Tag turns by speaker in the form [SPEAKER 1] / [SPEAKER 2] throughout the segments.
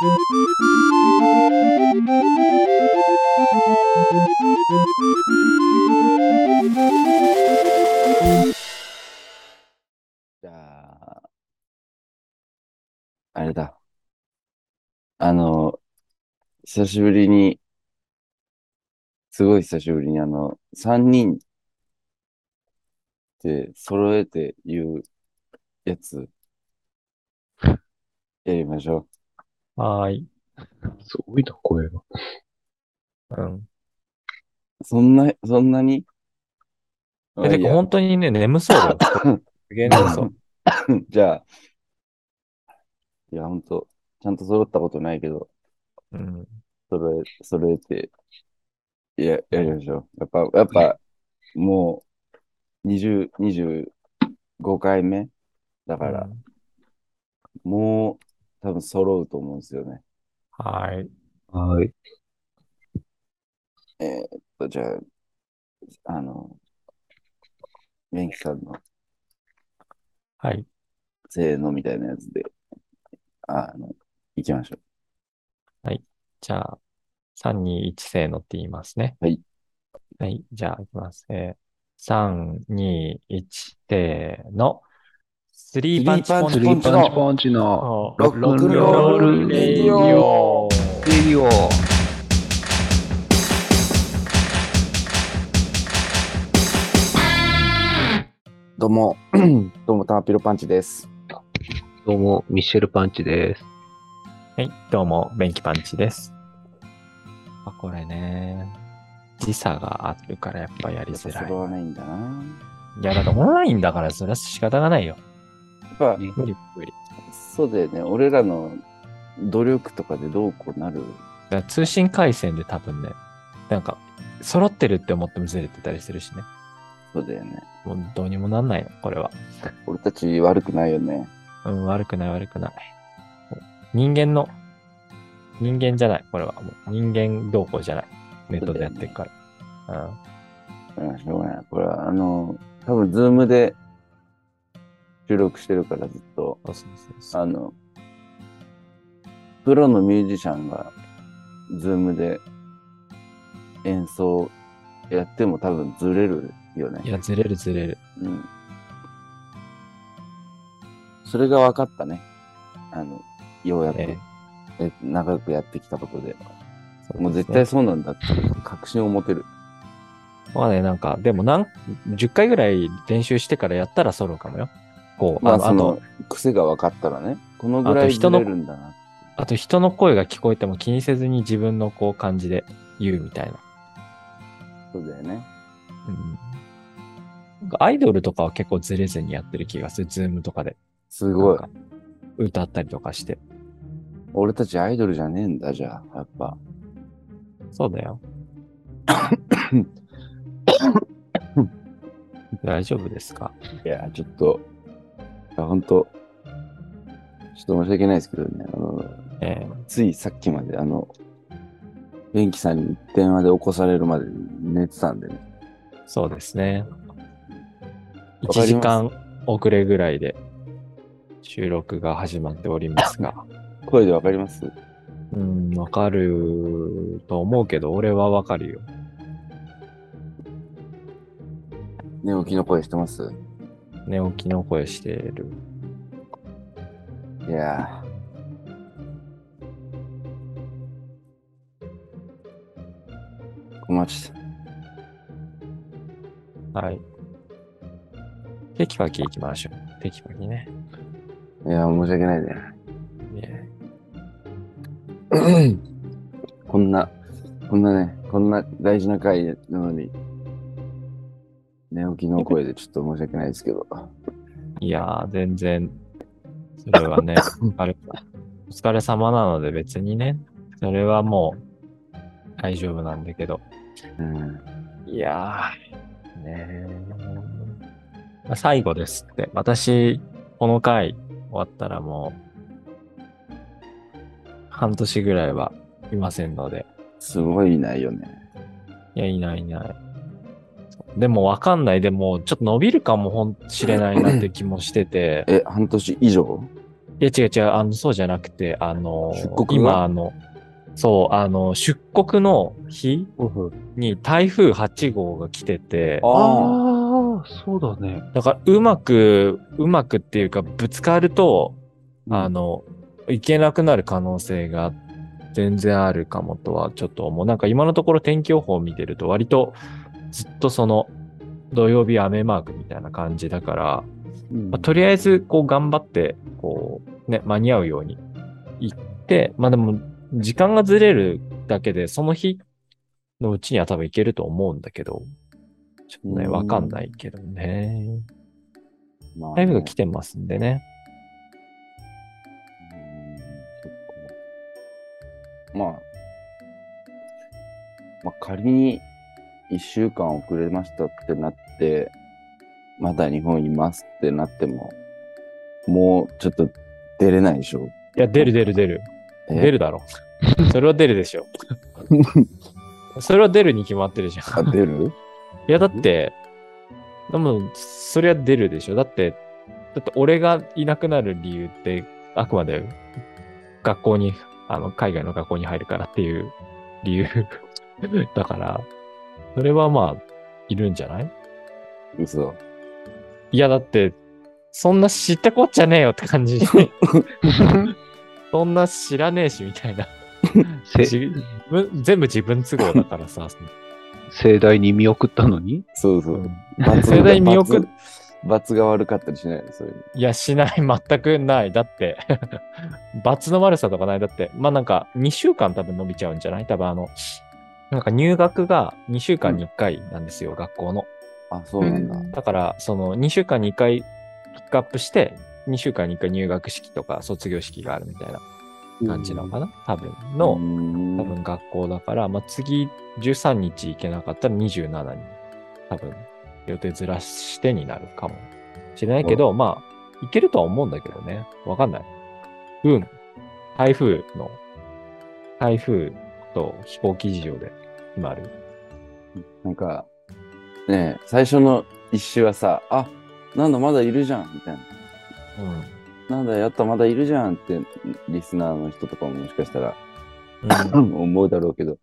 [SPEAKER 1] じゃあ、あれだ。あの、久しぶりに、すごい久しぶりにあの、三人で揃えて言うやつ、やりましょう
[SPEAKER 2] はーい。
[SPEAKER 3] すごいな、声が。
[SPEAKER 2] うん。
[SPEAKER 1] う。そんな、そんなに？
[SPEAKER 2] え、てか本当にね、眠そうだよ。すげえ眠そう。
[SPEAKER 1] じゃあ、いや、本当ちゃんと揃ったことないけど、
[SPEAKER 2] うん。
[SPEAKER 1] 揃え、揃えて、や、やりましょう。やっぱ、やっぱ、もう、20、25回目だから、
[SPEAKER 2] うん
[SPEAKER 1] もう、多分揃うと思うんですよね。
[SPEAKER 2] はーい。
[SPEAKER 3] はい。
[SPEAKER 1] じゃあ、あの、メンキさんの
[SPEAKER 2] はい。
[SPEAKER 1] せーのみたいなやつで、あの、行きましょう。
[SPEAKER 2] じゃあ、3、2、1、せーのって言いますね。
[SPEAKER 1] はい。
[SPEAKER 2] はい。じゃあ、いきます。えー、3、2、1、せーの。スリーパンチポンチ
[SPEAKER 3] スリーパンチポンチの
[SPEAKER 2] の
[SPEAKER 1] ロックンロール
[SPEAKER 3] radio radio。
[SPEAKER 1] どうも、どうも、タマピロパンチです。
[SPEAKER 3] どうも、ミッシェルパンチです。
[SPEAKER 2] はい。どうも、ベンキパンチです。あ、これね。時差があるからやっぱやりづらい。
[SPEAKER 1] 揃わないんだな。
[SPEAKER 2] いや、だってオンラインだからそれは仕方がないよ。
[SPEAKER 1] ぱ、
[SPEAKER 3] ね
[SPEAKER 2] 無理無理。
[SPEAKER 1] そうだよね。俺らの努力とかでどうこうなる？
[SPEAKER 2] だ通信回線で多分ね、なんか、揃ってるって思ってもずれてたりするしね。
[SPEAKER 1] そうだよね。
[SPEAKER 2] もうどうにもなんないの、これは。
[SPEAKER 1] 俺たち悪くないよね。
[SPEAKER 2] うん、悪くない悪くない。人間の、人間じゃない、これは。もう人間どうこうじゃない。ネットでやってるから。
[SPEAKER 1] うん、しょうがない。これは、あの、多分、ズームで収録してるからずっと、
[SPEAKER 2] うん。そうそうそう。
[SPEAKER 1] あの、プロのミュージシャンが、ズームで演奏やっても多分ずれるよね
[SPEAKER 2] い。や、ずれるずれる。
[SPEAKER 1] うん。それが分かったね。あの、ようやく、
[SPEAKER 2] え
[SPEAKER 1] え長くやってきたことで。
[SPEAKER 2] そうですね
[SPEAKER 1] もう絶対そうなんだって確信を持てる。
[SPEAKER 2] まあね、なんか、でも何、10回ぐらい練習してからやったら揃うかもよ。こう、
[SPEAKER 1] まあ、
[SPEAKER 2] あ
[SPEAKER 1] 癖が分かったらね、このぐらいずるんだな。
[SPEAKER 2] あと人の声が聞こえても気にせずに自分のこう感じで言うみたいな。
[SPEAKER 1] そうだよね。
[SPEAKER 2] うん。アイドルとかは結構ずれずにやってる気がする。ズームとかで。
[SPEAKER 1] すごい
[SPEAKER 2] 歌ったりとかして。
[SPEAKER 1] 俺たちアイドルじゃねえんだ、じゃあ、やっぱ。
[SPEAKER 2] そうだよ。大丈夫ですか？
[SPEAKER 1] いや、ちょっと、いや、ほんと、ちょっと申し訳ないですけどね、あの、
[SPEAKER 2] え
[SPEAKER 1] ついさっきまで、あの、元気さんに電話で起こされるまで寝てたんでね。
[SPEAKER 2] ーそうですね。1
[SPEAKER 1] わかります
[SPEAKER 2] 時間遅れぐらいで収録が始まっておりますが。
[SPEAKER 1] 声でわかります？
[SPEAKER 2] うん、わかると思うけど、俺はわかるよ。
[SPEAKER 1] 寝起きの声してます？
[SPEAKER 2] 寝起きの声してる。
[SPEAKER 1] いやー。困っちゃった。
[SPEAKER 2] はい。テキパキ行きましょう。テキパキね。
[SPEAKER 1] いや、申し訳ないね。
[SPEAKER 2] ね
[SPEAKER 1] こんな、こんなね、こんな大事な回なのに、寝起きの声でちょっと申し訳ないですけど。
[SPEAKER 2] いやー、全然、それはね、お疲れお疲れ様なので別にね、それはもう大丈夫なんだけど。
[SPEAKER 1] うん。
[SPEAKER 2] いやー、ねー最後ですって。私、この回終わったらもう、半年ぐらいはいませんので。
[SPEAKER 1] すごいないよね。
[SPEAKER 2] いや、いないいない。でもわかんない。でも、ちょっと伸びるかもしれないなって気もしてて。
[SPEAKER 1] え、半年以上？
[SPEAKER 2] いや違う違う、あの、そうじゃなくて、あの、
[SPEAKER 1] 出国が？
[SPEAKER 2] 今、あの、そう、あの、出国の日に台風8号が来てて、
[SPEAKER 1] あ
[SPEAKER 3] ああ、そうだね。
[SPEAKER 2] だからうまく、うまくっていうか、ぶつかると、
[SPEAKER 1] あ。
[SPEAKER 2] あの、行けなくなる可能性が全然あるかもとはちょっと思う。なんか今のところ天気予報を見てると割とずっとその土曜日雨マークみたいな感じだから、
[SPEAKER 1] うん
[SPEAKER 2] まあとりあえずこう頑張って、こうね、間に合うように行って、まあでも時間がずれるだけでその日のうちには多分行けると思うんだけど、ちょっとね、
[SPEAKER 1] うん
[SPEAKER 2] わかんないけどね。
[SPEAKER 1] まあね
[SPEAKER 2] 台風が来てますんでね。
[SPEAKER 1] まあ、まあ、仮に一週間遅れましたってなって、まだ日本いますってなっても、もうちょっと出れないでしょ？
[SPEAKER 2] いや、出る出る出る。
[SPEAKER 1] え？
[SPEAKER 2] 出るだろ。それは出るでしょ。それは出るに決まってるじゃん。
[SPEAKER 1] あ、出る？
[SPEAKER 2] いや、だって、でも、それは出るでしょ。だって、だって俺がいなくなる理由って、あくまで学校に、あの、海外の学校に入るからっていう理由 だから、それはまあ、いるんじゃない？
[SPEAKER 1] 嘘。
[SPEAKER 2] いや、だって、そんな知ったこっちゃねえよって感じ。そんな知らねえし、みたいな。
[SPEAKER 3] せ
[SPEAKER 2] 自分全部自分都合だからさ。
[SPEAKER 3] 盛大に見送ったのに？
[SPEAKER 1] そうそう。
[SPEAKER 2] うん
[SPEAKER 1] 罰
[SPEAKER 2] 盛大に見送っ
[SPEAKER 1] 罰罰が悪かったりしない？のそういうの
[SPEAKER 2] いや、しない、全くない。だって、罰の悪さとかない。だって、まあなんか、2週間多分伸びちゃうんじゃない？多分あの、なんか入学が2週間に1回なんですよ、学校の。
[SPEAKER 1] あ、そうなんだ。
[SPEAKER 2] だから、その2週間に1回ピックアップして、2週間に1回入学式とか卒業式があるみたいな感じなのかな、多分の、
[SPEAKER 1] の
[SPEAKER 2] 多分学校だから、まあ、次13日行けなかったら27に多分予定ずらしてになるかもしれないけど、まあ、行けるとは思うんだけどね。わかんない。うん。台風の、台風と飛行機事情で今ある。
[SPEAKER 1] なんか、ねえ最初の一周はさ、あ、なんだまだいるじゃんみたいな。
[SPEAKER 2] うん。
[SPEAKER 1] なんだやったまだいるじゃんってリスナーの人とかももしかしたら
[SPEAKER 2] うん、
[SPEAKER 1] 思うだろうけど、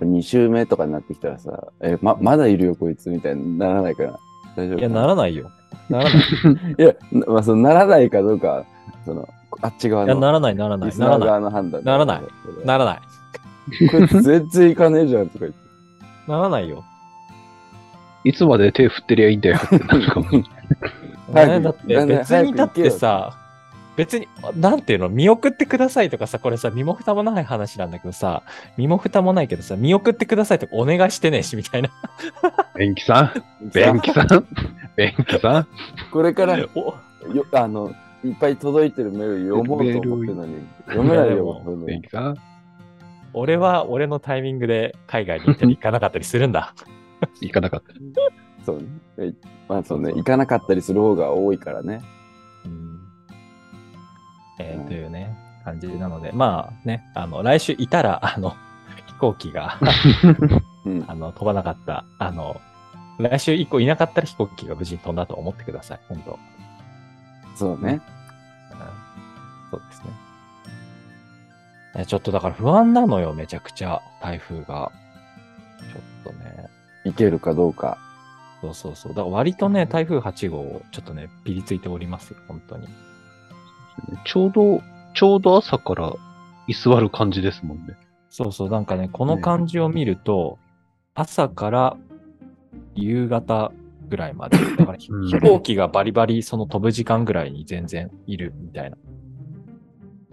[SPEAKER 1] 2週目とかになってきたらさ、え、ま、まだいるよこいつみたいにならないかな。大丈夫
[SPEAKER 2] いや、
[SPEAKER 1] か
[SPEAKER 2] ならないよ。ならない。
[SPEAKER 1] いや、なまあ、そのならないかどうか、その、あっち側
[SPEAKER 2] いや、
[SPEAKER 1] の
[SPEAKER 2] ならない、ならないならない。ならないならない。
[SPEAKER 1] こいつ全然行かねえじゃんとか言って。
[SPEAKER 2] ならないよ。
[SPEAKER 3] いつまで手振ってりゃいいんだよってなるかも。
[SPEAKER 2] だって別にだってさ、別に、なんていうの、見送ってくださいとかさ、これさ、身も蓋もない話なんだけどさ、身も蓋もないけどさ、見送ってくださいとかお願いしてねえし、みたいな。
[SPEAKER 3] 便器さん？便器さん？便器さん？
[SPEAKER 1] これからあのいっぱい届いてるメール読もうと思ってるのに読めないよ
[SPEAKER 2] も。
[SPEAKER 1] そんな
[SPEAKER 3] 便器さん
[SPEAKER 2] 俺は俺のタイミングで海外に行ったり行かなかったりするんだ。
[SPEAKER 3] 行かなかった。
[SPEAKER 1] そうね。えまあそうね、行かなかったりする方が多いからね。
[SPEAKER 2] うんえー
[SPEAKER 1] うん
[SPEAKER 2] というね、感じなので、まあね、あの、来週いたら、あの、飛行機が、
[SPEAKER 1] うん。
[SPEAKER 2] あの、飛ばなかった、あの、来週以降いなかったら飛行機が無事に飛んだと思ってください、本当
[SPEAKER 1] そうね。
[SPEAKER 2] うんそうですね。ちょっとだから不安なのよ、めちゃくちゃ、台風が。ちょっとね。
[SPEAKER 1] 行けるかどうか。
[SPEAKER 2] そうそうそう。だから割とね、台風8号、ちょっとね、ピリついておりますよ、本当に。
[SPEAKER 3] ちょうど、ちょうど朝から居座る感じですもんね。
[SPEAKER 2] そうそう、なんかね、この感じを見ると、朝から夕方ぐらいまで、だから飛行機がバリバリその飛ぶ時間ぐらいに全然いるみたいな。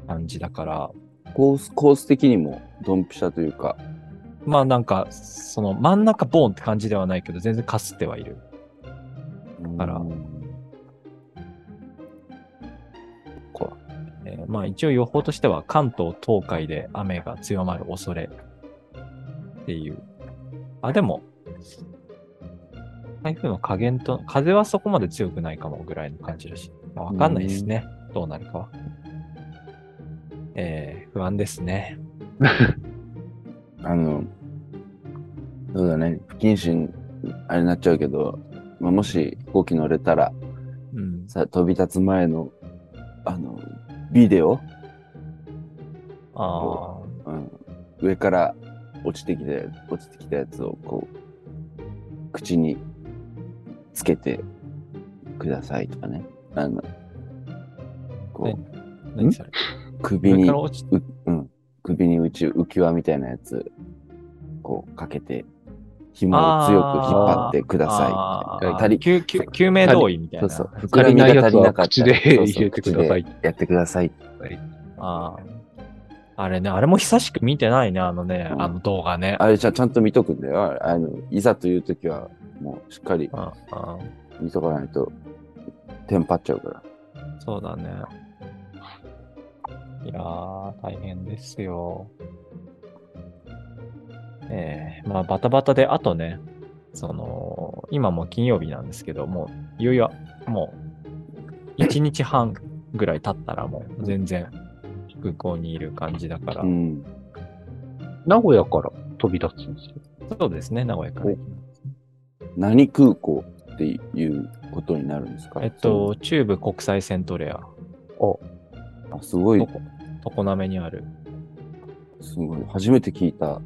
[SPEAKER 2] 感じだから、
[SPEAKER 1] コース、コース的にもドンピシャというか。
[SPEAKER 2] まあなんか、その真ん中ボーンって感じではないけど、全然かすってはいる。あら。えーまあ一応予報としては関東、東海で雨が強まる恐れっていう。あ、でも、台風の加減と、風はそこまで強くないかもぐらいの感じだし、まあわかんないですね。どうなるかは。えー、不安ですね。
[SPEAKER 1] あの、そうだね、不謹慎、あれになっちゃうけど、まあ、もし飛行機乗れたら、
[SPEAKER 2] うん。
[SPEAKER 1] さ飛び立つ前のあの、ビデオ、
[SPEAKER 2] あ
[SPEAKER 1] うん、上から落ちてきたや落ちてきたやつをこう口につけてくださいとかね。あのこ
[SPEAKER 2] ね
[SPEAKER 1] う
[SPEAKER 2] あ、何それ？
[SPEAKER 1] 首にう、うん、首に宇宙浮き輪みたいなやつこうかけて紐を強く引っ張ってください足り
[SPEAKER 2] 救急救命胴衣みたいな。
[SPEAKER 1] そうそう。膨らみが足りなかったら
[SPEAKER 3] 口でてください
[SPEAKER 1] やってください。
[SPEAKER 2] あーあれね、あれも久しく見てないね、あのね、
[SPEAKER 1] うん
[SPEAKER 2] あの動画ね。
[SPEAKER 1] あれじゃちゃんと見とくんだよ。ああのいざという時はもうしっかり
[SPEAKER 2] うんうん
[SPEAKER 1] 見とかないとテンパっちゃうから。
[SPEAKER 2] そうだね。いやー、大変ですよ。ええまあ、バタバタで、あとね、その、今もう金曜日なんですけど、もう、いよいよ、もう、1日半ぐらい経ったら、もう全然、空港にいる感じだから、
[SPEAKER 1] うん。
[SPEAKER 3] 名古屋から飛び立つんですよ。
[SPEAKER 2] そうですね、名古屋から行きます。
[SPEAKER 1] 何空港っていうことになるんですか？
[SPEAKER 2] えっと、中部国際セントレア、
[SPEAKER 1] あすごい
[SPEAKER 2] と、こ常滑にある、
[SPEAKER 1] すごい。初めて聞いた。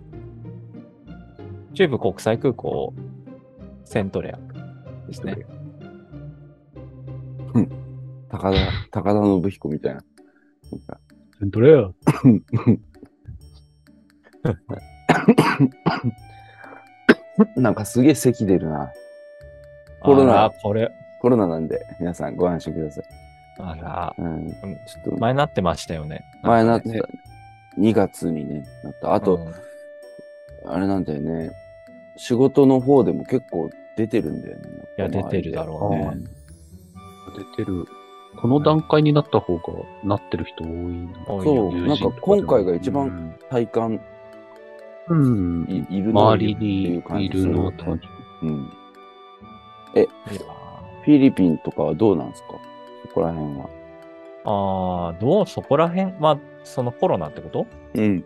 [SPEAKER 2] 中部国際空港セントレアですね。
[SPEAKER 1] 高田、高田信彦みたいな。なんか
[SPEAKER 3] セントレア。
[SPEAKER 1] なんかすげえ咳出るな。コロナ
[SPEAKER 2] これ、
[SPEAKER 1] コロナなんで、皆さんご安心ください。
[SPEAKER 2] あら、
[SPEAKER 1] うん。
[SPEAKER 2] うん
[SPEAKER 1] ちょっと
[SPEAKER 2] 前なってましたよね。
[SPEAKER 1] 前なってた
[SPEAKER 2] んかね。
[SPEAKER 1] 2月にね、なった。あと、
[SPEAKER 2] うん
[SPEAKER 1] あれなんだよね。仕事の方でも結構出てるんだよね。
[SPEAKER 2] いや出てるだろうね
[SPEAKER 3] 出てる。この段階になった方がなってる人多い
[SPEAKER 1] そう、なんか今回が一番
[SPEAKER 3] うん
[SPEAKER 1] 体感
[SPEAKER 3] うん。
[SPEAKER 1] いいるの
[SPEAKER 3] 周りにいるの
[SPEAKER 1] す
[SPEAKER 3] と。
[SPEAKER 1] うん。
[SPEAKER 2] いや
[SPEAKER 1] フィリピンとかはどうなんですか？そこら辺は。
[SPEAKER 2] あーどう、そこら辺、まあ、そのコロナってこと？
[SPEAKER 1] うん。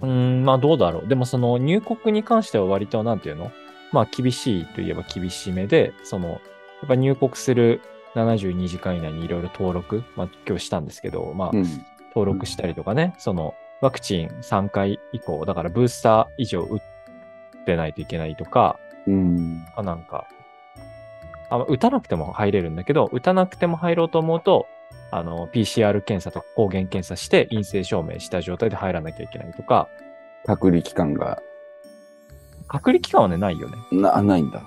[SPEAKER 2] うーん、まあどうだろう。でもその入国に関しては割となんていうの？まあ厳しいといえば厳しめで、その、やっぱ入国する72時間以内にいろいろ登録、まあ今日したんですけど、まあ
[SPEAKER 1] うん。
[SPEAKER 2] 登録したりとかね、そのワクチン3回以降、だからブースター以上打ってないといけないとか、
[SPEAKER 1] うん。
[SPEAKER 2] あなんか、あ打たなくても入れるんだけど、打たなくても入ろうと思うと、あの、PCR 検査とか抗原検査して陰性証明した状態で入らなきゃいけないとか、
[SPEAKER 1] 隔離期間が
[SPEAKER 2] 隔離期間はね、ないよね。
[SPEAKER 1] なないんだ。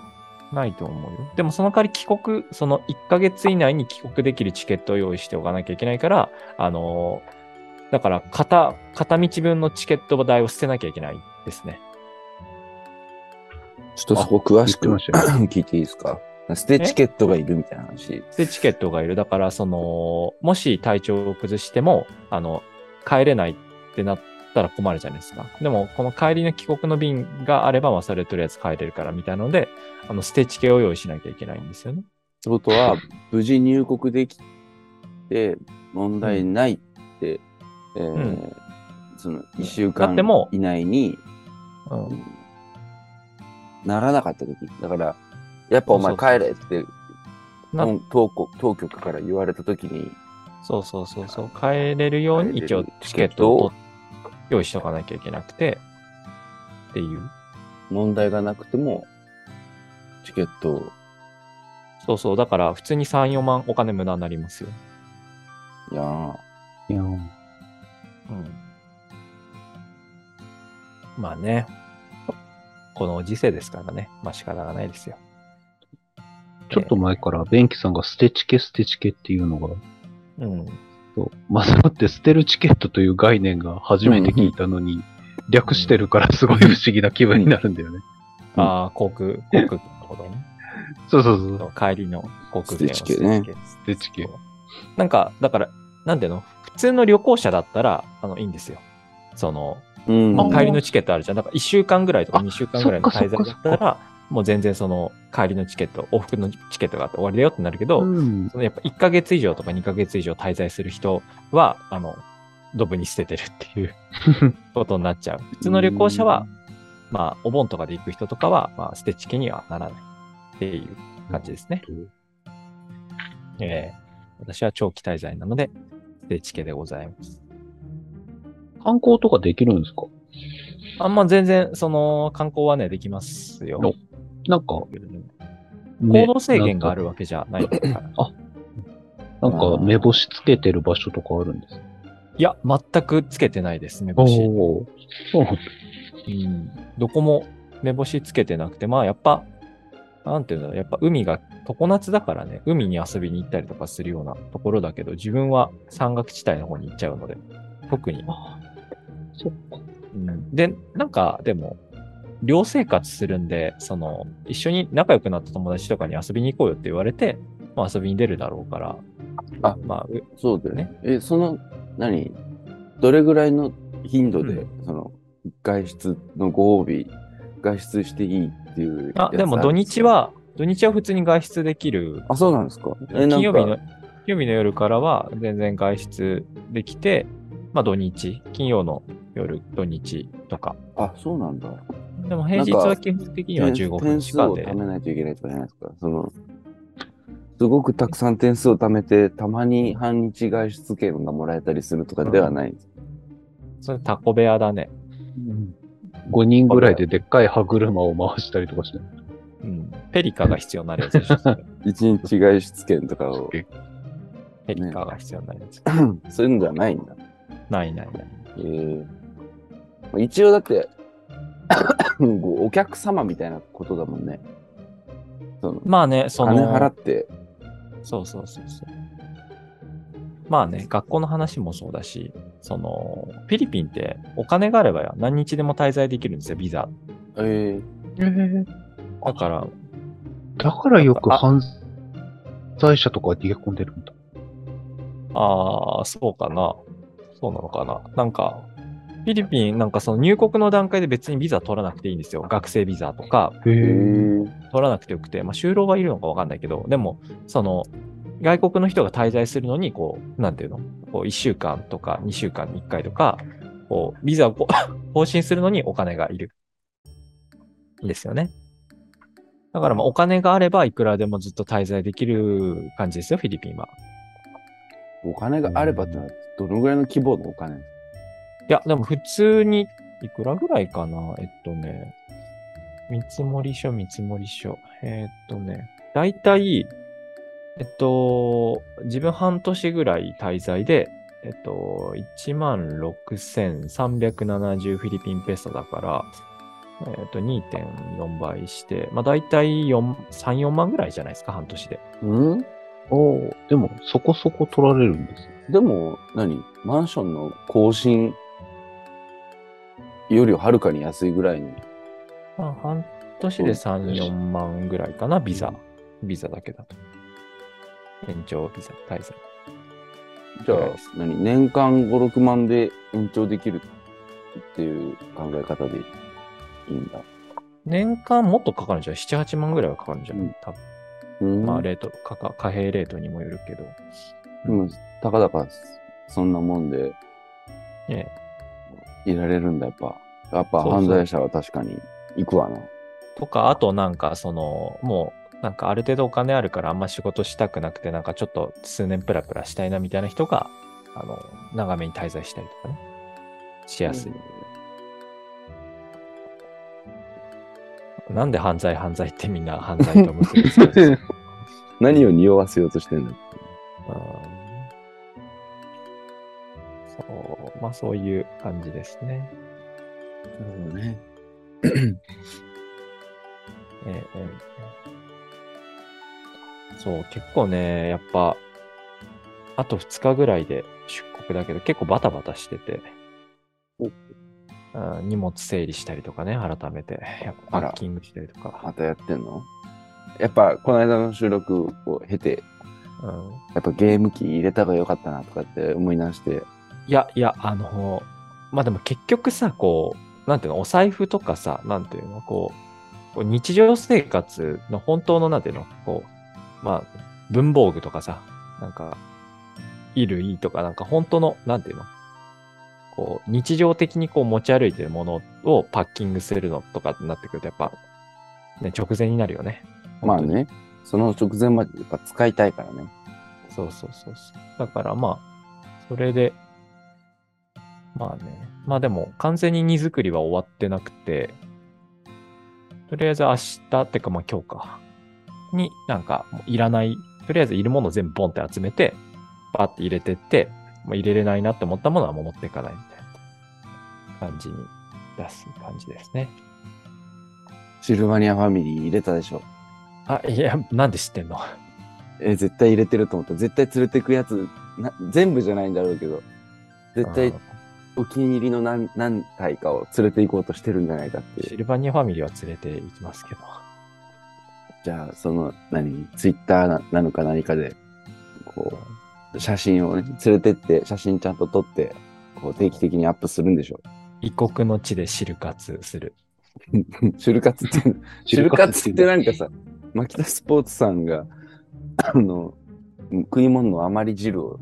[SPEAKER 2] ないと思うよ。でもその代わり帰国、その1ヶ月以内に帰国できるチケットを用意しておかなきゃいけないから、あのーだから片、片道分のチケット代を捨てなきゃいけないですね。
[SPEAKER 1] ちょっとそこ詳しく 聞いていいですか？捨てチケットがいるみたいな話。
[SPEAKER 2] で、チケットがいる。だから、その、もし体調を崩しても、あの、帰れないってなったら困るじゃないですか。でも、この帰りの帰国の便があれば、まあ、それとりあえず帰れるからみたいなので、あの、捨てチケを用意しなきゃいけないんですよね。
[SPEAKER 1] ってことは、無事入国できて、問題ないって、えー
[SPEAKER 2] ん
[SPEAKER 1] その1週
[SPEAKER 2] だ
[SPEAKER 1] 間以内に
[SPEAKER 2] うん。
[SPEAKER 1] ならなかった時だから、やっぱお前帰れって、
[SPEAKER 2] な
[SPEAKER 1] 当当当局から言われた時に、
[SPEAKER 2] そうそうそうそう。帰れるように一応チケットを用意しとかなきゃいけなくて、っていう。
[SPEAKER 1] 問題がなくても、チケットを、
[SPEAKER 2] そうそう。だから、普通に3、4万お金無駄になりますよ。
[SPEAKER 1] いやー
[SPEAKER 3] いやー
[SPEAKER 2] うん。まあね。この時世ですからね。まあ仕方がないですよ。
[SPEAKER 3] ちょっと前から、ベンキさんが捨てチケ捨てチケっていうのが、
[SPEAKER 2] うん。
[SPEAKER 3] そうまざって捨てるチケットという概念が初めて聞いたのに、略してるからすごい不思議な気分になるんだよね。
[SPEAKER 1] うん
[SPEAKER 2] ああ、航空、航空券のことね。
[SPEAKER 3] そうそうそう。
[SPEAKER 2] 帰りの航空券を
[SPEAKER 1] ステチケね
[SPEAKER 3] 捨てチケ。
[SPEAKER 2] なんか、だから、なんていうの？普通の旅行者だったら、あの、いいんですよ。その、
[SPEAKER 1] うん
[SPEAKER 2] まあ帰りのチケットあるじゃん。だから1週間ぐらいとか
[SPEAKER 3] あ
[SPEAKER 2] 2週間ぐらいの滞在だったら、もう全然その帰りのチケット、往復のチケットがあって終わりだよってなるけど、
[SPEAKER 3] うん。
[SPEAKER 2] そのやっぱ1ヶ月以上とか2ヶ月以上滞在する人は、あの、ドブに捨ててるっていう ことになっちゃう。普通の旅行者は、まあ、お盆とかで行く人とかは、まあ、捨てチケにはならないっていう感じですね。ええ私は長期滞在なので、ステーチ系でございます。
[SPEAKER 3] 観光とかできるんですか？
[SPEAKER 2] あんま全然、その、観光はね、できますよ。
[SPEAKER 3] おなんか、
[SPEAKER 2] 行
[SPEAKER 3] ね
[SPEAKER 2] 動制限があるわけじゃないから。
[SPEAKER 3] なんか、目星つけてる場所とかあるんですか？
[SPEAKER 2] いや、全くつけてないです、目星。
[SPEAKER 3] そう
[SPEAKER 2] うん。どこも目星つけてなくて、まあやっぱ、なんていうんだろう、やっぱ海が常夏だからね、海に遊びに行ったりとかするようなところだけど、自分は山岳地帯の方に行っちゃうので、特に。
[SPEAKER 3] そっか。
[SPEAKER 2] うん、で、なんか、でも、寮生活するんで、その、一緒に仲良くなった友達とかに遊びに行こうよって言われて、まあ遊びに出るだろうから、
[SPEAKER 1] あ
[SPEAKER 2] まあ、う
[SPEAKER 1] そうだよね。え、その、何？どれぐらいの頻度で、
[SPEAKER 2] う
[SPEAKER 1] その、外出のご褒美、外出していいっていう
[SPEAKER 2] あ、でも土日は、土日は普通に外出できる
[SPEAKER 1] あ、そうなんですかえ、
[SPEAKER 2] 金曜日の
[SPEAKER 1] か、、
[SPEAKER 2] 金曜日の夜からは全然外出できて、まあ土日、金曜の夜、土日とか。
[SPEAKER 1] あ、そうなんだ。
[SPEAKER 2] でも平日は基本的には15分
[SPEAKER 1] 点
[SPEAKER 2] しかで
[SPEAKER 1] 数を貯。めないといけないとかじゃないですか。その、すごくたくさん点数を貯めて、たまに半日外出券がもらえたりするとかではないんです。
[SPEAKER 2] それタコ部屋だね。
[SPEAKER 3] 5人ぐらいででっかい歯車を回したりとかしない。
[SPEAKER 2] うん。ペリカが必要になるやつでしょ。
[SPEAKER 1] 一日外出券とかを、
[SPEAKER 2] ペリカが必要になるやつ。
[SPEAKER 1] そういうのではないんだ。
[SPEAKER 2] ないないない。
[SPEAKER 1] えーまあ一応だって、お客様みたいなことだもんね。その
[SPEAKER 2] まあね、その、
[SPEAKER 1] 金払って、
[SPEAKER 2] そうそうそうそう。まあね、学校の話もそうだし、その、フィリピンってお金があれば何日でも滞在できるんですよ、ビザ。
[SPEAKER 1] え
[SPEAKER 2] だから、
[SPEAKER 3] だからよく犯罪者とか逃げ込んでるんだ。
[SPEAKER 2] ああ、そうかな。そうなのかな。なんか、フィリピン、なんかその入国の段階で別にビザ取らなくていいんですよ。学生ビザとか取らなくてよくて、まあ就労はいるのかわかんないけど、でも、その、外国の人が滞在するのに、こう、なんていうの？こう、1週間とか2週間に1回とか、こう、ビザをこう 更新するのにお金がいる。んですよね。だからまあお金があればいくらでもずっと滞在できる感じですよ、フィリピンは。
[SPEAKER 1] お金があればってのはどのぐらいの規模のお金？
[SPEAKER 2] いや、でも普通に、いくらぐらいかな？えっとね、見積書、見積書。えーっとね、だいたい、えっと、自分半年ぐらい滞在で、えっと、16,370フィリピンペソだから、えっと、2.4倍して、まあ大体4、3、4万ぐらいじゃないですか、半年で。
[SPEAKER 1] うん？
[SPEAKER 3] おーでも、そこそこ取られるんです。
[SPEAKER 1] でも何、マンションの更新よりははるかに安いぐらいに。
[SPEAKER 2] まあ、半年で3、4万ぐらいかな、ビザ。ビザだけだと。延長ビザ、滞在。
[SPEAKER 1] じゃあ何年間5、6万で延長できるっていう考え方でいいんだ。
[SPEAKER 2] 年間もっとかかるんじゃない ?7、8万ぐらいはかかるんじゃない、
[SPEAKER 1] うん
[SPEAKER 2] 多分。
[SPEAKER 1] うん
[SPEAKER 2] まあ、レート、価格貨幣レートにもよるけど。
[SPEAKER 1] でも、たかだかそんなもんで
[SPEAKER 2] え
[SPEAKER 1] いられるんだ、やっぱ。やっぱ犯罪者は確かに行くわな。
[SPEAKER 2] とか、あとなんか、その、もう、なんかある程度お金あるからあんま仕事したくなくて、なんかちょっと数年プラプラしたいなみたいな人が、あの、長めに滞在したりとかね、しやすい。なんで犯罪犯罪ってみんな犯罪と結びつけるんですか
[SPEAKER 1] 何を匂わせようとしてんだ
[SPEAKER 2] そう、まあそういう感じですね。
[SPEAKER 1] なるほどね。
[SPEAKER 2] ええええそう、結構ね、やっぱ、あと2日ぐらいで出国だけど、結構バタバタしてて、うん荷物整理したりとかね、改めて、やっぱパッキングしたりとか。
[SPEAKER 1] またやってんの？やっぱ、この間の収録を経て、
[SPEAKER 2] うん、
[SPEAKER 1] やっぱゲーム機入れた方が良かったなとかって思い直して、
[SPEAKER 2] いや、いや、あの、まあでも結局さ、こう、なんていうの、お財布とかさ、なんていうの、こう日常生活の本当の、なんていうの、こう、まあ、文房具とかさ、なんか、衣類とか、なんか本当の、なんていうの、こう、日常的にこう持ち歩いてるものをパッキングするのとかになってくると、やっぱ、ね、直前になるよね。
[SPEAKER 1] まあね、その直前までやっぱ使いたいからね。
[SPEAKER 2] そうそうそうそう。だからまあ、それで、まあね。まあでも、完全に荷造りは終わってなくて、とりあえず明日ってかまあ今日か。になんかもういらない、とりあえずいるものを全部ボンって集めて、バッて入れてって、もう入れれないなって思ったものはもう持っていかないみたいな感じに出す感じですね。
[SPEAKER 1] シルバニアファミリー入れたでしょ。
[SPEAKER 2] あ、いや、なんで知ってんの？
[SPEAKER 1] え、絶対入れてると思った。絶対連れてくやつ、な全部じゃないんだろうけど、絶対お気に入りの何何体かを連れて行こうとしてるんじゃないかっていう。
[SPEAKER 2] シルバニアファミリーは連れて行きますけど。
[SPEAKER 1] じゃあ、その、何、ツイッターななのか何かで、こう、写真をね、連れてって、写真ちゃんと撮って、こう定期的にアップするんでしょ。
[SPEAKER 2] 異国の地でシル活する。
[SPEAKER 1] シュルカツって、シュルカツってなんかさ、牧田スポーツさんが、あの、食い物の余り汁を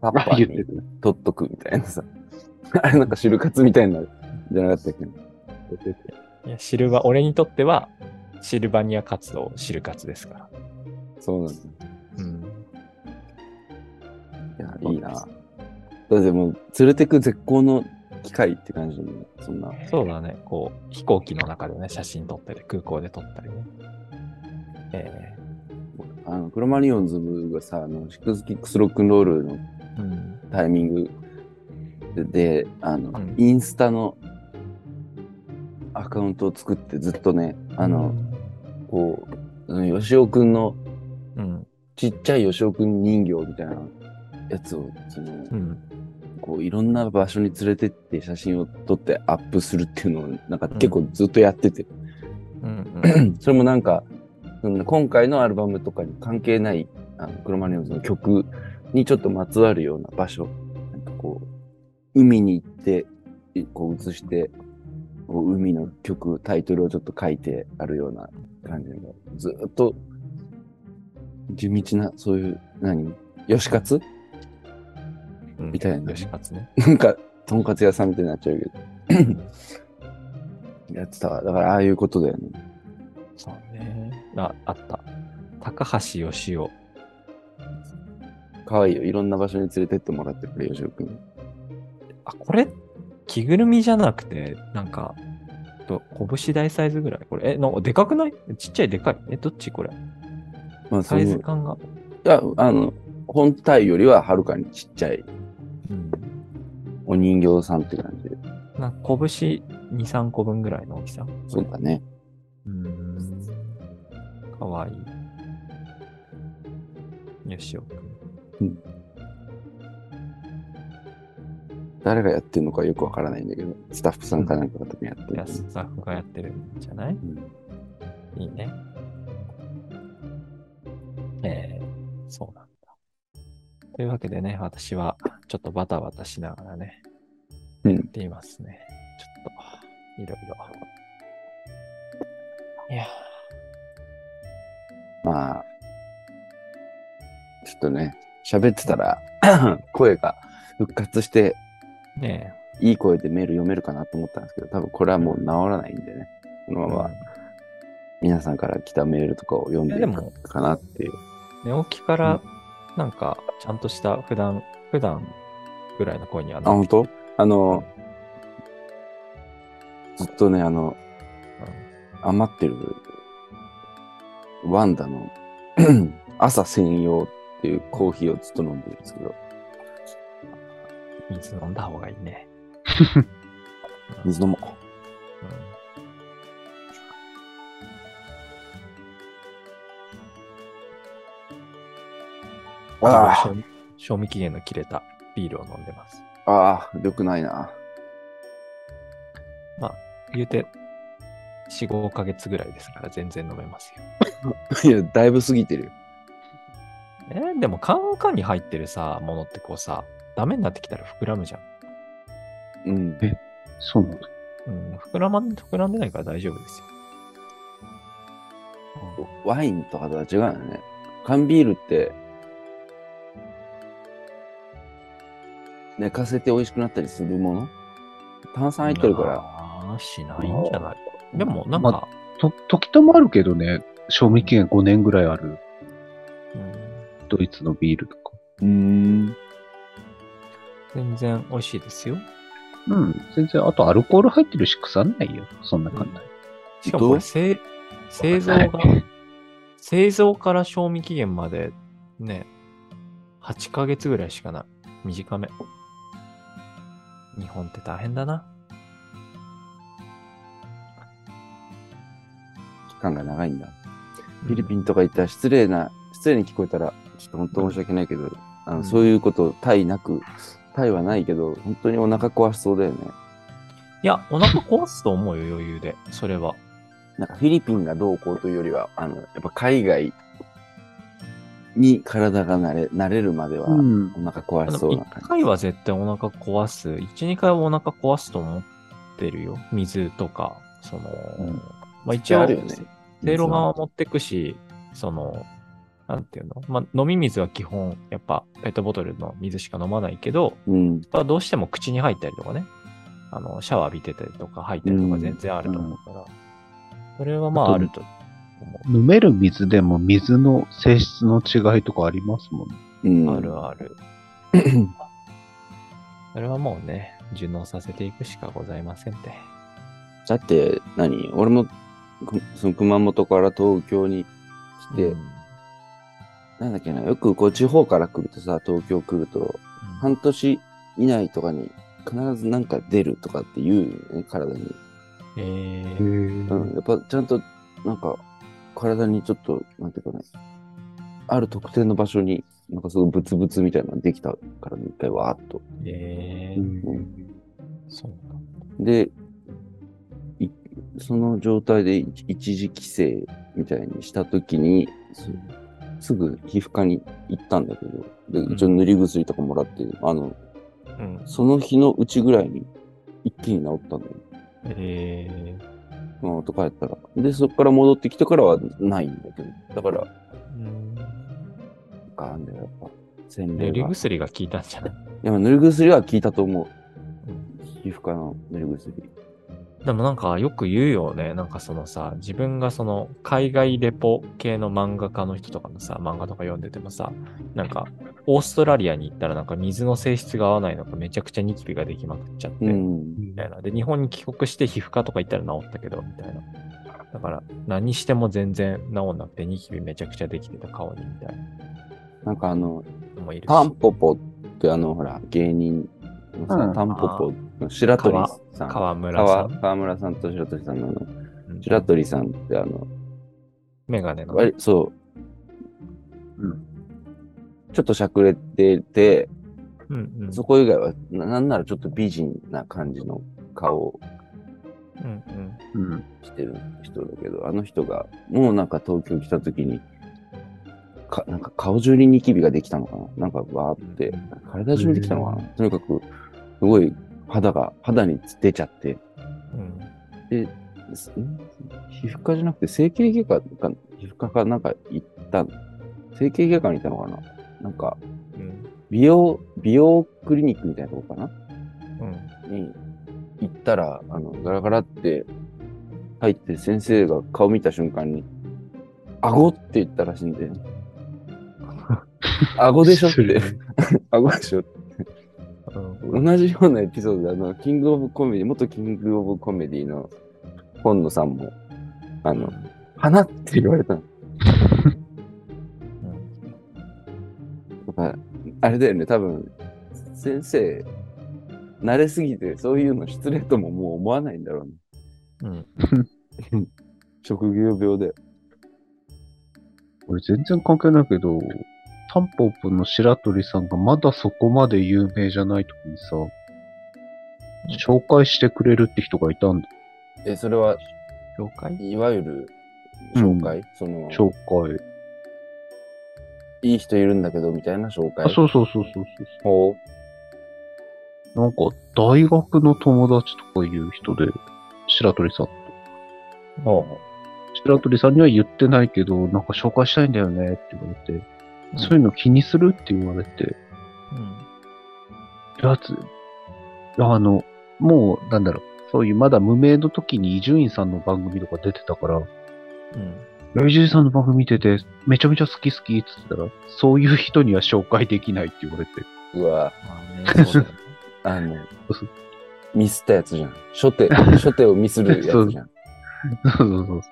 [SPEAKER 1] タッパーに取っとくみたいなさ。あれなんかシルカツみたいになるじゃなかったっけ？
[SPEAKER 2] いや、シルバ、俺にとっては、シルバニア活動、シル活ですから。
[SPEAKER 1] そうなんだ。
[SPEAKER 2] うん。
[SPEAKER 1] いや、いいな。だってもう、連れてく絶好の機会って感じだね。そんな。
[SPEAKER 2] そうだね。こう、飛行機の中でね、写真撮ったり、空港で撮ったりね。え
[SPEAKER 1] あの、クロマリオンズがさ、あの、シックスキックスロックンロールの
[SPEAKER 2] えうん。
[SPEAKER 1] タイミングで、であの、
[SPEAKER 2] うん
[SPEAKER 1] インスタのアカウントを作ってずっとね、あの、こう、うん吉尾くんの、
[SPEAKER 2] うん。
[SPEAKER 1] ちっちゃい吉尾くん人形みたいなやつを、その、
[SPEAKER 2] うん。
[SPEAKER 1] こう、いろんな場所に連れてって写真を撮ってアップするっていうのを、なんか結構ずっとやってて、
[SPEAKER 2] うん。うん。
[SPEAKER 1] それもなんか、今回のアルバムとかに関係ない、あの、クロマニオンズの曲にちょっとまつわるような場所、なんかこう、海に行って、いこう映して、海の曲、タイトルをちょっと書いてあるような感じの、ずっと、地道な、そういう、何吉活
[SPEAKER 2] うん
[SPEAKER 1] みたいな
[SPEAKER 2] 吉勝ね。
[SPEAKER 1] なんか、とんかつ屋さんみたいになっちゃうけど。やってたわ。だから、ああいうことだよね。
[SPEAKER 2] そうね。あ、あった。高橋義雄。
[SPEAKER 1] かわいいよ。いろんな場所に連れてってもらってくれ、吉尾くん。
[SPEAKER 2] あ、これ、着ぐるみじゃなくて、なんか、と拳大サイズぐらい？これ、え、なんかでかくない？ちっちゃいでかい？え、どっちこれ？
[SPEAKER 1] まあ、そ
[SPEAKER 2] サ
[SPEAKER 1] の
[SPEAKER 2] イズ感が？
[SPEAKER 1] いや、あの、本体よりははるかにちっちゃい
[SPEAKER 2] うん。
[SPEAKER 1] お人形さんって感じで。
[SPEAKER 2] なんか拳2、3個分ぐらいの大きさ？
[SPEAKER 1] そうだね。
[SPEAKER 2] うーん。かわいい。よしおくん。
[SPEAKER 1] 誰がやってるのかよくわからないんだけど、スタッフさんかなんかが多分やってる
[SPEAKER 2] いや、。スタッフがやってるんじゃない？
[SPEAKER 1] うん
[SPEAKER 2] いいね。えー、そうなんだ。というわけでね、私はちょっとバタバタしながらね、
[SPEAKER 1] うん
[SPEAKER 2] やっていますね。ちょっと、いろいろ。いや
[SPEAKER 1] まあ、ちょっとね、喋ってたら、声が復活して、
[SPEAKER 2] ー、ね
[SPEAKER 1] いい声でメール読めるかなと思ったんですけど、多分これはもう治らないんでね、この
[SPEAKER 2] え。
[SPEAKER 1] まま皆さんから来たメールとかを読んでいかなっていう。
[SPEAKER 2] 寝起きから、なんか、ちゃんとした普段、普段ぐらいの声には
[SPEAKER 1] あ、
[SPEAKER 2] な
[SPEAKER 1] 本当？あの、ずっとね、あの、余ってる、ワンダの 朝専用っていうコーヒーをずっと飲んでるんですけど、
[SPEAKER 2] 水飲んだ方がいいね。
[SPEAKER 1] 水飲もう。
[SPEAKER 2] うん
[SPEAKER 1] あ
[SPEAKER 2] 賞味賞味期限の切れたビールを飲んでます。
[SPEAKER 1] あ、ああ、よくないな。
[SPEAKER 2] 言うて、4、5ヶ月ぐらいですから全然飲めますよ。
[SPEAKER 1] いや、だいぶ過ぎてるよ。
[SPEAKER 2] えーでもカンカンに入ってるさ、ものってこうさ、ダメになってきたら膨らむじゃん。
[SPEAKER 1] うん。
[SPEAKER 3] そうなんだ。
[SPEAKER 2] うん、膨らまん、膨らんでないから大丈夫ですよ。
[SPEAKER 1] ワインとかとは違うよね。缶ビールって、寝かせて美味しくなったりするもの？炭酸入ってるから。
[SPEAKER 2] ああ、しないんじゃない？でも、なんか、
[SPEAKER 3] と、時ともあるけどね、賞味期限5年ぐらいある
[SPEAKER 2] うん
[SPEAKER 3] ドイツのビールとか。
[SPEAKER 1] うん。
[SPEAKER 2] 全然美味しいですよ。
[SPEAKER 3] うん。全然、あとアルコール入ってるし腐んないよ。そんな簡単に。
[SPEAKER 2] しかもこれ製、製造が、製造から賞味期限までね、8ヶ月ぐらいしかない。短め。日本って大変だな。
[SPEAKER 1] 期間が長いんだ。フィリピンとか行ったら失礼な、失礼に聞こえたら、ちょっと本当申し訳ないけど、あの
[SPEAKER 2] うん
[SPEAKER 1] そういうこと、タイなく、タイはないけど、本当にお腹壊しそうだよね。
[SPEAKER 2] いや、お腹壊すと思うよ、余裕で。それは。
[SPEAKER 1] なんかフィリピンがどうこうというよりは、あの、やっぱ海外に体が慣れ、慣れるまでは、
[SPEAKER 3] うん。
[SPEAKER 1] お腹壊しそうな感
[SPEAKER 2] 1回は絶対お腹壊す。1、2回はお腹壊すと思ってるよ。水とか、その、
[SPEAKER 3] うん
[SPEAKER 2] まあ
[SPEAKER 1] じ。
[SPEAKER 2] 一応、
[SPEAKER 1] あるよね。
[SPEAKER 2] せいろがは持ってくし、その、なんていうの？まあ、飲み水は基本、やっぱ、ペットボトルの水しか飲まないけど、
[SPEAKER 1] うん。
[SPEAKER 2] まあ、どうしても口に入ったりとかね、あの、シャワー浴びてたりとか入ったりとか全然あると思うから、それはま
[SPEAKER 3] あと
[SPEAKER 2] ああると思
[SPEAKER 3] 飲める水でも水の性質の違いとかありますもんね。
[SPEAKER 1] うん。
[SPEAKER 2] う。あるある。それはもうね、順応させていくしかございませんって。
[SPEAKER 1] だって何、俺も、くその熊本から東京に来て、
[SPEAKER 2] うん
[SPEAKER 1] なんだっけな、よくこう地方から来るとさ、東京来ると、半年以内とかに必ずなんか出るとかって言うよね、体に。
[SPEAKER 2] えー、
[SPEAKER 1] うん。やっぱちゃんと、なんか、体にちょっと、なんていうかね、ある特定の場所に、なんかすごいブツブツみたいなのができたからね、一回わーっと。
[SPEAKER 2] えー、
[SPEAKER 3] うん
[SPEAKER 2] そう。
[SPEAKER 1] で、いその状態で一一時帰省みたいにしたときに、すすぐ皮膚科に行ったんだけど、で、一応塗り薬とかもらって、あの、
[SPEAKER 2] うん。
[SPEAKER 1] その日のうちぐらいに一気に治ったんだよ。
[SPEAKER 2] え
[SPEAKER 1] 熊本帰ったら。で、そこから戻ってきてからはないんだけど。だから、
[SPEAKER 2] ー、うん。
[SPEAKER 1] あんだよ、やっぱ。洗
[SPEAKER 2] 塗り薬が効いたんじゃない？
[SPEAKER 1] や、まあ塗り薬は効いたと思う。皮膚科の塗り薬。
[SPEAKER 2] でもなんかよく言うよね。なんかそのさ、自分がその海外レポ系の漫画家の人とかのさ、漫画とか読んでてもさ、なんかオーストラリアに行ったらなんか水の性質が合わないのかめちゃくちゃニキビができまくっちゃって、
[SPEAKER 1] うん。
[SPEAKER 2] みたいな。で、日本に帰国して皮膚科とか行ったら治ったけど、みたいな。だから何しても全然治んなくてニキビめちゃくちゃできてた顔にみたい
[SPEAKER 1] なんかあの。タンポポってあの、ほら、芸人のさ、
[SPEAKER 3] うん
[SPEAKER 1] タンポポの白鳥さん。
[SPEAKER 2] 川村さん。
[SPEAKER 1] 川川村さんと白鳥さんのあの、
[SPEAKER 2] うん
[SPEAKER 1] 白鳥さんってあの、
[SPEAKER 2] メガネの。
[SPEAKER 1] 割そう、
[SPEAKER 3] うん
[SPEAKER 1] ちょっとしゃくれてて、
[SPEAKER 2] うんうん。
[SPEAKER 1] そこ以外はな、なんならちょっと美人な感じの顔を
[SPEAKER 2] うんうん。
[SPEAKER 3] うん。
[SPEAKER 1] してる人だけど、あの人が、もうなんか東京来た時に、か、なんか顔中にニキビができたのかな？なんかわーって、体中にできたのかな？とにかく、すごい肌が、肌に出ちゃって、
[SPEAKER 2] うん。
[SPEAKER 1] で、皮膚科じゃなくて整形外科か、皮膚科かなんか行った、整形外科に行ったのかな？なんか、
[SPEAKER 2] うん。
[SPEAKER 1] 美容、美容クリニックみたいなとこかな？
[SPEAKER 2] うん。
[SPEAKER 1] に行ったら、あの、ガラガラって入って先生が顔見た瞬間に、顎って言ったらしいんで、顎でしょって。顎 でしょ
[SPEAKER 2] うん
[SPEAKER 1] 同じようなエピソードで、あの、キングオブコメディ、元キングオブコメディの本野さんも、あの、花って言われたの。やっぱあれだよね、多分、先生、慣れすぎて、そういうの失礼とももう思わないんだろうね。
[SPEAKER 2] うん。
[SPEAKER 1] 職業病で。
[SPEAKER 3] これ全然関係ないけど、タンポポの白鳥さんがまだそこまで有名じゃない時にさ、紹介してくれるって人がいたんだ。
[SPEAKER 1] え、それは、
[SPEAKER 2] 了解
[SPEAKER 1] いわゆる、紹介、その、
[SPEAKER 3] 紹介。
[SPEAKER 1] いい人いるんだけど、みたいな紹介？
[SPEAKER 3] あ、そうそうそうそうそう。
[SPEAKER 1] ほ
[SPEAKER 3] なんか、大学の友達とかいう人で、白鳥さん。
[SPEAKER 2] お
[SPEAKER 3] 白鳥さんには言ってないけど、なんか紹介したいんだよねって言われて、そういうの気にするって言われて、
[SPEAKER 2] うん。
[SPEAKER 3] やつ、あの、もう、なんだろう、そういうまだ無名の時に伊集院さんの番組とか出てたから、
[SPEAKER 2] うん。
[SPEAKER 3] ライジュさんの番組見てて、めちゃめちゃ好き好きって言ったら、そういう人には紹介できないって言われて。
[SPEAKER 1] うわ、
[SPEAKER 2] まあ
[SPEAKER 1] のミスったやつじゃん。初手、初手をミスるやつじゃん。
[SPEAKER 3] そうそうそう。っ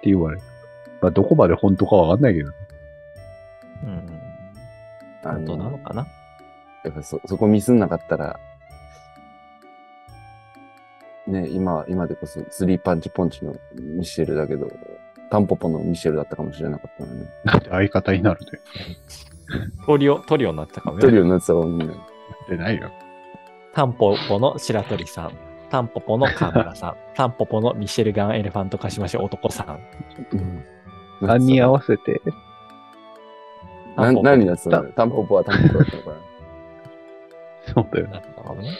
[SPEAKER 3] て言われる。まあ、どこまで本当かわかんないけどね。
[SPEAKER 2] うん。
[SPEAKER 1] あ
[SPEAKER 2] 本当なの
[SPEAKER 1] の、
[SPEAKER 2] かな？
[SPEAKER 1] やっぱそ、そこミスんなかったら、ね、今、今でこそスリーパンチポンチのミシェルだけど、タンポポのミシェルだったかもしれなかったのね。
[SPEAKER 3] なんで相方になるで。
[SPEAKER 2] トリオ、トリオになったかも
[SPEAKER 1] 一人
[SPEAKER 2] ね。
[SPEAKER 1] になってたもんね。
[SPEAKER 3] でないよ。
[SPEAKER 2] タンポポの白鳥さん。タンポポの河村さん。タンポポのミシェルガン・エレファントカシマシ男さん。
[SPEAKER 1] うん。
[SPEAKER 3] 何に合わせて。
[SPEAKER 1] な何やつだタンポポはタンポポだったのかな？
[SPEAKER 3] そうだよ。
[SPEAKER 2] だったかもね。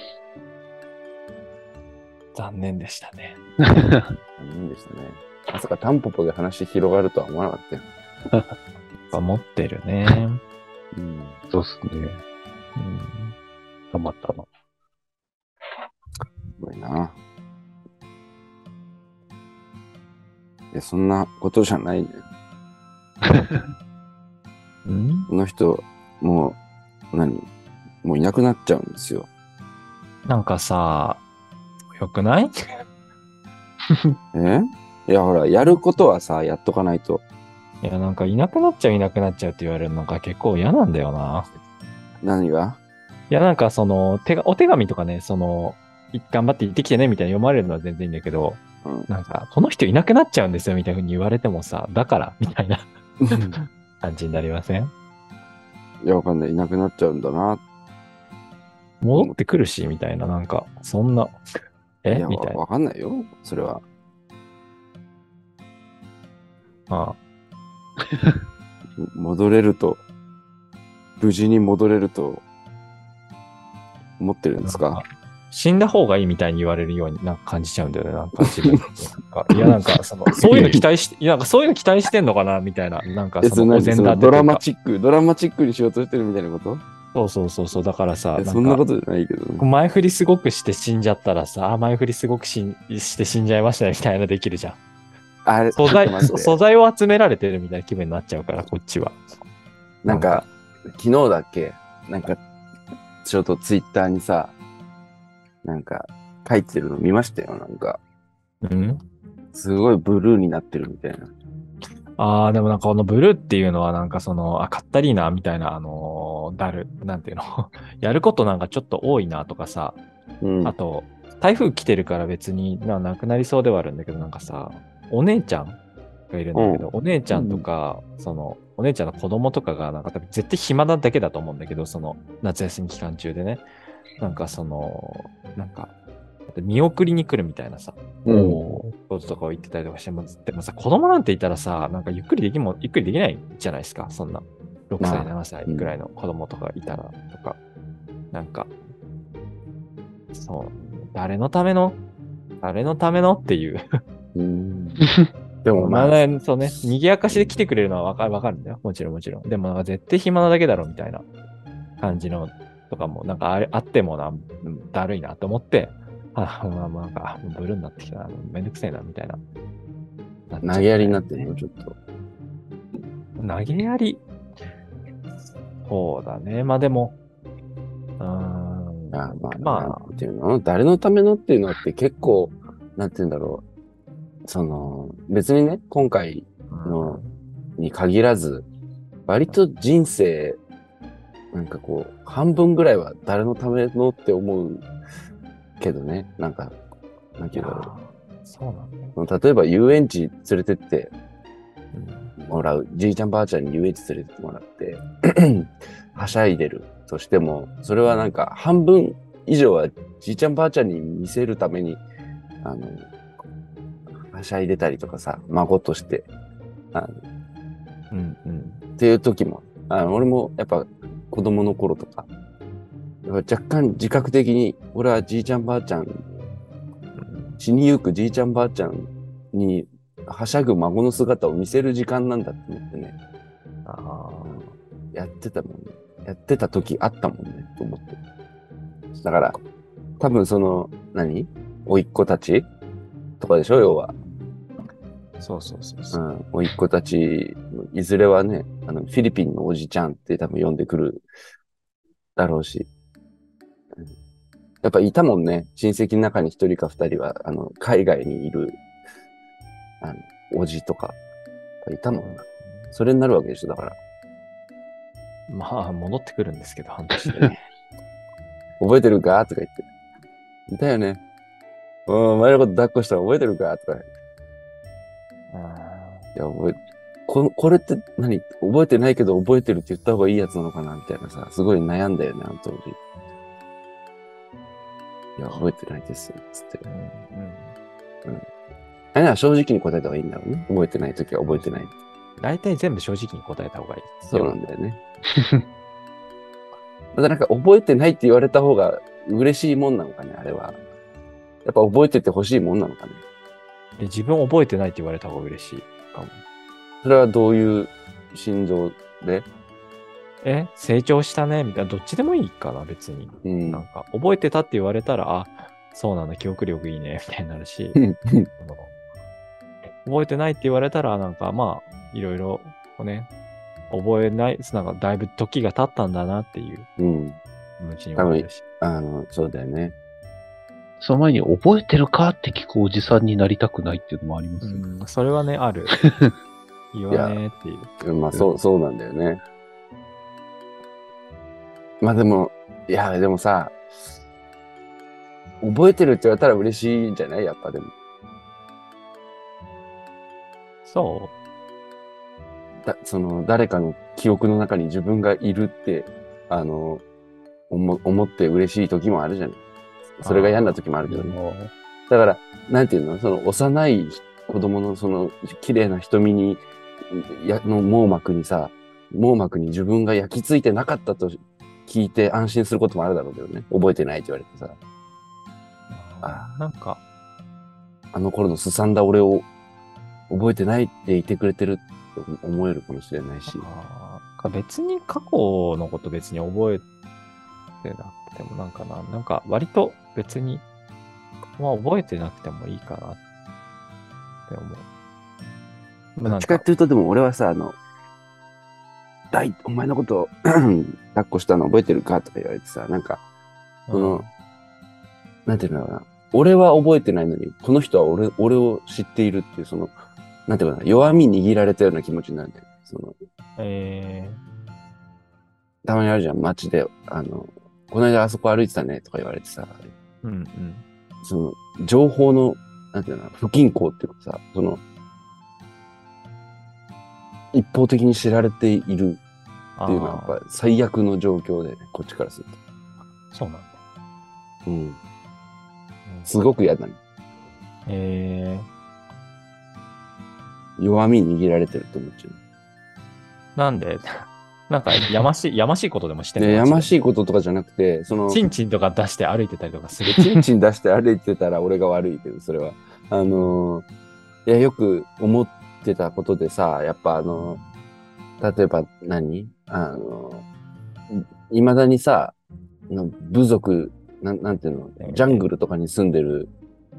[SPEAKER 2] 残念でしたね。
[SPEAKER 1] 残念でしたね。まさかタンポポで話広がるとは思わなかったよ。
[SPEAKER 2] や持ってるね。
[SPEAKER 1] うん。
[SPEAKER 3] そうっすね。
[SPEAKER 2] うん
[SPEAKER 3] たまたま。
[SPEAKER 1] すごいな。いや、そんなことじゃないね。
[SPEAKER 2] う
[SPEAKER 1] の人、もう、何？もういなくなっちゃうんですよ。
[SPEAKER 2] なんかさ、よくない？
[SPEAKER 1] え？いや、ほら、やることはさ、やっとかないと。
[SPEAKER 2] いや、なんかいなくなっちゃういなくなっちゃうって言われるのが結構嫌なんだよな。
[SPEAKER 1] 何が？
[SPEAKER 2] いや、なんかその、手が、お手紙とかね、その、い頑張って行ってきてねみたいな読まれるのは全然いいんだけど、
[SPEAKER 1] うん。
[SPEAKER 2] なんか、この人いなくなっちゃうんですよみたいな風に言われてもさ、だからみたいな感じになりません？
[SPEAKER 1] いや、わかんない。いなくなっちゃうんだな。
[SPEAKER 2] 戻ってくるし、みたいな、なんか、そんな、え？みたいな。
[SPEAKER 1] わかんないよ。それは。
[SPEAKER 2] あ
[SPEAKER 1] 戻れると、無事に戻れると、思ってるんですか
[SPEAKER 2] 死んだ方がいいみたいに言われるようになんか感じちゃうんだよね、なんか自分でなんか いや、なんかその、そういうの期待して、いや、なんかそういうの期待してんのかなみたいな、なんか
[SPEAKER 1] え、
[SPEAKER 2] その、お
[SPEAKER 1] そのドラマ
[SPEAKER 2] か。
[SPEAKER 1] チック、ドラマチックにしようとしてるみたいなこと？
[SPEAKER 2] そうそうそうそう、だからさ、
[SPEAKER 1] そんなことじゃないけどね。
[SPEAKER 2] 前振りすごくして死んじゃったらさ、あ、前振りすごくしんして死んじゃいましたねみたいなできるじゃん。
[SPEAKER 1] あれ、
[SPEAKER 2] 素材素材を集められてるみたいな気分になっちゃうから、こっちは。
[SPEAKER 1] なんか、昨日だっけ？なんか、ちょっとツイッターにさ、なんか、書いてるの見ましたよ。なんか、
[SPEAKER 2] うん？
[SPEAKER 1] すごいブルーになってるみたいな。
[SPEAKER 2] ああ、でもなんかこのブルーっていうのはなんかその、あ、買ったりーな、みたいな、あのーだる、なんていうの、やることなんかちょっと多いなとかさ、
[SPEAKER 1] うん。
[SPEAKER 2] あと、台風来てるから別にななくなりそうではあるんだけど、なんかさ、お姉ちゃんがいるんだけど、お姉ちゃんとか、その、お姉ちゃんの子供とかが、なんか多分絶対暇なだけだと思うんだけど、その、夏休み期間中でね、なんかその、なんか、見送りに来るみたいなさ、
[SPEAKER 1] うん。
[SPEAKER 2] こととかを言ってたりとかしても、でもさ、子供なんていたらさ、なんかゆっくりできも、ゆっくりできないじゃないですか、そんな。6歳、
[SPEAKER 1] まあ
[SPEAKER 2] 7歳ぐらいの子供とかいたら、とか、なんか、そう、誰のための、誰のためのっていう。
[SPEAKER 1] うん。でも
[SPEAKER 2] ま
[SPEAKER 1] まあ、
[SPEAKER 2] あ、そうね、賑やかしで来てくれるのはわかるわかるんだよ。もちろんもちろん。でも絶対暇なだけだろ、みたいな感じのとかも、なんかあれあってもな、うんだるいなと思って、あ、まあまあなんか、ブルーになってきたな、めんどくせえな、みたいな。な
[SPEAKER 1] 投げやりになってるの、ちょっと。
[SPEAKER 2] 投げやり？そうだね。まあでも、うーん。
[SPEAKER 1] あまあ、
[SPEAKER 2] ま
[SPEAKER 1] なんていうの？誰のためのっていうのって結構、なんていうんだろう。その、別にね、今回
[SPEAKER 2] あ、
[SPEAKER 1] のに限らず、割と人生、なんかこう、半分ぐらいは誰のためのって思うけどね、なんか、なんていうんだろ
[SPEAKER 2] そうな。
[SPEAKER 1] 例えば遊園地連れてって
[SPEAKER 2] うん
[SPEAKER 1] もらう、じいちゃんばあちゃんに遊園地連れてってもらって、はしゃいでるとしても、それはなんか半分以上はじいちゃんばあちゃんに見せるために、あの、はしゃいでたりとかさ、孫として、あの
[SPEAKER 2] うんうん。
[SPEAKER 1] っていう時も、あの俺もやっぱ子供の頃とか、若干自覚的に、俺はじいちゃんばあちゃん、死にゆくじいちゃんばあちゃんにはしゃぐ孫の姿を見せる時間なんだって思ってね、
[SPEAKER 2] あ
[SPEAKER 1] やってたもんね。やってた時あったもんね、と思って。だから、多分その、何？甥っ子たち？とかでしょ、要は。
[SPEAKER 2] そうそうそう
[SPEAKER 1] う
[SPEAKER 2] そう。
[SPEAKER 1] ん。おいっ子たち、いずれはね、あの、フィリピンのおじちゃんって多分呼んでくるだろうし。うんやっぱいたもんね。親戚の中に一人か二人は、あの、海外にいる、あの、おじとか、いたもんな。それになるわけでしょ、だから。
[SPEAKER 2] まあ、戻ってくるんですけど、半年でね。
[SPEAKER 1] 覚えてるか？とか言って。いたよね。うんお前のこと抱っこしたら覚えてるか？とか。いや、覚え、ここれって何？覚えてないけど覚えてるって言った方がいいやつなのかなみたいなさ、すごい悩んだよね、あの当時。いや、覚えてないですよ、つって。
[SPEAKER 2] うんうん
[SPEAKER 1] あれは正直に答えた方がいいんだろうね。覚えてないときは覚えてない。
[SPEAKER 2] 大体全部正直に答えた方がいい
[SPEAKER 1] そう
[SPEAKER 2] よ。
[SPEAKER 1] なんだよね。またなんか覚えてないって言われた方が嬉しいもんなのかね、あれは。やっぱ覚えてて欲しいもんなのかね。
[SPEAKER 2] で自分覚えてないって言われた方が嬉しいかも。
[SPEAKER 1] それはどういう心情で？
[SPEAKER 2] え？成長したね？みたいな、どっちでもいいかな、別に。
[SPEAKER 1] うん
[SPEAKER 2] なんか、覚えてたって言われたら、あ、そうなんだ、記憶力いいね、みたいになるし、覚えてないって言われたら、なんか、まあ、いろいろ、こうね、覚えない、なんか、だいぶ時が経ったんだなっていう
[SPEAKER 1] うん。
[SPEAKER 2] 気持ちにもなるし。
[SPEAKER 1] あの、そうだよね。
[SPEAKER 3] その前に覚えてるかって聞くおじさんになりたくないっていうのもありますよ。
[SPEAKER 2] うん、それはね、ある。言わねえっていう。
[SPEAKER 1] うんまあ、そう、そうなんだよね。まあでも、いや、でもさ、覚えてるって言われたら嬉しいんじゃない？やっぱでも。
[SPEAKER 2] そ
[SPEAKER 1] だその、誰かの記憶の中に自分がいるって、あの、思思って嬉しい時もあるじゃない？それが嫌な時もあるけどね。だから、なんていうの？その幼い子供のその綺麗な瞳に、や、の網膜にさ、網膜に自分が焼き付いてなかったと聞いて安心することもあるだろうけどね。覚えてないって言われてさ、
[SPEAKER 2] う。
[SPEAKER 1] あ
[SPEAKER 2] なんか、
[SPEAKER 1] あの頃のすさんだ俺を覚えてないっていてくれてるって思えるかもしれないし。
[SPEAKER 2] 別に過去のこと別に覚えてなくてもなんかな、なんか割と別に、まあ覚えてなくてもいいかなって思う。まあ
[SPEAKER 1] どっちかっていうと、でも俺はさ、あの、大、お前のこと 抱っこしたの覚えてるかとか言われてさ、なんか、その、なんていうんだろうな。俺は覚えてないのに、この人は俺、俺を知っているっていう、その、なんていうかな、弱み握られたような気持ちになるんだよね。その、
[SPEAKER 2] え
[SPEAKER 1] たまにあるじゃん、街で、あの、この間あそこ歩いてたねとか言われてさ、
[SPEAKER 2] ー、うんうん。
[SPEAKER 1] その、情報の、なんていうのかな、不均衡っていうかさ、その、一方的に知られているっていうのはやっぱり最悪の状況でね、こっちからすると。
[SPEAKER 2] そうなんだ。
[SPEAKER 1] うん。すごく嫌だね。
[SPEAKER 2] え
[SPEAKER 1] 弱み握られてると思っちゃう。
[SPEAKER 2] ー、なんで、なんかやましい、やましいことでもして
[SPEAKER 1] で、やま
[SPEAKER 2] い。
[SPEAKER 1] しいこととかじゃなくて、その、
[SPEAKER 2] チンチンとか出して歩いてたりとかする。
[SPEAKER 1] チンチン出して歩いてたら俺が悪いけど、それは。あのーいや、よく思ってたことでさ、やっぱあのー例えば何？あのーいまだにさ、の部族、なんなんていうの、ジャングルとかに住んでる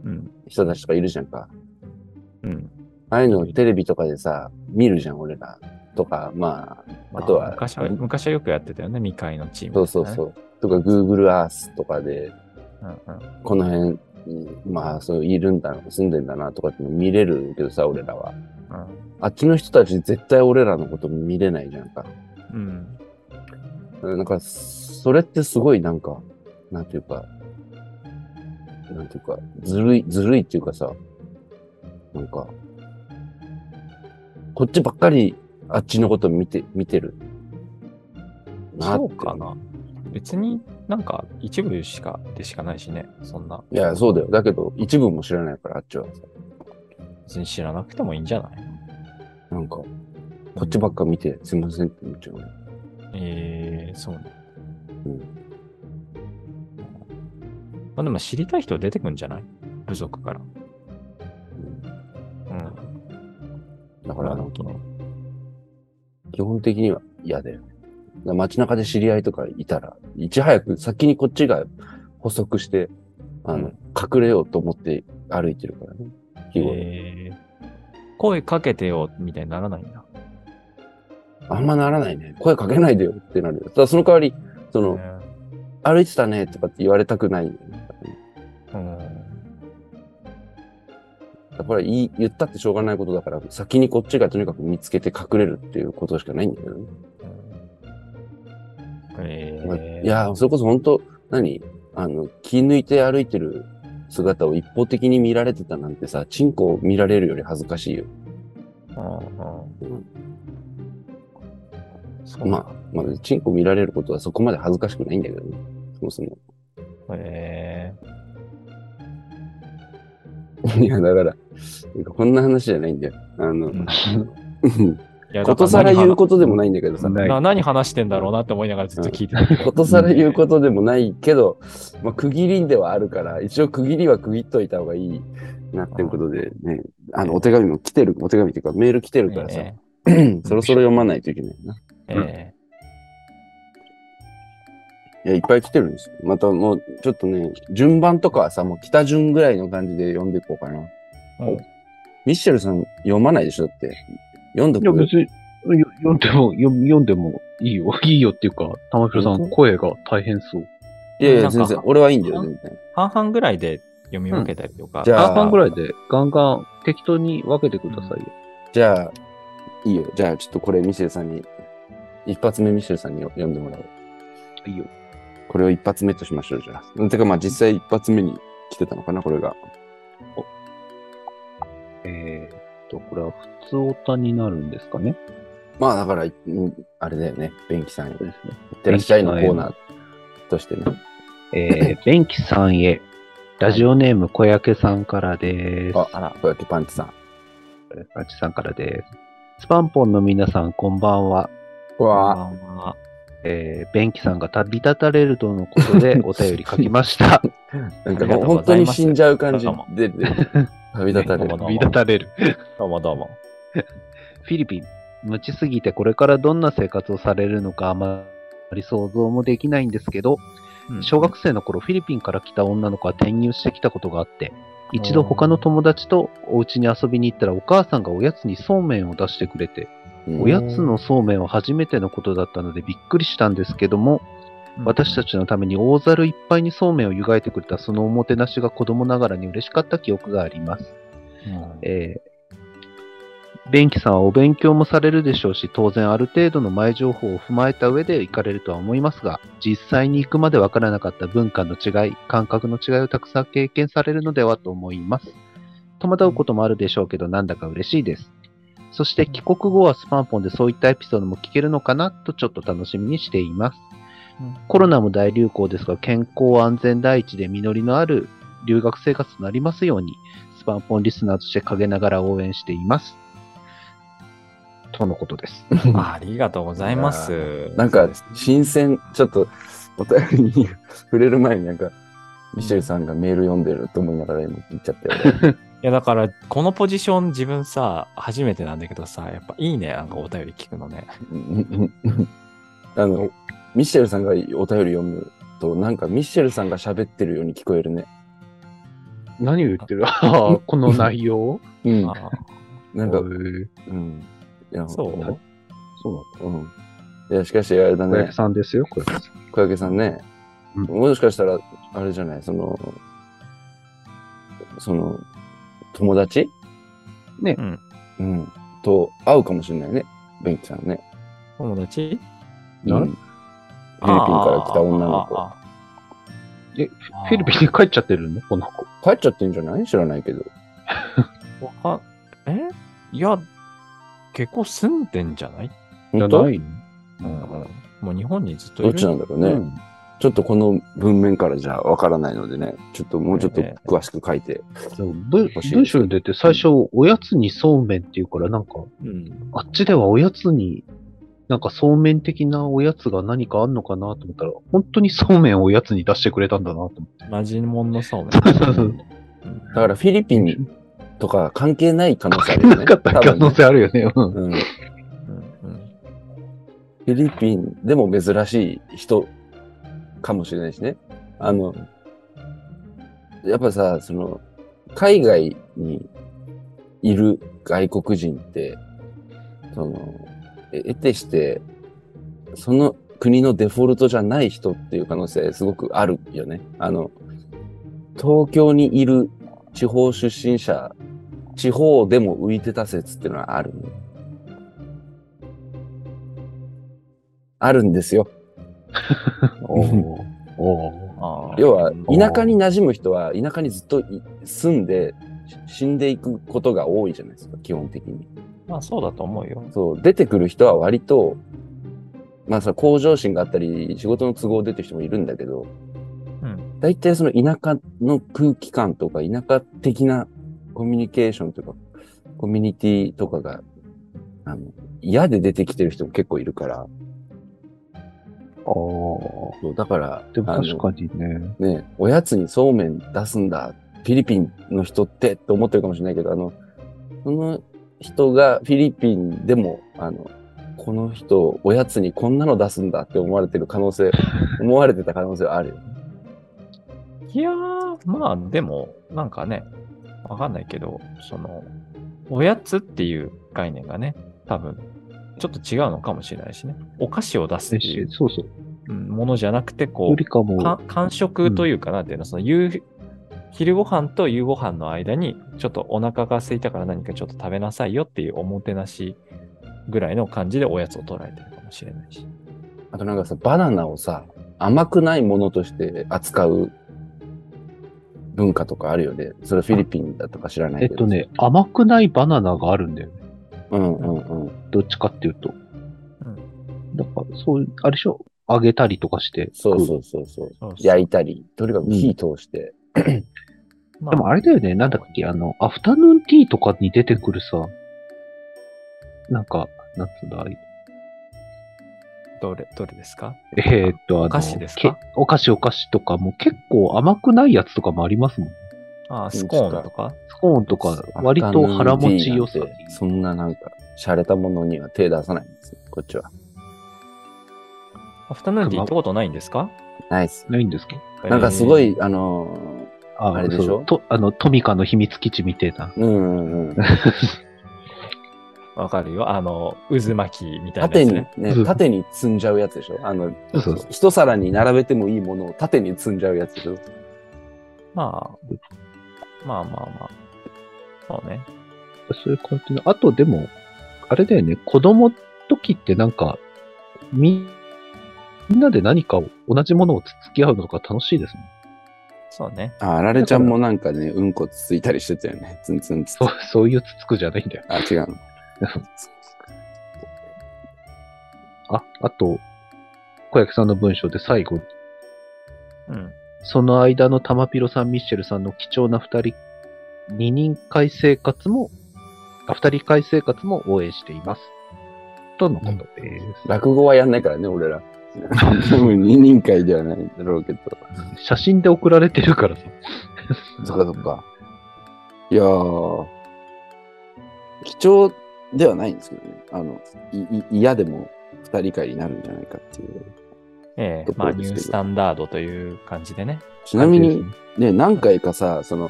[SPEAKER 2] うん。
[SPEAKER 1] 人たちとかいるじゃんか。
[SPEAKER 2] うん。
[SPEAKER 1] ああいうのテレビとかでさ、見るじゃん、俺ら。とか、まあ、あとは
[SPEAKER 2] 昔は、昔はよくやってたよね、未開のチーム、
[SPEAKER 1] そうそうそう。とか、Google Earth とかで、
[SPEAKER 2] うんうん。
[SPEAKER 1] この辺に、まあ、そういるんだな、住んでんだなとかっての見れるけどさ、俺らは。あっちの人たち絶対俺らのこと見れないじゃんか。
[SPEAKER 2] うん。
[SPEAKER 1] うんなんか、それってすごいなんか、なんていうか、なんていうか、ずるい、ずるいっていうかさ、なんか、こっちばっかりあっちのこと見て、見てる。
[SPEAKER 2] そうかな。別になんか一部しかでしかないしね、そんな。
[SPEAKER 1] いや、そうだよ。だけど、一部も知らないから、あっちはさ。
[SPEAKER 2] 別に知らなくてもいいんじゃない？
[SPEAKER 1] なんか、こっちばっか見て、すいませんって思っちゃうね。
[SPEAKER 2] えー、そうね。
[SPEAKER 1] うん
[SPEAKER 2] まあでも知りたい人出てくんじゃない？部族から。
[SPEAKER 1] うん
[SPEAKER 2] うん。
[SPEAKER 1] だから、なんか
[SPEAKER 2] ね、
[SPEAKER 1] 基本的には嫌だよね。街中で知り合いとかいたら、いち早く先にこっちが補足して、あの、
[SPEAKER 2] うん
[SPEAKER 1] 隠れようと思って歩いてるからね。日頃。
[SPEAKER 2] え声かけてよ、みたいにならないんだ。
[SPEAKER 1] あんまならないね。声かけないでよってなるよ。ただその代わり、その、歩いてたねとかって言われたくないんだよね。
[SPEAKER 2] うん。
[SPEAKER 1] だから言い言ったってしょうがないことだから、先にこっちがとにかく見つけて隠れるっていうことしかないんだけどね。
[SPEAKER 2] えー、
[SPEAKER 1] いや、それこそ本当、何？あの、気抜いて歩いてる姿を一方的に見られてたなんてさ、チンコを見られるより恥ずかしいよ。
[SPEAKER 2] うんうん
[SPEAKER 1] まあ、まあ、チンコ見られることはそこまで恥ずかしくないんだけどね。そもそも。
[SPEAKER 2] え
[SPEAKER 1] いや、だから、こんな話じゃないんだよ。あの、ことさら言うことでもない
[SPEAKER 2] い
[SPEAKER 1] んだけどさ、
[SPEAKER 2] 何話してんだろうなって思いながらずっと聞いてた。
[SPEAKER 1] ことさら言うことでもないけど、まあ、区切りではあるから、一応区切りは区切っといた方がいいなっていうことでね、あの、お手紙も来てる、お手紙っていうかメール来てるからさ、
[SPEAKER 2] え
[SPEAKER 1] そろそろ読まないといけないな。
[SPEAKER 2] ーえ
[SPEAKER 1] いや、いっぱい来てるんですよ。またもう、ちょっとね、順番とかはさ、もう北順ぐらいの感じで読んでいこうかな。ミッシェルさん読まないでしょ？だって。読んど
[SPEAKER 3] いや、
[SPEAKER 1] く
[SPEAKER 3] 別に、よ読んでも、読読んでもいいよ。いいよっていうか、玉城さ
[SPEAKER 1] 本
[SPEAKER 3] ん、声が大変そう。
[SPEAKER 1] いやいや、全然。俺はいいんだよ、全然。
[SPEAKER 2] 半々ぐらいで読み分けたりとか。
[SPEAKER 1] じゃあ
[SPEAKER 3] 半々ぐらいで、ガンガン適当に分けてくださいよ。
[SPEAKER 1] じゃあ、いいよ。じゃあ、ちょっとこれミシェルさんに、一発目ミシェルさんに読んでもらおう。
[SPEAKER 3] いいよ。
[SPEAKER 1] これを一発目としましょう、じゃあ。てか、まあ実際一発目に来てたのかな、これが。
[SPEAKER 3] えーっと、これは普通オタになるんですかね？
[SPEAKER 1] まあだから、うんあれだよね。ベンキさんへ。
[SPEAKER 3] ね。
[SPEAKER 1] ってらっしゃいのコーナーとしてね。
[SPEAKER 3] えー、ベンキさんへ、ラジオネーム小焼さんからです。
[SPEAKER 1] あ
[SPEAKER 2] あら、
[SPEAKER 1] こうやってパンチさん。
[SPEAKER 3] パチさんからです。スパンポンの皆さん、こんばんは。
[SPEAKER 1] うわ
[SPEAKER 2] こんばんは
[SPEAKER 3] えー、ベンキさんが旅立たれるとのことで お便り書きました。
[SPEAKER 1] なんか本当に死んじゃう感じで 旅立たれる。
[SPEAKER 3] 旅立たれる。
[SPEAKER 2] どうもどうも。
[SPEAKER 3] フィリピン、無知すぎてこれからどんな生活をされるのかあまり想像もできないんですけど、
[SPEAKER 2] うん
[SPEAKER 3] 小学生の頃フィリピンから来た女の子が転入してきたことがあって、一度他の友達とお家に遊びに行ったらお母さんがおやつにそうめんを出してくれて、
[SPEAKER 1] うん
[SPEAKER 3] おやつのそうめんは初めてのことだったのでびっくりしたんですけども、私たちのために大皿いっぱいにそうめんを湯がいてくれたそのおもてなしが子供ながらに嬉しかった記憶があります。
[SPEAKER 2] うん
[SPEAKER 3] えー、ベンキさんはお勉強もされるでしょうし、当然ある程度の前情報を踏まえた上で行かれるとは思いますが、実際に行くまでわからなかった文化の違い、感覚の違いをたくさん経験されるのではと思います。戸惑うこともあるでしょうけど、なんだか嬉しいです。そして帰国後はスパンポンでそういったエピソードも聞けるのかなとちょっと楽しみにしています。コロナも大流行ですが、健康安全第一で実りのある留学生活となりますように、スパンポンリスナーとして陰ながら応援しています。とのことです。
[SPEAKER 2] あありがとうございます。
[SPEAKER 1] なんか新鮮、ちょっと、お便りに触れる前になんか、ミシェルさんがメール読んでると思いながら今言っちゃったよね。
[SPEAKER 2] いや、だから、このポジション自分さ、初めてなんだけどさ、やっぱいいね、なんかお便り聞くのね。
[SPEAKER 1] あの、ミシェルさんがお便り読むと、なんかミシェルさんが喋ってるように聞こえるね。
[SPEAKER 3] 何を言ってる？ああ、この内容？
[SPEAKER 1] うんなんか、うん。いや、
[SPEAKER 2] そう？
[SPEAKER 3] そう
[SPEAKER 1] うん。いや、しかし、あれだ
[SPEAKER 3] なんだ。小
[SPEAKER 1] ね
[SPEAKER 3] 焼、さんですよ、小焼さん。
[SPEAKER 1] 小焼さんね、
[SPEAKER 3] うん
[SPEAKER 1] もしかしたら、あれじゃない、その、その、友達？
[SPEAKER 2] うん。
[SPEAKER 1] うん。と会うかもしれないね、ベンキさんね。
[SPEAKER 2] 友達？
[SPEAKER 1] うん。フィリピンから来た女の子。
[SPEAKER 2] あ
[SPEAKER 3] え、
[SPEAKER 2] ー
[SPEAKER 3] フィリピンに帰っちゃってるの？この子。
[SPEAKER 1] 帰っちゃってんじゃない？知らないけど。
[SPEAKER 2] わかえ？いや、結構住んでんじゃない？
[SPEAKER 3] じゃないの？
[SPEAKER 2] うん。もう日本にずっといる。
[SPEAKER 1] どっちなんだろうね。
[SPEAKER 3] うん
[SPEAKER 1] ちょっとこの文面からじゃわからないのでね、ちょっともうちょっと
[SPEAKER 2] ええ
[SPEAKER 1] 詳しく書いて。
[SPEAKER 3] 文章でって最初、おやつにそうめんっていうから、なんか、
[SPEAKER 2] うん。
[SPEAKER 3] あっちではおやつに、なんかそうめん的なおやつが何かあんのかなと思ったら、本当にそうめんをおやつに出してくれたんだなと思って。
[SPEAKER 2] マジモンのそうめん。
[SPEAKER 1] だからフィリピンとか関係ない可能性あるよね。
[SPEAKER 3] なかった可能性あるよね。うん。
[SPEAKER 1] うん。フィリピンでも珍しい人かもしれないしね。あの、やっぱさ、その、海外にいる外国人って、その、え得てして、その国のデフォルトじゃない人っていう可能性すごくあるよね。あの、東京にいる地方出身者、地方でも浮いてた説っていうのはある、ね。あるんですよ。
[SPEAKER 3] おーお
[SPEAKER 1] 要は、田舎に馴染む人は、田舎にずっとい住んで、し死んでいくことが多いじゃないですか、基本的に。
[SPEAKER 2] まあそうだと思うよ。
[SPEAKER 1] そう、出てくる人は割と、まあさ、向上心があったり、仕事の都合でっていう人もいるんだけど、
[SPEAKER 2] うん。
[SPEAKER 1] 大体その田舎の空気感とか、田舎的なコミュニケーションとか、コミュニティとかが、あの、嫌で出てきてる人も結構いるから、
[SPEAKER 3] あー
[SPEAKER 1] そうだから、
[SPEAKER 3] でも
[SPEAKER 1] あの
[SPEAKER 3] 確かにね。
[SPEAKER 1] ね、おやつにそうめん出すんだ、フィリピンの人ってって思ってるかもしれないけど、あの、その人がフィリピンでも、あの、この人、おやつにこんなの出すんだって思われてる可能性、思われてた可能性はあるよね。
[SPEAKER 2] いやー、まあでも、なんかね、わかんないけど、その、おやつっていう概念がね、多分、ちょっと違うのかもしれないしね。お菓子を出すっていう
[SPEAKER 3] そうそう。
[SPEAKER 2] うんものじゃなくて、こう、、か間食というかなっていうのは、その夕、昼ご飯と夕ご飯の間に、ちょっとお腹が空いたから何かちょっと食べなさいよっていうおもてなしぐらいの感じでおやつを捉えてるかもしれないし。
[SPEAKER 1] あとなんかさ、バナナをさ、甘くないものとして扱う文化とかあるよね。それフィリピンだとか知らないけど。
[SPEAKER 3] えっとね、甘くないバナナがあるんだよね。
[SPEAKER 1] うんうんうん。
[SPEAKER 3] どっちかっていうと。
[SPEAKER 2] うん
[SPEAKER 3] だから、そういう、あれでしょ？揚げたりとかして。
[SPEAKER 1] そうそうそうそう。
[SPEAKER 2] そうそう
[SPEAKER 1] 焼いたり、とにかく火通して。
[SPEAKER 2] ま
[SPEAKER 3] でもあれだよね、なんだっけ、あの、アフタヌーンティーとかに出てくるさ、なんか、なんつうんだ、あれ。
[SPEAKER 2] どれ、どれですか？
[SPEAKER 3] えーっと、あの、
[SPEAKER 2] お菓子ですか？
[SPEAKER 3] けお菓子お菓子とかも結構甘くないやつとかもありますもん。
[SPEAKER 2] ああ、スコーンとか？
[SPEAKER 3] スコーンとか、割と腹持ち良さ。
[SPEAKER 1] そんななんか、洒落たものには手出さないんですよ、こっちは。
[SPEAKER 2] アフタヌーンティー行ったことないんですか？
[SPEAKER 1] ナイス。
[SPEAKER 3] ないんですか？
[SPEAKER 1] なんかすごい、あの
[SPEAKER 3] あ
[SPEAKER 1] あれでしょ？
[SPEAKER 3] そうと、あの、トミカの秘密基地みてえな。
[SPEAKER 1] ー、うんうんうん。
[SPEAKER 2] わかるよ。あの、渦巻きみたいな
[SPEAKER 1] 縦に
[SPEAKER 2] ね。
[SPEAKER 1] ね、縦に積んじゃうやつでしょ？あの、
[SPEAKER 3] そうそう
[SPEAKER 1] 一皿に並べてもいいものを縦に積んじゃうやつでしょ？
[SPEAKER 2] まあ、まあまあまあ。そうね。
[SPEAKER 3] そういう感じの。あとでも、あれだよね、子供時ってなんか、み、みんなで何かを、同じものをつつき合うのが楽しいですね。
[SPEAKER 2] そうね。
[SPEAKER 1] あ、あられちゃんもなんかね、うんこつついたりしてたよね。ツンツンつつ
[SPEAKER 3] そう、そういうつつくじゃないんだよ。
[SPEAKER 1] あ、違うの。
[SPEAKER 3] あ、あと、小焼さんの文章で最後に、
[SPEAKER 2] うん。
[SPEAKER 3] その間の玉ピロさん、ミッシェルさんの貴重な二人、二人会生活も、あ、二人会生活も応援しています。とのことです。
[SPEAKER 1] 落語はやんないからね、俺ら。多 分二人会ではないんだろうけど。
[SPEAKER 3] 写真で送られてるからさ。
[SPEAKER 1] そっかそっか。いやー、貴重ではないんですけどね。あの、嫌でも二人会になるんじゃないかっていう。
[SPEAKER 2] ええ
[SPEAKER 1] とこ
[SPEAKER 2] まあ、ニュースタンダードという感じでね。
[SPEAKER 1] ちなみに、ね、何回かさ、その、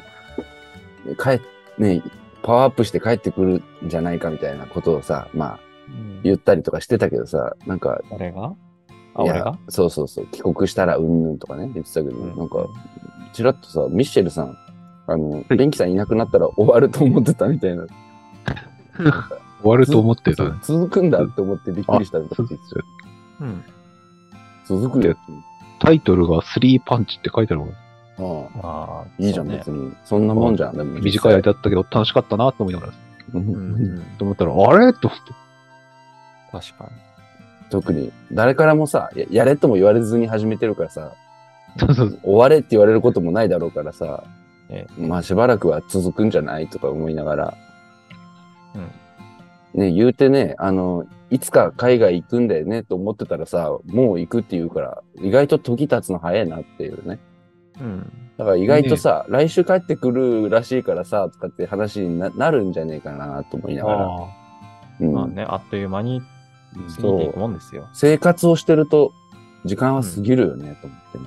[SPEAKER 1] 帰っ、ね、パワーアップして帰ってくるんじゃないかみたいなことをさ、まあ、
[SPEAKER 2] うん
[SPEAKER 1] 言ったりとかしてたけどさ、なんか、
[SPEAKER 2] 俺が？あ、俺が？
[SPEAKER 1] そうそうそう、帰国したらうんぬんとかね、言ってたけど、
[SPEAKER 2] うん
[SPEAKER 1] なんか、ちらっとさ、ミッシェルさん、あの、
[SPEAKER 3] い
[SPEAKER 1] ベンキさんいなくなったら終わると思ってたみたいな。
[SPEAKER 3] 終わると思ってた
[SPEAKER 1] そう。続くんだって思ってびっくりしたみたいな。続くよって。
[SPEAKER 3] タイトルがスリーパンチって書いてあるもん。
[SPEAKER 1] ああ
[SPEAKER 2] まあ、
[SPEAKER 1] いいじゃん、
[SPEAKER 2] そうね
[SPEAKER 1] 別に。そんなもんじゃん。でも
[SPEAKER 3] 短い間だったけど楽しかったなと思いながら。
[SPEAKER 1] うん
[SPEAKER 2] うんうん。
[SPEAKER 3] と思ったら、あれ？と思って。
[SPEAKER 2] 確かに。
[SPEAKER 1] 特に、誰からもさや、やれとも言われずに始めてるからさ、
[SPEAKER 3] そうそう
[SPEAKER 1] 終われって言われることもないだろうからさ、
[SPEAKER 2] え
[SPEAKER 1] まあしばらくは続くんじゃないとか思いながら、ね、言うてね、あの、いつか海外行くんだよねと思ってたらさ、もう行くって言うから、意外と時経つの早いなっていうね。
[SPEAKER 2] うん。
[SPEAKER 1] だから意外とさ、来週帰ってくるらしいからさ、とかって話にななるんじゃねえかなと思いながら。
[SPEAKER 3] あ
[SPEAKER 1] うん
[SPEAKER 2] まあね、あっという間に過ぎていくもんですよ。
[SPEAKER 1] 生活をしてると、時間は過ぎるよね、と思ってね。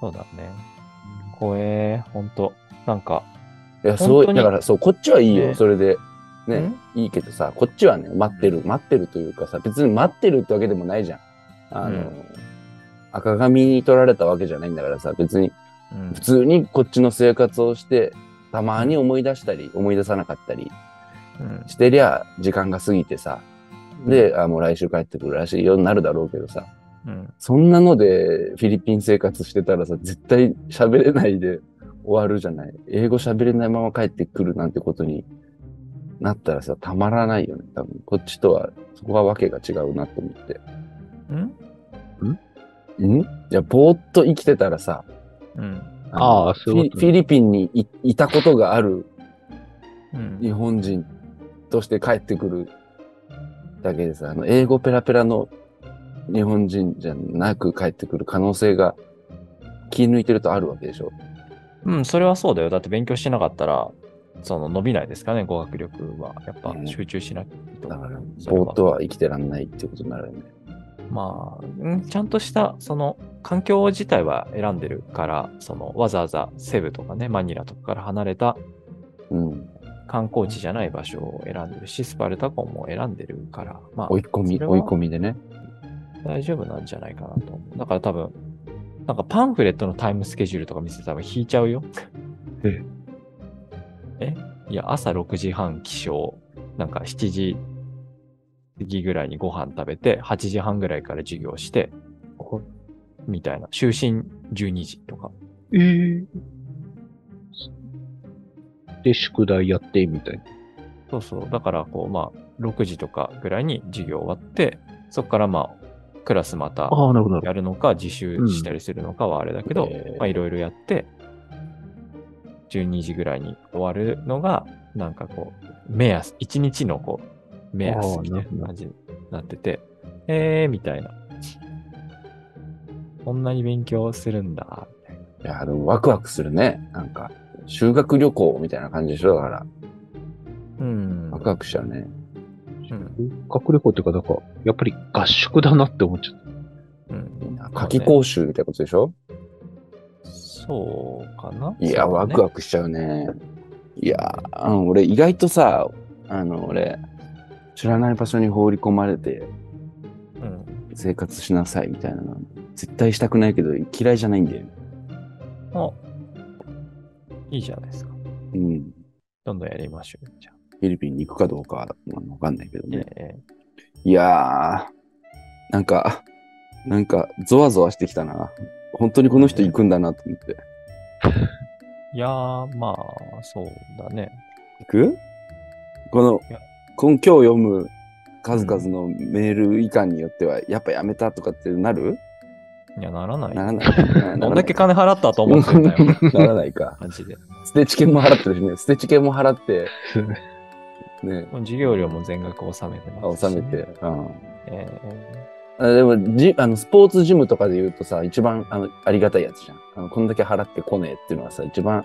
[SPEAKER 2] そうだね。怖え、ほんと。なんか、
[SPEAKER 1] いや、そう、
[SPEAKER 2] 本当に
[SPEAKER 1] だからそう、こっちはいいよ、
[SPEAKER 2] ね
[SPEAKER 1] それで。ね、いいけどさ、こっちはね、待ってる、待ってるというかさ、別に待ってるってわけでもないじゃん。あの、
[SPEAKER 2] うん
[SPEAKER 1] 赤髪に取られたわけじゃないんだからさ、別に
[SPEAKER 2] うん
[SPEAKER 1] 普通にこっちの生活をして、たまに思い出したり、思い出さなかったり
[SPEAKER 2] うん
[SPEAKER 1] してりゃ、時間が過ぎてさ、で、あ、もう来週帰ってくるらしいようになるだろうけどさ、
[SPEAKER 2] うん。
[SPEAKER 1] そんなのでフィリピン生活してたらさ、絶対喋れないで終わるじゃない。英語喋れないまま帰ってくるなんてことになったらさ、たまらないよね。多分、こっちとは、そこはわけが違うなと思って。
[SPEAKER 2] うん？
[SPEAKER 1] ん？いや、ぼーっと生きてたらさ、
[SPEAKER 2] うん。
[SPEAKER 1] の
[SPEAKER 3] ああそういうことね。
[SPEAKER 1] フィフィリピンにいいたことがある
[SPEAKER 2] うん。
[SPEAKER 1] 日本人として帰ってくるだけでさ、あの、英語ペラペラの日本人じゃなく帰ってくる可能性が気抜いてるとあるわけでしょ。
[SPEAKER 2] うん、それはそうだよ。だって勉強してなかったら、その伸びないですかね、語学力は。やっぱ
[SPEAKER 1] うん
[SPEAKER 2] 集中しないと。
[SPEAKER 1] だから、ぼーっとは生きてらんないっていうことになるよね。
[SPEAKER 2] まあ、うんちゃんとした、その、環境自体は選んでるから、その、わざわざセブとかね、マニラとかから離れた
[SPEAKER 1] うん。
[SPEAKER 2] 観光地じゃない場所を選んでるし、スパルタ港も選んでるから、まあ
[SPEAKER 1] 追、い込み、追い込みでね。
[SPEAKER 2] 大丈夫なんじゃないかなと思う。だから多分、なんかパンフレットのタイムスケジュールとか見せて多分引いちゃうよ。
[SPEAKER 3] え
[SPEAKER 2] え？いや、朝6時半起床、なんか7時過ぎぐらいにご飯食べて、8時半ぐらいから授業して、みたいな。就寝12時とか。
[SPEAKER 3] えーで、宿題やって、みたいな。
[SPEAKER 2] そうそう。だから、こう、まあ、6時とかぐらいに授業終わって、そこからまあ、クラスまた
[SPEAKER 3] ああ、なるほど。なる
[SPEAKER 2] やるのか、自習したりするのかはあれだけど、
[SPEAKER 1] えー
[SPEAKER 2] まあ、いろいろやって、12時ぐらいに終わるのが、なんかこう、目安、1日のこう、目安みたいな感じになってて、えー、みたいな。こんなに勉強するんだ、みたいな。
[SPEAKER 1] いや、でもワクワクするね。なんか、修学旅行みたいな感じでしょだから、
[SPEAKER 2] うん。
[SPEAKER 1] ワクワクしちゃうね。
[SPEAKER 2] うん。
[SPEAKER 3] 学旅行っていうか、だから、やっぱり合宿だなって思っちゃった。
[SPEAKER 2] うん。
[SPEAKER 1] 夏季講習みたいなことでしょ？
[SPEAKER 2] そうかない
[SPEAKER 1] や、ワクワクしちゃうね。いや、あの俺意外とさ、あの、俺、知らない場所に放り込まれて
[SPEAKER 2] うん。
[SPEAKER 1] 生活しなさいみたいなの、絶対したくないけど嫌いじゃないんだよね。
[SPEAKER 2] あ、いいじゃないですか。
[SPEAKER 1] うん。
[SPEAKER 2] どんどんやりましょう。じゃあ。
[SPEAKER 1] フィリピンに行くかどうかはわかんないけどね。
[SPEAKER 2] え
[SPEAKER 1] いやー、なんか、なんか、ゾワゾワしてきたな。本当にこの人行くんだなと思って。
[SPEAKER 2] ーいやー、まあ、そうだね。
[SPEAKER 1] 行く？この今日読む数々のメール以下によっては、やっぱやめたとかってなる？
[SPEAKER 2] いや、ならない。
[SPEAKER 1] ならない。
[SPEAKER 2] どんだけ金払ったと思ってんだよ。
[SPEAKER 1] ならないか。
[SPEAKER 2] マジで。
[SPEAKER 1] 捨てチケも払ってるしね。捨てチケも払って、ね、
[SPEAKER 2] 授業料も全額納めてます
[SPEAKER 1] 納めて。うん
[SPEAKER 2] え
[SPEAKER 1] あでもじあの、スポーツジムとかで言うとさ、一番あのありがたいやつじゃん。あのこんだけ払ってこねえっていうのはさ、一番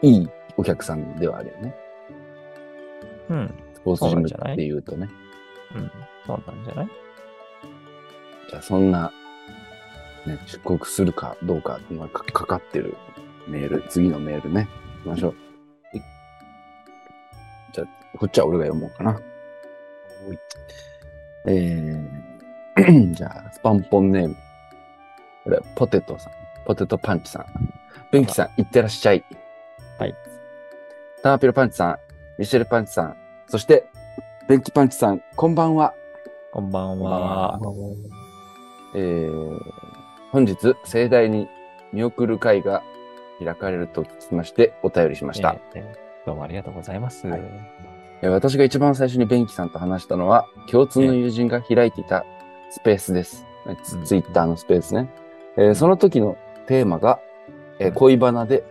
[SPEAKER 1] いいお客さんではあるよね。
[SPEAKER 2] ーうん。
[SPEAKER 1] スポーツジムって言うとね。
[SPEAKER 2] うん。そうなんじゃない？
[SPEAKER 1] じゃあそんな、ね、出国するかどうかっていうのがかかかってるメール、次のメールね。行きましょう。じゃあ、こっちは俺が読もうかな。えー、じゃあ、スパンポンネーム。これ、ポテトさん。ポテトパンチさん。ベンキさん、いってらっしゃい。
[SPEAKER 2] はい。
[SPEAKER 1] ターピロパンチさん、ミシェルパンチさん、そして、ベンキパンチさん、こんばんは。
[SPEAKER 2] こんばん
[SPEAKER 1] こんばん
[SPEAKER 2] は。
[SPEAKER 1] えー本日盛大に見送る会が開かれると聞きましてお便りしました、
[SPEAKER 2] えーえーどうもありがとうございます。
[SPEAKER 1] はい。えー私が一番最初にベンキさんと話したのは共通の友人が開いていたスペースです、ねツ
[SPEAKER 2] うん。
[SPEAKER 1] ツイッターのスペースね、えーその時のテーマが、えー
[SPEAKER 2] うん。
[SPEAKER 1] 恋バナで、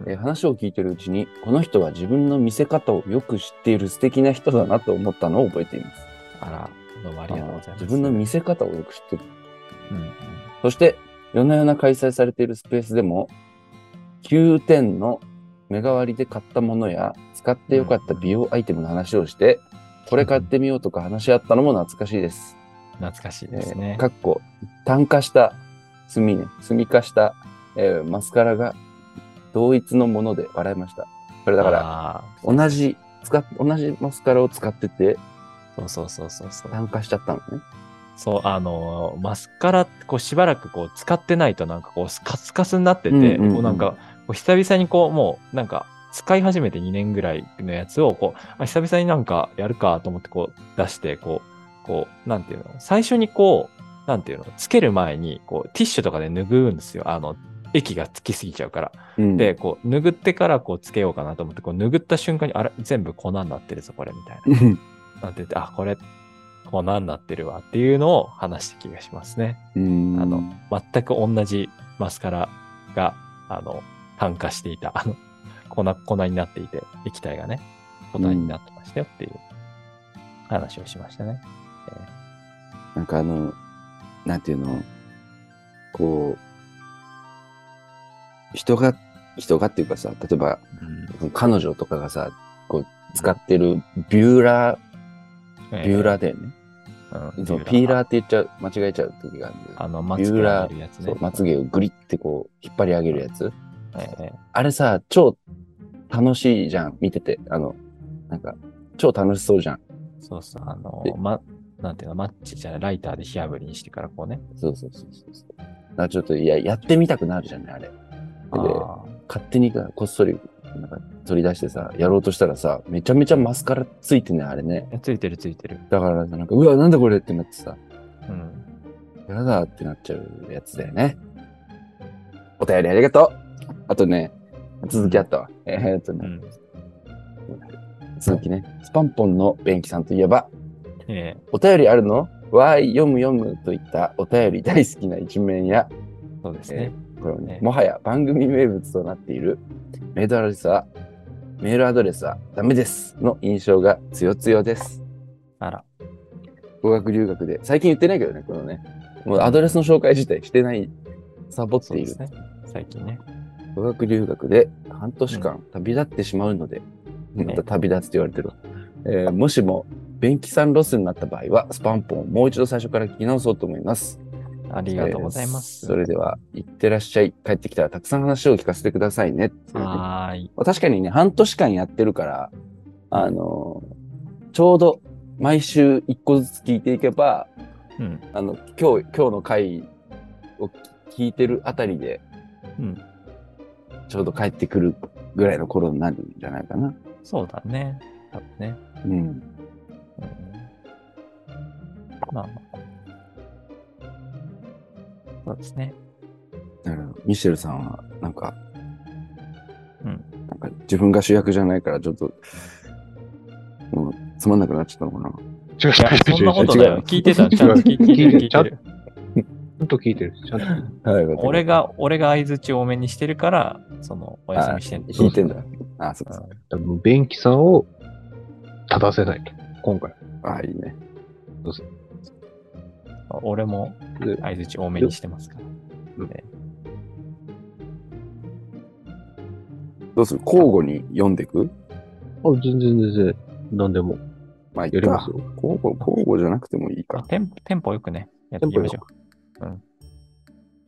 [SPEAKER 2] うん。
[SPEAKER 1] えー話を聞いてるうちにこの人は自分の見せ方をよく知っている素敵な人だなと思ったのを覚えています。
[SPEAKER 2] あら、どうもありがとうございます。
[SPEAKER 1] 自分の見せ方をよく知ってる
[SPEAKER 2] うん
[SPEAKER 1] そして、夜な夜な開催されているスペースでも、9点の目代わりで買ったものや、使ってよかった美容アイテムの話をして、これ買ってみようとか話し合ったのも懐かしいです。
[SPEAKER 2] 懐かしい
[SPEAKER 1] え
[SPEAKER 2] ですね
[SPEAKER 1] ー。かっこ、炭化した炭ね、炭化した、えーマスカラが同一のもので笑いました。これだから、
[SPEAKER 2] ら、
[SPEAKER 1] 同じ、使っ、同じマスカラを使ってて、
[SPEAKER 2] そうそうそうそうそう。
[SPEAKER 1] 炭化しちゃったのね。
[SPEAKER 2] そう、あのーマスカラってこうしばらくこう使ってないとなんかこうスカスカスになってて、
[SPEAKER 1] うんうんうん
[SPEAKER 2] こうなんかこう久々にこうもうなんか使い始めて2年ぐらいのやつをこう、あ久々になんかやるかと思ってこう出して、こう、こう、なんていうの？最初にこう、なんていうの？つける前にこうティッシュとかで拭うんですよ。あの、液がつきすぎちゃうから。
[SPEAKER 1] うん、
[SPEAKER 2] で、こう、拭ってからこうつけようかなと思って、こう拭った瞬間に、あれ、全部粉になってるぞ、これ、みたいな。
[SPEAKER 1] うん
[SPEAKER 2] なってて、あ、これ、粉になってるわっていうのを話した気がしますね。
[SPEAKER 1] うん
[SPEAKER 2] あの、全く同じマスカラが、あの、炭化していた、あの、粉、粉になっていて、液体がね、粉になってましたよっていう話をしましたね。
[SPEAKER 1] なんかあの、なんていうの、こう、人が、人がっていうかさ、例えば、彼女とかがさ、こう、使ってるビューラー、ビューラーだよね。
[SPEAKER 2] ー、
[SPEAKER 1] いつもピーラーって言っちゃう、間違えちゃう時があるんだよ。
[SPEAKER 2] あの、まつげるやつね。
[SPEAKER 1] まつげをグリってこう、引っ張り上げるやつ。
[SPEAKER 2] ええ
[SPEAKER 1] あれさ、超楽しいじゃん、見てて。あの、なんか、超楽しそうじゃん。
[SPEAKER 2] そうそう、あの
[SPEAKER 1] で、
[SPEAKER 2] ま、なんていうの、マッチじゃない、ライターで火あぶりにしてからこうね。
[SPEAKER 1] そうそうそうそう。だちょっと、いや、やってみたくなるじゃんね、あれ。で、
[SPEAKER 2] あ
[SPEAKER 1] 勝手にこっそり、なんか取り出してさ、やろうとしたらさ、めちゃめちゃマスカラついてんね、あれね。
[SPEAKER 2] ーついてるついてる。
[SPEAKER 1] だからさ、なんか、うわ、なんだこれってなってさ、
[SPEAKER 2] うん。
[SPEAKER 1] やだってなっちゃうやつだよね。お便りありがとうあとね、続きあったわ。えーっとね、
[SPEAKER 2] うん。
[SPEAKER 1] 続きね。スパンポンの便器さんといえば、
[SPEAKER 2] ええ
[SPEAKER 1] お便りあるの？わーい、読む読むといったお便り大好きな一面や、
[SPEAKER 2] そうですね。
[SPEAKER 1] これをね
[SPEAKER 2] ね、
[SPEAKER 1] もはや番組名物となっているメールアドレスは、メールアドレスはダメですの印象が強強です。
[SPEAKER 2] あら。
[SPEAKER 1] 語学留学で、最近言ってないけどね、このね、もうアドレスの紹介自体してない、サボっている。
[SPEAKER 2] ね。最近ね。
[SPEAKER 1] 語学留学で半年間旅立ってしまうので、
[SPEAKER 2] ん
[SPEAKER 1] また旅立つって言われてる。えーもしも、便器さんロスになった場合は、スパンポンをもう一度最初から聞き直そうと思います。
[SPEAKER 2] ありがとうございます。
[SPEAKER 1] えーそれでは、いってらっしゃい。帰ってきたらたくさん話を聞かせてくださいね。
[SPEAKER 2] はーい。
[SPEAKER 1] 確かにね、半年間やってるから、あのーちょうど毎週一個ずつ聞いていけば、
[SPEAKER 2] うん。
[SPEAKER 1] あの、今日、今日の回を聞いてるあたりで、
[SPEAKER 2] うん。
[SPEAKER 1] ちょうど帰ってくるぐらいの頃になるんじゃないかな。
[SPEAKER 2] そうだね。多分ね。
[SPEAKER 1] うん。
[SPEAKER 2] うん、まあまあ。そうですね。
[SPEAKER 1] だから、ミシェルさんは、なんか、
[SPEAKER 2] うん。
[SPEAKER 1] なんか自分が主役じゃないから、ちょっと、もう、つまんなくなっちゃったのかな。
[SPEAKER 3] 違う
[SPEAKER 2] いや、そんなことないよ。聞いてた。ちゃんと聞いてる。聞いてる。
[SPEAKER 3] ちゃんと聞いてる。ちゃんと
[SPEAKER 2] 俺が、俺が相づち多めにしてるから、その、お休みしてんの。
[SPEAKER 1] 弾いてんだ。あ、そっか
[SPEAKER 3] 多分、便器さんを立たせないと。今回。
[SPEAKER 1] か。あ、いいね。
[SPEAKER 2] 俺も
[SPEAKER 3] で
[SPEAKER 2] 相づち多めにしてますから。
[SPEAKER 1] どうする？交互に読んでいく？
[SPEAKER 3] あ、全然全然、何でも
[SPEAKER 1] まあ、
[SPEAKER 3] やります。よ。
[SPEAKER 1] 交互、交互じゃなくてもいいか。
[SPEAKER 2] テンポテンポよくね、やっていきましょ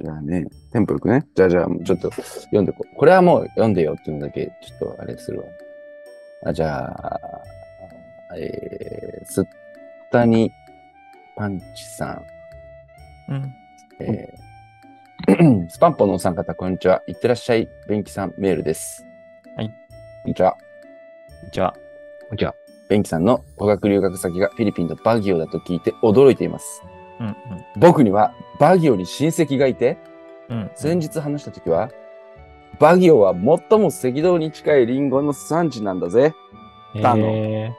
[SPEAKER 1] じゃあね、テンポよくね。じゃあじゃあ、ちょっと読んでこう。これはもう読んでよっていうのだけ、ちょっとあれするわ。あじゃあ、えー、すったにパンチさん。
[SPEAKER 2] う。うん。
[SPEAKER 1] えー スパンポンのお三方、こんにちは。いってらっしゃい。ベンキさん、メールです。
[SPEAKER 2] はい。
[SPEAKER 1] こんにちは。
[SPEAKER 2] じゃあ、
[SPEAKER 3] じゃあ、
[SPEAKER 1] ベンキさんの語学留学先がフィリピンのバギオだと聞いて驚いています。
[SPEAKER 2] うん
[SPEAKER 1] 僕にはバギオに親戚がいて、
[SPEAKER 2] うん。うん。
[SPEAKER 1] 先日話したときは、バギオは最も赤道に近いリンゴの産地なんだぜ。だの
[SPEAKER 2] え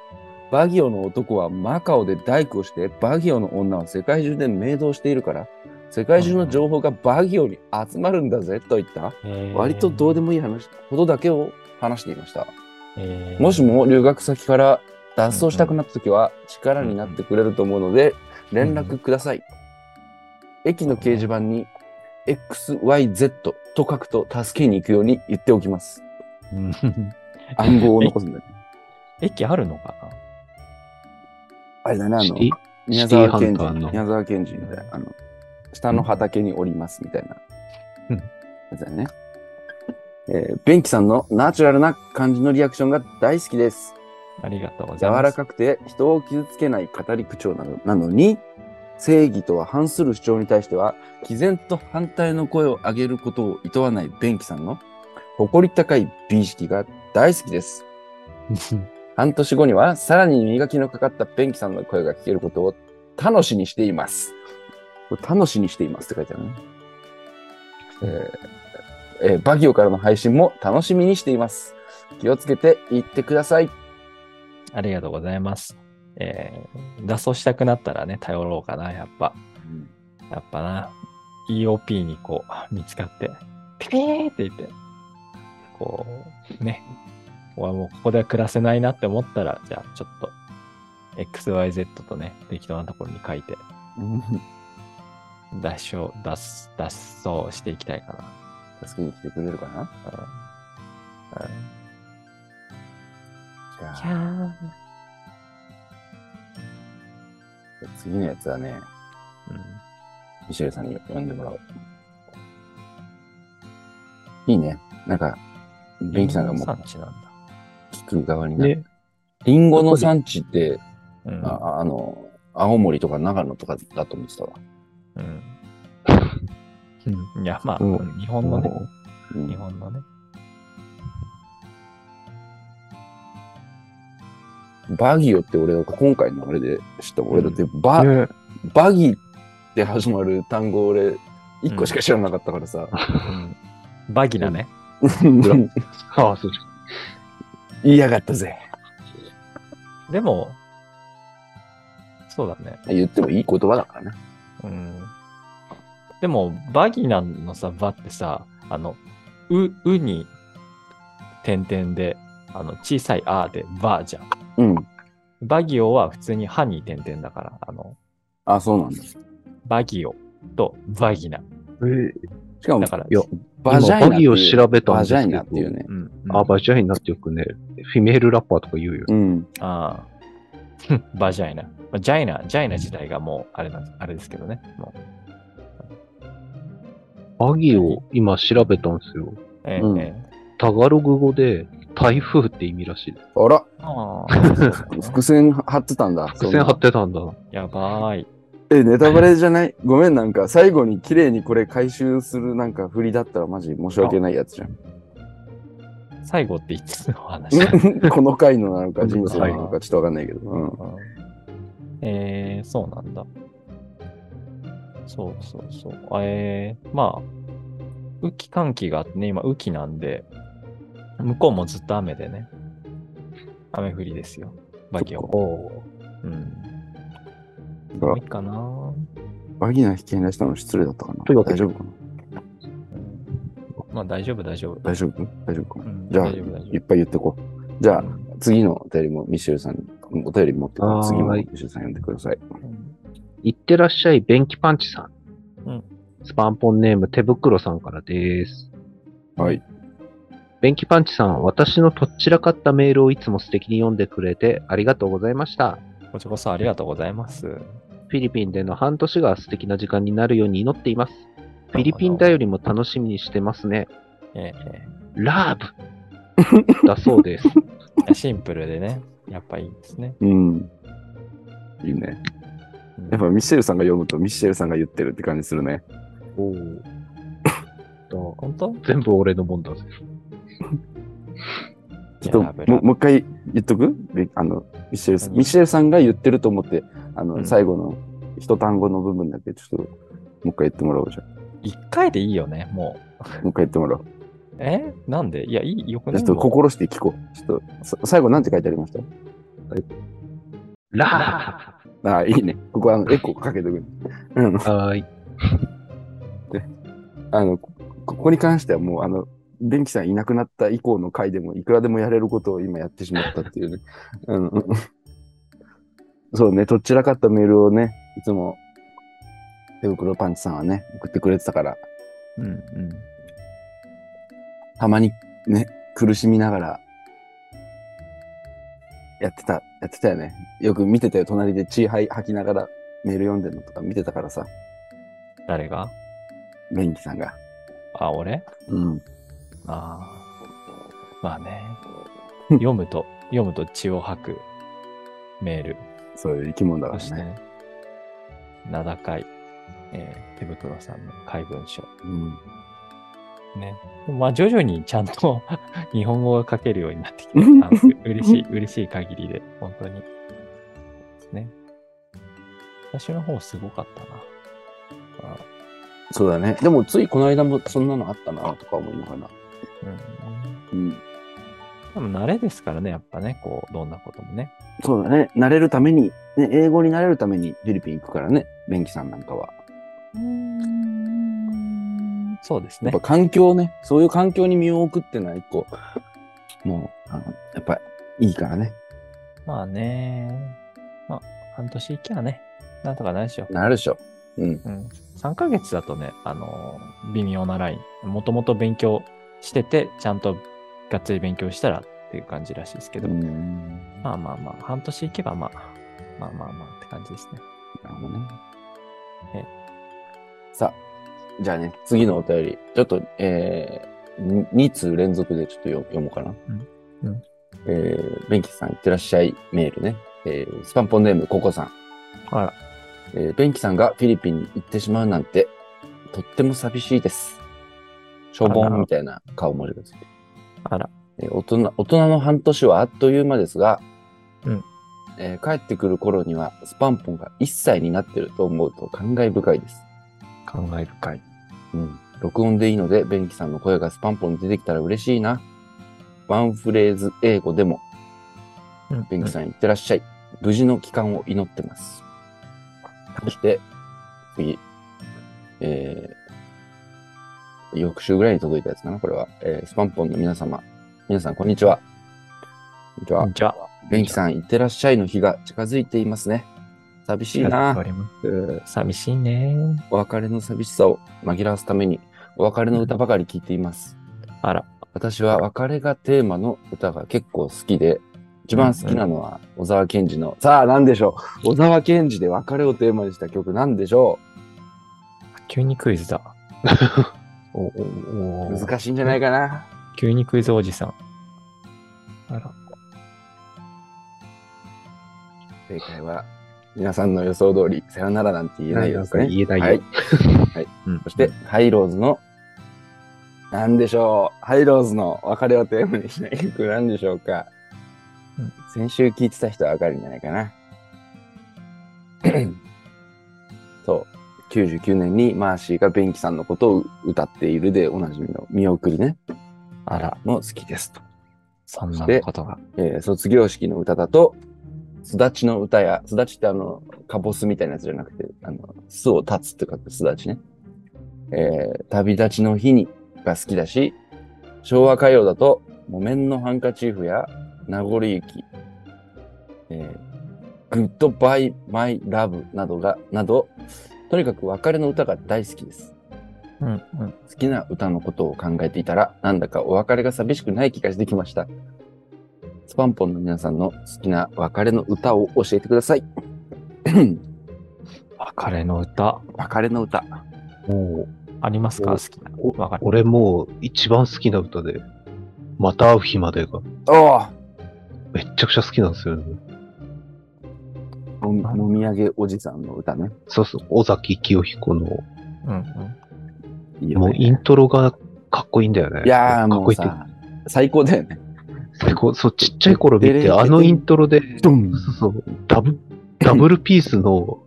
[SPEAKER 1] バギオの男はマカオで大工をして、バギオの女は世界中で明動しているから、世界中の情報がバギオに集まるんだぜといった、割とどうでもいい話、ことだけを話していました。
[SPEAKER 2] えー
[SPEAKER 1] もしも留学先から脱走したくなったときは力になってくれると思うので、連絡ください。駅の掲示板に XYZ と書くと助けに行くように言っておきます。
[SPEAKER 2] うん
[SPEAKER 1] 暗号を残すんだよ。
[SPEAKER 2] 駅あるのか
[SPEAKER 1] あれだね、あの
[SPEAKER 3] シティ、
[SPEAKER 1] 宮沢賢治、
[SPEAKER 3] シティハンターの
[SPEAKER 1] 宮沢賢治みたいな、あの、下の畑におりますみたいな
[SPEAKER 2] うん
[SPEAKER 1] やつだよね。えー、ベンキさんのナチュラルな感じのリアクションが大好きです。
[SPEAKER 2] ありがとうござ
[SPEAKER 1] 柔
[SPEAKER 2] います。
[SPEAKER 1] らかくて人を傷つけない語り口調なのなのに、正義とは反する主張に対しては、毅然と反対の声を上げることを厭わないベンキさんの誇り高い美意識が大好きです。半年後にはさらに磨きのかかったベンキさんの声が聞けることを楽しにしています。これ楽しにしていますって書いてあるね。えーえーバギオからの配信も楽しみにしています。気をつけていってください。
[SPEAKER 2] ありがとうございます。えー、脱走したくなったらね、頼ろうかな、やっぱ。やっぱな、EOP にこう、見つかって、ピピーって言って、こう、ね、俺はもうここでは暮らせないなって思ったら、じゃあちょっと、XYZ とね、適当なところに書いて、
[SPEAKER 1] うん
[SPEAKER 2] 脱走、脱、脱走していきたいかな。
[SPEAKER 1] 助けに来てくれるかな？
[SPEAKER 2] うん。うん
[SPEAKER 1] じゃあ
[SPEAKER 2] いや
[SPEAKER 1] 次のやつはね、
[SPEAKER 2] ーうん
[SPEAKER 1] ミシェルさんに読んでもらおう。いいね。なんか、ベンキさんがもう
[SPEAKER 2] 産地な。
[SPEAKER 1] 聞く側になる。
[SPEAKER 3] ね、
[SPEAKER 1] リンゴの産地って、
[SPEAKER 2] うん。
[SPEAKER 1] ああの、青森とか長野とかだと思ってたわ。
[SPEAKER 2] うん。うんいや、まあ、
[SPEAKER 3] うん
[SPEAKER 2] うん日本のね、
[SPEAKER 1] うん
[SPEAKER 2] 日本のね。
[SPEAKER 1] バギオって俺は今回のあれで知った。俺だってバ、
[SPEAKER 3] ね
[SPEAKER 1] バギって始まる単語俺、一個しか知らなかったからさ。
[SPEAKER 2] うんバギナね。
[SPEAKER 3] あ あ、そうじ
[SPEAKER 1] 言いやがったぜ。
[SPEAKER 2] でも、そうだね。
[SPEAKER 1] 言ってもいい言葉だからね。
[SPEAKER 2] うん。でも、バギナのさ、バってさ、あの、う、うに、点々で、あの、小さいあでバじゃん。
[SPEAKER 1] うん。
[SPEAKER 2] バギオは普通に歯に点々だから、あの、
[SPEAKER 1] あ、そうなんだ。
[SPEAKER 2] バギオとバギナ。
[SPEAKER 3] え
[SPEAKER 1] しかも
[SPEAKER 2] だ、から、
[SPEAKER 3] いや
[SPEAKER 1] バジャイナっていう。
[SPEAKER 3] 今バギを調べたんですけど
[SPEAKER 1] バジャイナっていうね。
[SPEAKER 2] うん。
[SPEAKER 3] あ、バジャイナってよくね、フィメールラッパーとか言うよ。
[SPEAKER 1] うん。
[SPEAKER 2] ああ。バジャイナ。まあジャイナ、ジャイナ自体がもう、あれなんあれですけどね。もう。
[SPEAKER 3] バギを今調べたんですよ。
[SPEAKER 2] ええ
[SPEAKER 1] うん
[SPEAKER 2] ええ
[SPEAKER 3] タガログ語で台風って意味らしいです。
[SPEAKER 1] あら、
[SPEAKER 2] ああ。
[SPEAKER 1] 伏線張ってたんだ。
[SPEAKER 3] 伏線張ってたんだ。
[SPEAKER 2] やばい。
[SPEAKER 1] え、ネタバレじゃない？ごめん、なんか、最後に綺麗にこれ回収するなんか振りだったらマジ申し訳ないやつじゃん。
[SPEAKER 2] 最後っていつの話？
[SPEAKER 1] この回のなのか人生なのかちょっとわかんないけど。うん。
[SPEAKER 2] うんえー、そうなんだ。そうそうそう。えー、まあ、雨季寒気があってね、今雨季なんで、向こうもずっと雨でね。雨降りですよ。バギオうん。いいかな
[SPEAKER 1] バギナ引き合い出したの失礼だったかな
[SPEAKER 3] というわけで
[SPEAKER 1] 大丈夫かな？
[SPEAKER 2] まあ大丈夫、大丈夫。
[SPEAKER 1] 大丈夫？大丈夫かな？
[SPEAKER 2] うん
[SPEAKER 1] じゃあいっぱい言ってこう。じゃあ
[SPEAKER 2] 夫。、うん
[SPEAKER 1] 次のお便りもミシェルさんに、お便り持って次もミシェルさん読んでください。
[SPEAKER 3] いってらっしゃい、便器パンチさん。
[SPEAKER 2] うん
[SPEAKER 3] スパンポンネーム、手袋さんからです。
[SPEAKER 1] はい。
[SPEAKER 3] 便器パンチさん、私のとっちらかったメールをいつも素敵に読んでくれてありがとうございました。
[SPEAKER 2] こちらこそありがとうございます。
[SPEAKER 3] フィリピンでの半年が素敵な時間になるように祈っています。フィリピンだよりも楽しみにしてますね。
[SPEAKER 2] ええ
[SPEAKER 3] ラブ だそうです。
[SPEAKER 2] シンプルでね、やっぱいいですね。
[SPEAKER 1] うん。いいね。
[SPEAKER 2] うん
[SPEAKER 1] やっぱミシェルさんが読むとミシェルさんが言ってるって感じするね。
[SPEAKER 3] おお。
[SPEAKER 2] 本当？
[SPEAKER 3] 全部俺のもんだぜ。
[SPEAKER 1] ちょっとももう一回言っとく？べあの、ミシェルさん、
[SPEAKER 2] 何
[SPEAKER 1] ミシェルさんが言ってると思って、あの、
[SPEAKER 2] うん
[SPEAKER 1] 最後の一単語の部分だけちょっと、もう一回言ってもらおうじゃん。
[SPEAKER 2] 一回でいいよね、もう。
[SPEAKER 1] もう一回言ってもらおう。
[SPEAKER 2] え？なんで？いや、いい、よくない？
[SPEAKER 1] ちょっと心して聞こう。ちょっと、さ最後なんて書いてありました？
[SPEAKER 3] ラ
[SPEAKER 1] ああ、いいね。ここあの、エコーかけとくね。うん。
[SPEAKER 3] ブはーい。
[SPEAKER 1] あの、こここに関してはもう、あの、電気さんいなくなった以降の回でもいくらでもやれることを今やってしまったっていうね。うんうんそうね、どちらかったメールをね、いつも手袋パンチさんはね、送ってくれてたから、
[SPEAKER 2] うんうん。
[SPEAKER 1] たまにね、苦しみながら、やってた、やってたよね。よく見てたよ、隣で血吐吐きながらメール読んでるのとか見てたからさ、
[SPEAKER 2] 誰が？
[SPEAKER 1] ベンキさんが。
[SPEAKER 2] あ、俺？
[SPEAKER 1] うん。
[SPEAKER 2] ああ。まあね。読むと、読むと血を吐くメール。
[SPEAKER 1] そういう生き物だからね。、
[SPEAKER 2] 名高い、えー手袋さんの怪文書。
[SPEAKER 1] うん。
[SPEAKER 2] ね。まあ徐々にちゃんと 日本語が書けるようになってきて、嬉しい、嬉しい限りで、本当に。ですね。私の方すごかったな。あ
[SPEAKER 1] そうだね。でも、ついこの間もそんなのあったな、とか思いながら。
[SPEAKER 2] うん。
[SPEAKER 1] うん。
[SPEAKER 2] でも慣れですからね、やっぱね、こう、どんなこともね。
[SPEAKER 1] そうだね。慣れるために、ね、英語に慣れるためにフィリピン行くからね。ベンキさんなんかは。
[SPEAKER 2] そうですね
[SPEAKER 1] やっぱ。環境ね、そういう環境に身を置くっていうのは一個、もう、あのやっぱいいからね。
[SPEAKER 2] まあね。まあ、半年行きゃね、なんとかなるでしょ。
[SPEAKER 1] なるでしょ。うん。
[SPEAKER 2] うん。3ヶ月だとね、あのー微妙なライン。もともと勉強してて、ちゃんとがっつり勉強したらっていう感じらしいですけど、
[SPEAKER 1] うん
[SPEAKER 2] まあまあまあ、半年行けばまあ、まあまあまあって感じですね。
[SPEAKER 1] なるほどね
[SPEAKER 2] え。
[SPEAKER 1] さあ、じゃあね、次のお便り、ちょっと、えー、2通連続でちょっと読読もうかな。
[SPEAKER 2] うんうん
[SPEAKER 1] えー、ベンキさん、いってらっしゃいメールね。えー、スパンポンネーム、ココさん。
[SPEAKER 2] あら、
[SPEAKER 1] えーベンキさんがフィリピンに行ってしまうなんて、とっても寂しいです。しょぼんみたいな顔文字がついてる
[SPEAKER 2] あら、
[SPEAKER 1] えー大人、大人の半年はあっという間ですが、
[SPEAKER 2] うん
[SPEAKER 1] えー帰ってくる頃にはスパンポンが1歳になってると思うと感慨深いです。
[SPEAKER 2] 感慨深い。
[SPEAKER 1] うん。録音でいいので、ベンキさんの声がスパンポンに出てきたら嬉しいな。ワンフレーズ英語でも、
[SPEAKER 2] うん
[SPEAKER 1] ベンキさんいってらっしゃい。無事の帰還を祈ってます。そして、次。えー、翌週ぐらいに届いたやつかな、これは。えースパンポンの皆様。皆さん、こんにちは。こんにちは。
[SPEAKER 2] じゃあ、
[SPEAKER 1] ベンキさん、いってらっしゃいの日が近づいていますね。寂しいな。うん
[SPEAKER 2] 寂しいね。
[SPEAKER 1] お別れの寂しさを紛らわすために、お別れの歌ばかり聴いています。
[SPEAKER 2] あら、
[SPEAKER 1] 私は別れがテーマの歌が結構好きで、一番好きなのは小沢健二の、さあ何でしょう小沢健二で別れをテーマにした曲なんでしょ
[SPEAKER 2] 急にクイズだ。おお
[SPEAKER 1] 難しいんじゃないかな
[SPEAKER 2] 急にクイズおじさん。あら、
[SPEAKER 1] 正解は、皆さんの予想通り、さよならなんて言えないよですね。
[SPEAKER 3] 言えないよ
[SPEAKER 1] はい。はい。
[SPEAKER 2] うん
[SPEAKER 1] そして、ハイローズの、なんでしょうハイローズの別れをテーマにした曲なんでしょうか、
[SPEAKER 2] うん
[SPEAKER 1] 先週聞いてた人はわかるんじゃないかな。そう。99年にマーシーがベンキさんのことを歌っているでおなじみの見送りね。
[SPEAKER 2] あら、
[SPEAKER 1] も好きですと。
[SPEAKER 2] そんなことが。
[SPEAKER 1] えー卒業式の歌だと、すだちの歌や、すだちってあの、かぼすみたいなやつじゃなくて、あの、巣を立つって書くすだちね。えー旅立ちの日にが好きだし、昭和歌謡だと、木綿のハンカチーフや名残雪、えー、グッドバイマイラブなどが、など、とにかく別れの歌が大好きです。
[SPEAKER 2] うんうん。
[SPEAKER 1] 好きな歌のことを考えていたら、なんだかお別れが寂しくない気がしてきました。スパンポンの皆さんの好きな別れの歌を教えてください。
[SPEAKER 2] 別れの歌、
[SPEAKER 1] 別れの歌。
[SPEAKER 3] もう、
[SPEAKER 2] ありますか？
[SPEAKER 3] お
[SPEAKER 2] 好きな。
[SPEAKER 3] 俺もう一番好きな歌で、また会う日までが
[SPEAKER 1] おお
[SPEAKER 3] めっちゃくちゃ好きなんですよね。
[SPEAKER 1] ももみあげおじさんの歌ね。
[SPEAKER 3] そうそう、尾崎清彦の、
[SPEAKER 2] うんうん。
[SPEAKER 1] いいよね。
[SPEAKER 3] もうイントロがかっこいいんだよね。
[SPEAKER 1] いやー
[SPEAKER 3] かっこいいって。
[SPEAKER 1] もうさ、最高だよね。
[SPEAKER 3] 最高。そう、ちっちゃい頃見て、あのイントロで、
[SPEAKER 1] ドン。
[SPEAKER 3] そうそう、ダブ、ダブルピースの、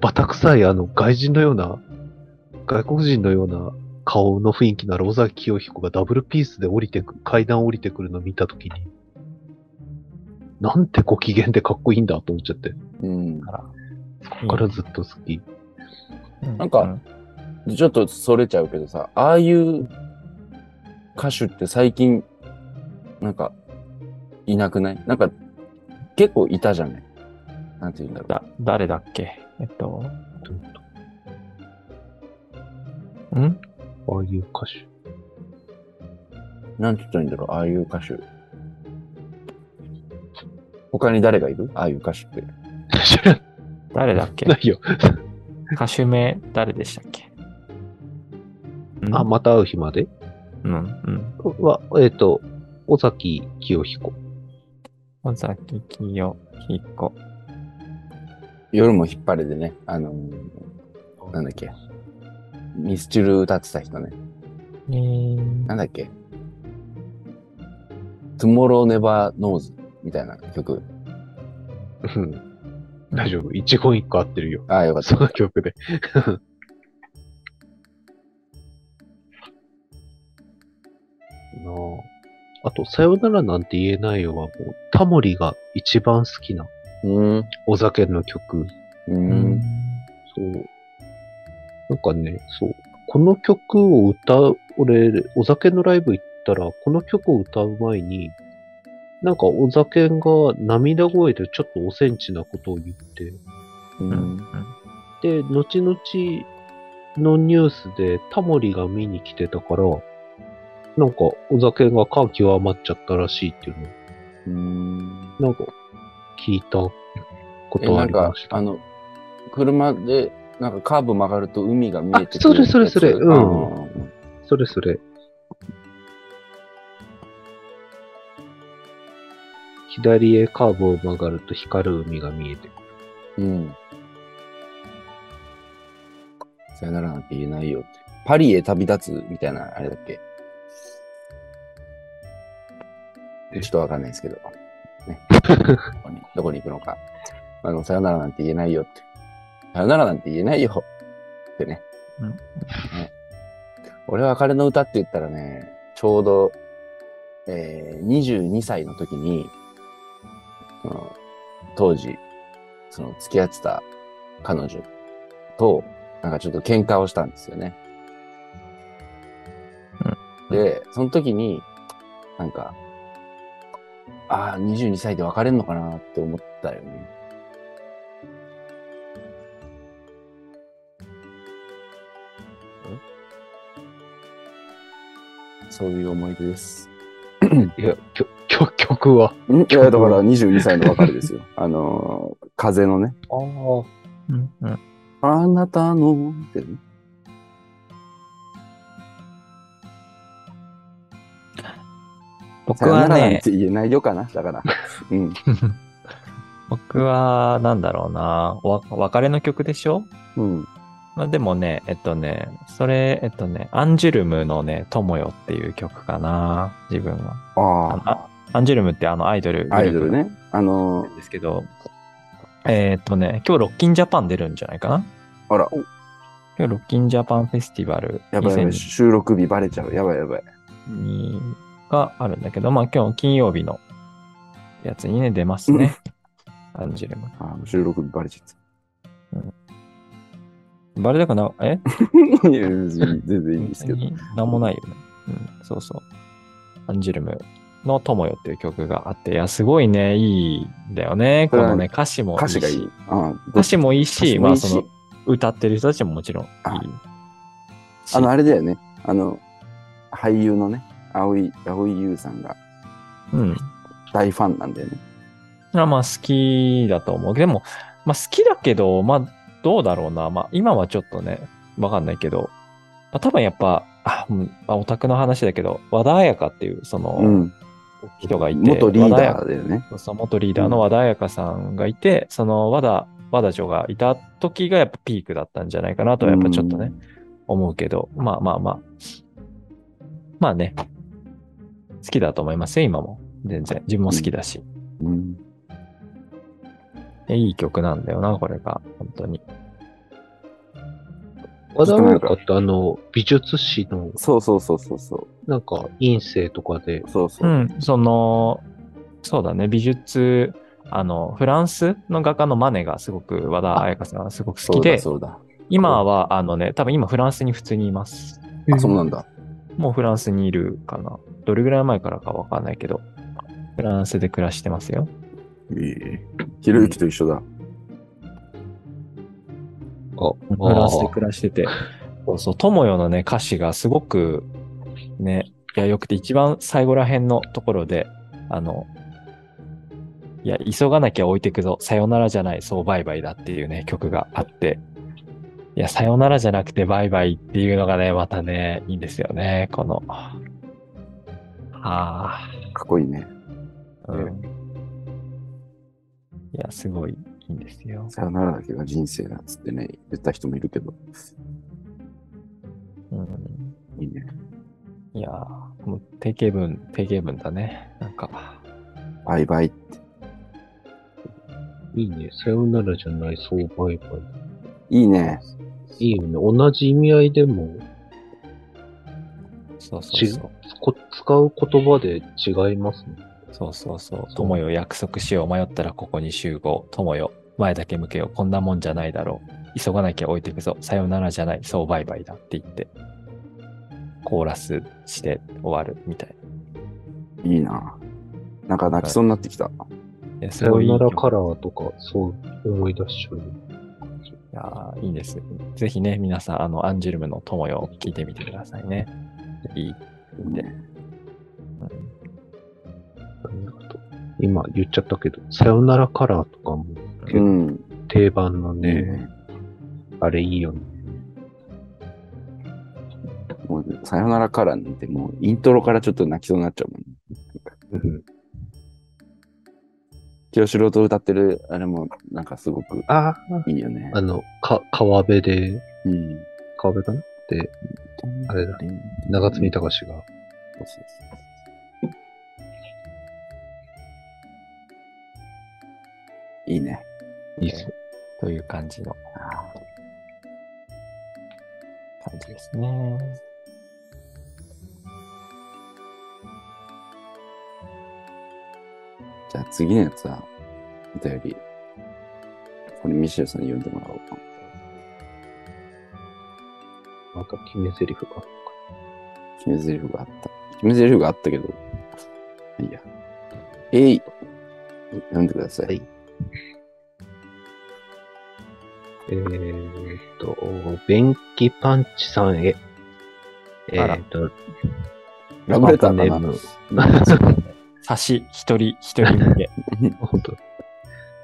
[SPEAKER 3] バタ臭いあの外人のような、外国人のような顔の雰囲気のある尾崎清彦がダブルピースで降りてく、階段降りてくるのを見たときに、なんてご機嫌でかっこいいんだと思っちゃって、
[SPEAKER 1] うん。
[SPEAKER 2] あら。
[SPEAKER 3] ここからずっと好き。
[SPEAKER 2] うん
[SPEAKER 1] なんかちょっとそれちゃうけどさ、ああいう歌手って最近、なんか、いなくない？なんか、結構いたじゃない？なんて言うんだろう。
[SPEAKER 2] だ、誰だっけ？えっと、ん？
[SPEAKER 3] ああいう歌手。
[SPEAKER 1] なんて言ったらいいんだろう、ああいう歌手。他に誰がいる？ああいう歌手って。
[SPEAKER 3] 知 ら
[SPEAKER 2] 誰だっけ？
[SPEAKER 3] ないよ。
[SPEAKER 2] 歌手名誰でしたっけ？ん
[SPEAKER 3] あ、また会う日まで？
[SPEAKER 2] うん、うん。
[SPEAKER 3] は、えっ、と、尾崎清彦。
[SPEAKER 2] 尾崎清彦。
[SPEAKER 1] 夜も引っ張れでね、あのーなんだっけ？ミスチル歌ってた人ね。
[SPEAKER 2] えー、
[SPEAKER 1] なんだっけ？Tomorrow Never Knows みたいな曲。
[SPEAKER 3] うん。大丈夫。一言一個合ってるよ。
[SPEAKER 1] ああ、よかった
[SPEAKER 3] そ。の曲で。なああと、さよならなんて言えないよはもう、タモリが一番好きな
[SPEAKER 1] うん。
[SPEAKER 3] お酒の曲。
[SPEAKER 1] う。
[SPEAKER 2] うん
[SPEAKER 3] そう。なんかね、そう。この曲を歌う、俺、お酒のライブ行ったら、この曲を歌う前に、なんかお酒が涙声でちょっとおセンチなことを言って、
[SPEAKER 1] う
[SPEAKER 2] うん
[SPEAKER 1] ん。
[SPEAKER 3] で、後々のニュースでタモリが見に来てたから、なんかお酒が感極まっちゃったらしいっていうのを、
[SPEAKER 1] うん。
[SPEAKER 3] なんか聞いたこ
[SPEAKER 1] え、
[SPEAKER 3] とありまし、た。
[SPEAKER 1] あの、車で、なんかカーブ曲がると海が見えてく
[SPEAKER 3] あそれそれそれうん
[SPEAKER 1] あ
[SPEAKER 3] それそれ。左へカーブを曲がると光る海が見えてくる。
[SPEAKER 1] ーうん。さよならなんて言えないよって。パリへ旅立つみたいな、あれだっけ？
[SPEAKER 3] え？
[SPEAKER 1] ちょっとわかんないですけど。ね。どこに行くのか。あの、さよならなんて言えないよって。さよならなんて言えないよってね。
[SPEAKER 2] うん
[SPEAKER 1] ね俺は別れの歌って言ったらね、ちょうど、えー、22歳の時に、その当時、その付き合ってた彼女と、なんかちょっと喧嘩をしたんですよね。で、その時に、なんか、ああ、22歳で別れんのかなって思ったよね。そういう思い出です。
[SPEAKER 3] いや、きょきょ 曲は。
[SPEAKER 1] ん？いや、だから22歳の別れですよ。あのー、風のね。
[SPEAKER 3] ああ。
[SPEAKER 2] うんうん
[SPEAKER 1] あなたのってね。
[SPEAKER 2] 僕はね、
[SPEAKER 1] らなんて言えないよかな。だから。うん。
[SPEAKER 2] 僕は、なんだろうな、お別れの曲でしょ？
[SPEAKER 1] うん。
[SPEAKER 2] まあ、でもね、えっとね、それ、えっとね、アンジュルムのね、友よっていう曲かな、自分は。
[SPEAKER 1] あ
[SPEAKER 2] あアンジュルムってあのアイドル
[SPEAKER 1] アイドルね。あの
[SPEAKER 2] なんですけど、えーっとね、今日ロッキンジャパン出るんじゃないかな？
[SPEAKER 1] ー、あら、
[SPEAKER 2] 今日ロッキンジャパンフェスティバル
[SPEAKER 1] やばいやばい、収録日バレちゃう。やばいやばい。
[SPEAKER 2] 2002があるんだけど、まあ今日金曜日のやつにね、出ますね。アンジュルム。
[SPEAKER 1] あー収録日バレちゃった。
[SPEAKER 2] バレたかな？え？
[SPEAKER 1] 全然全然いいんですけど。
[SPEAKER 2] なんもないよね。うん、そうそう。アンジュルムの友よっていう曲があって、いや、すごいね、いいんだよね。このね、歌詞もいいし。
[SPEAKER 1] 歌詞がいい。あ
[SPEAKER 2] 歌詞もいいし、まあその、歌ってる人たちももちろんいいし。
[SPEAKER 1] あの、あれだよね。あの、俳優のね、青井、青井優さんが
[SPEAKER 2] うん。
[SPEAKER 1] 大ファンなんだよね。
[SPEAKER 2] あまあ好きだと思う。でも、まあ好きだけど、まあどうだろうな。まあ今はちょっとね、わかんないけど、まあ多分やっぱ、あ、あ、オタクの話だけど、和田彩香っていうその、
[SPEAKER 1] うん。
[SPEAKER 2] 人がいて、
[SPEAKER 1] 元リーダーだよね。
[SPEAKER 2] 香そう元リーダーの和田彩香さんがいて、その和田、和田女がいた時がやっぱピークだったんじゃないかなとはやっぱちょっとね、思うけど、まあまあまあ。まあね、好きだと思いますよ、今も。全然。自分も好きだし。
[SPEAKER 1] うん。
[SPEAKER 2] いい曲なんだよな、これが。本当に。
[SPEAKER 3] 和田彩香ってあの、美術史の、
[SPEAKER 1] そうそうそうそうそ
[SPEAKER 3] なんか、院生とかで
[SPEAKER 1] う。、そうそうう。
[SPEAKER 2] ん、その、そうだね、美術、あの、フランスの画家のマネがすごく、和田彩香さんがすごく好きで、
[SPEAKER 1] そうだそう
[SPEAKER 2] 今は、あのね、多分今フランスに普通にいます。
[SPEAKER 1] だ。あ、そうなんだ。
[SPEAKER 2] もうフランスにいるかな。どれぐらい前からかわかんないけど、フランスで暮らしてますよ。
[SPEAKER 1] いい。ひろゆきと一緒だ。
[SPEAKER 3] あ、
[SPEAKER 2] フランスで暮らしてて、そうそう、友よのね、歌詞がすごく、ね、いや、よくて、一番最後ら辺のところで、あの、いや、急がなきゃ置いてくぞ、さよならじゃない、そうバイバイだっていうね、曲があって、いや、さよならじゃなくてバイバイっていうのがね、またね、いいんですよね、この、あ。
[SPEAKER 1] かっこいいね。
[SPEAKER 2] あ、うん。いや、すごいいいんですよ。
[SPEAKER 1] さよならだけが人生だっつってね、言った人もいるけど、
[SPEAKER 2] うん、
[SPEAKER 1] いいね。
[SPEAKER 2] いやー、もう定型文、定型文だね。なんか、
[SPEAKER 1] バイバイって。
[SPEAKER 3] いいね。さよならじゃない、そうバイバ
[SPEAKER 1] いいね。
[SPEAKER 3] イ。いいよね。同じ意味合いでも、
[SPEAKER 2] そうそうそう。
[SPEAKER 3] こ使う言葉で違いますね。
[SPEAKER 2] そうそうそう。友よ、約束しよう。迷ったらここに集合。友よ、前だけ向けよう。こんなもんじゃないだろう。急がなきゃ置いてくぞ。さよならじゃない。そうバイバイだって言って、コーラスして終わるみたい
[SPEAKER 1] いいな。なんか泣きそうになってきた。
[SPEAKER 2] な。えす
[SPEAKER 3] さよ
[SPEAKER 2] ごいいい
[SPEAKER 3] なら
[SPEAKER 2] 曲
[SPEAKER 3] カラーとか、そう思い出しちゃう。
[SPEAKER 2] いやーいいです。ぜひね、皆さん、あの、アンジュルムの友よ、聞いてみてくださいね。いい。
[SPEAKER 1] いいね。
[SPEAKER 3] あと今言っちゃったけど、さよならカラーとかも
[SPEAKER 1] うん。
[SPEAKER 3] 定番のね、
[SPEAKER 1] ね。
[SPEAKER 3] あれいいよね。
[SPEAKER 1] もう、さよならカラーなんてもう、イントロからちょっと泣きそうになっちゃうもんね。
[SPEAKER 3] うん
[SPEAKER 1] 清志郎と歌ってる、あれも、なんかすごく
[SPEAKER 3] ああ、
[SPEAKER 1] いいよね。
[SPEAKER 3] あの、か、川辺で、
[SPEAKER 1] うん。
[SPEAKER 3] 川辺かな？で、あれだ長津見隆が、
[SPEAKER 1] そうそうそういいね。
[SPEAKER 3] いいっすよ。
[SPEAKER 2] という感じの
[SPEAKER 1] あ
[SPEAKER 2] 感じですね。
[SPEAKER 1] じゃあ次のやつは、お便り、これミシェルさんに読んでもらおうか。
[SPEAKER 3] なんか決め台詞が。
[SPEAKER 1] 決め台詞があった。決め台詞があったけど、いいや。えい読んでください。
[SPEAKER 3] はいえーっと、便器パンチさんへ。えーっと、
[SPEAKER 1] ラブレター
[SPEAKER 3] ネーム。
[SPEAKER 2] 差し、一人、一人向け。
[SPEAKER 3] 本当。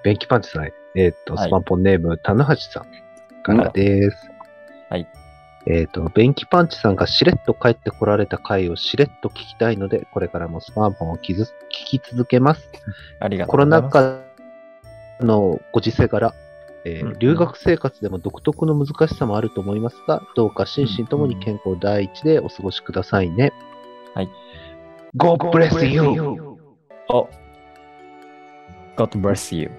[SPEAKER 3] 便器パンチさんへ。えーっと、
[SPEAKER 2] はい
[SPEAKER 3] スマポンネーム、棚橋さんからです。
[SPEAKER 2] はい。
[SPEAKER 3] えーっと、便器パンチさんがしれっと帰ってこられた回をしれっと聞きたいので、これからもスマーポンを聞き聞き続けます。
[SPEAKER 2] ありがとう
[SPEAKER 3] コロ
[SPEAKER 2] ございます。
[SPEAKER 3] ナ禍のご時世柄、えー
[SPEAKER 2] うんうん
[SPEAKER 3] 留学生活でも独特の難しさもあると思いますが、どうか心身ともに健康第一でお過ごしくださいね。
[SPEAKER 2] はい。
[SPEAKER 3] God bless you!
[SPEAKER 2] お God bless you.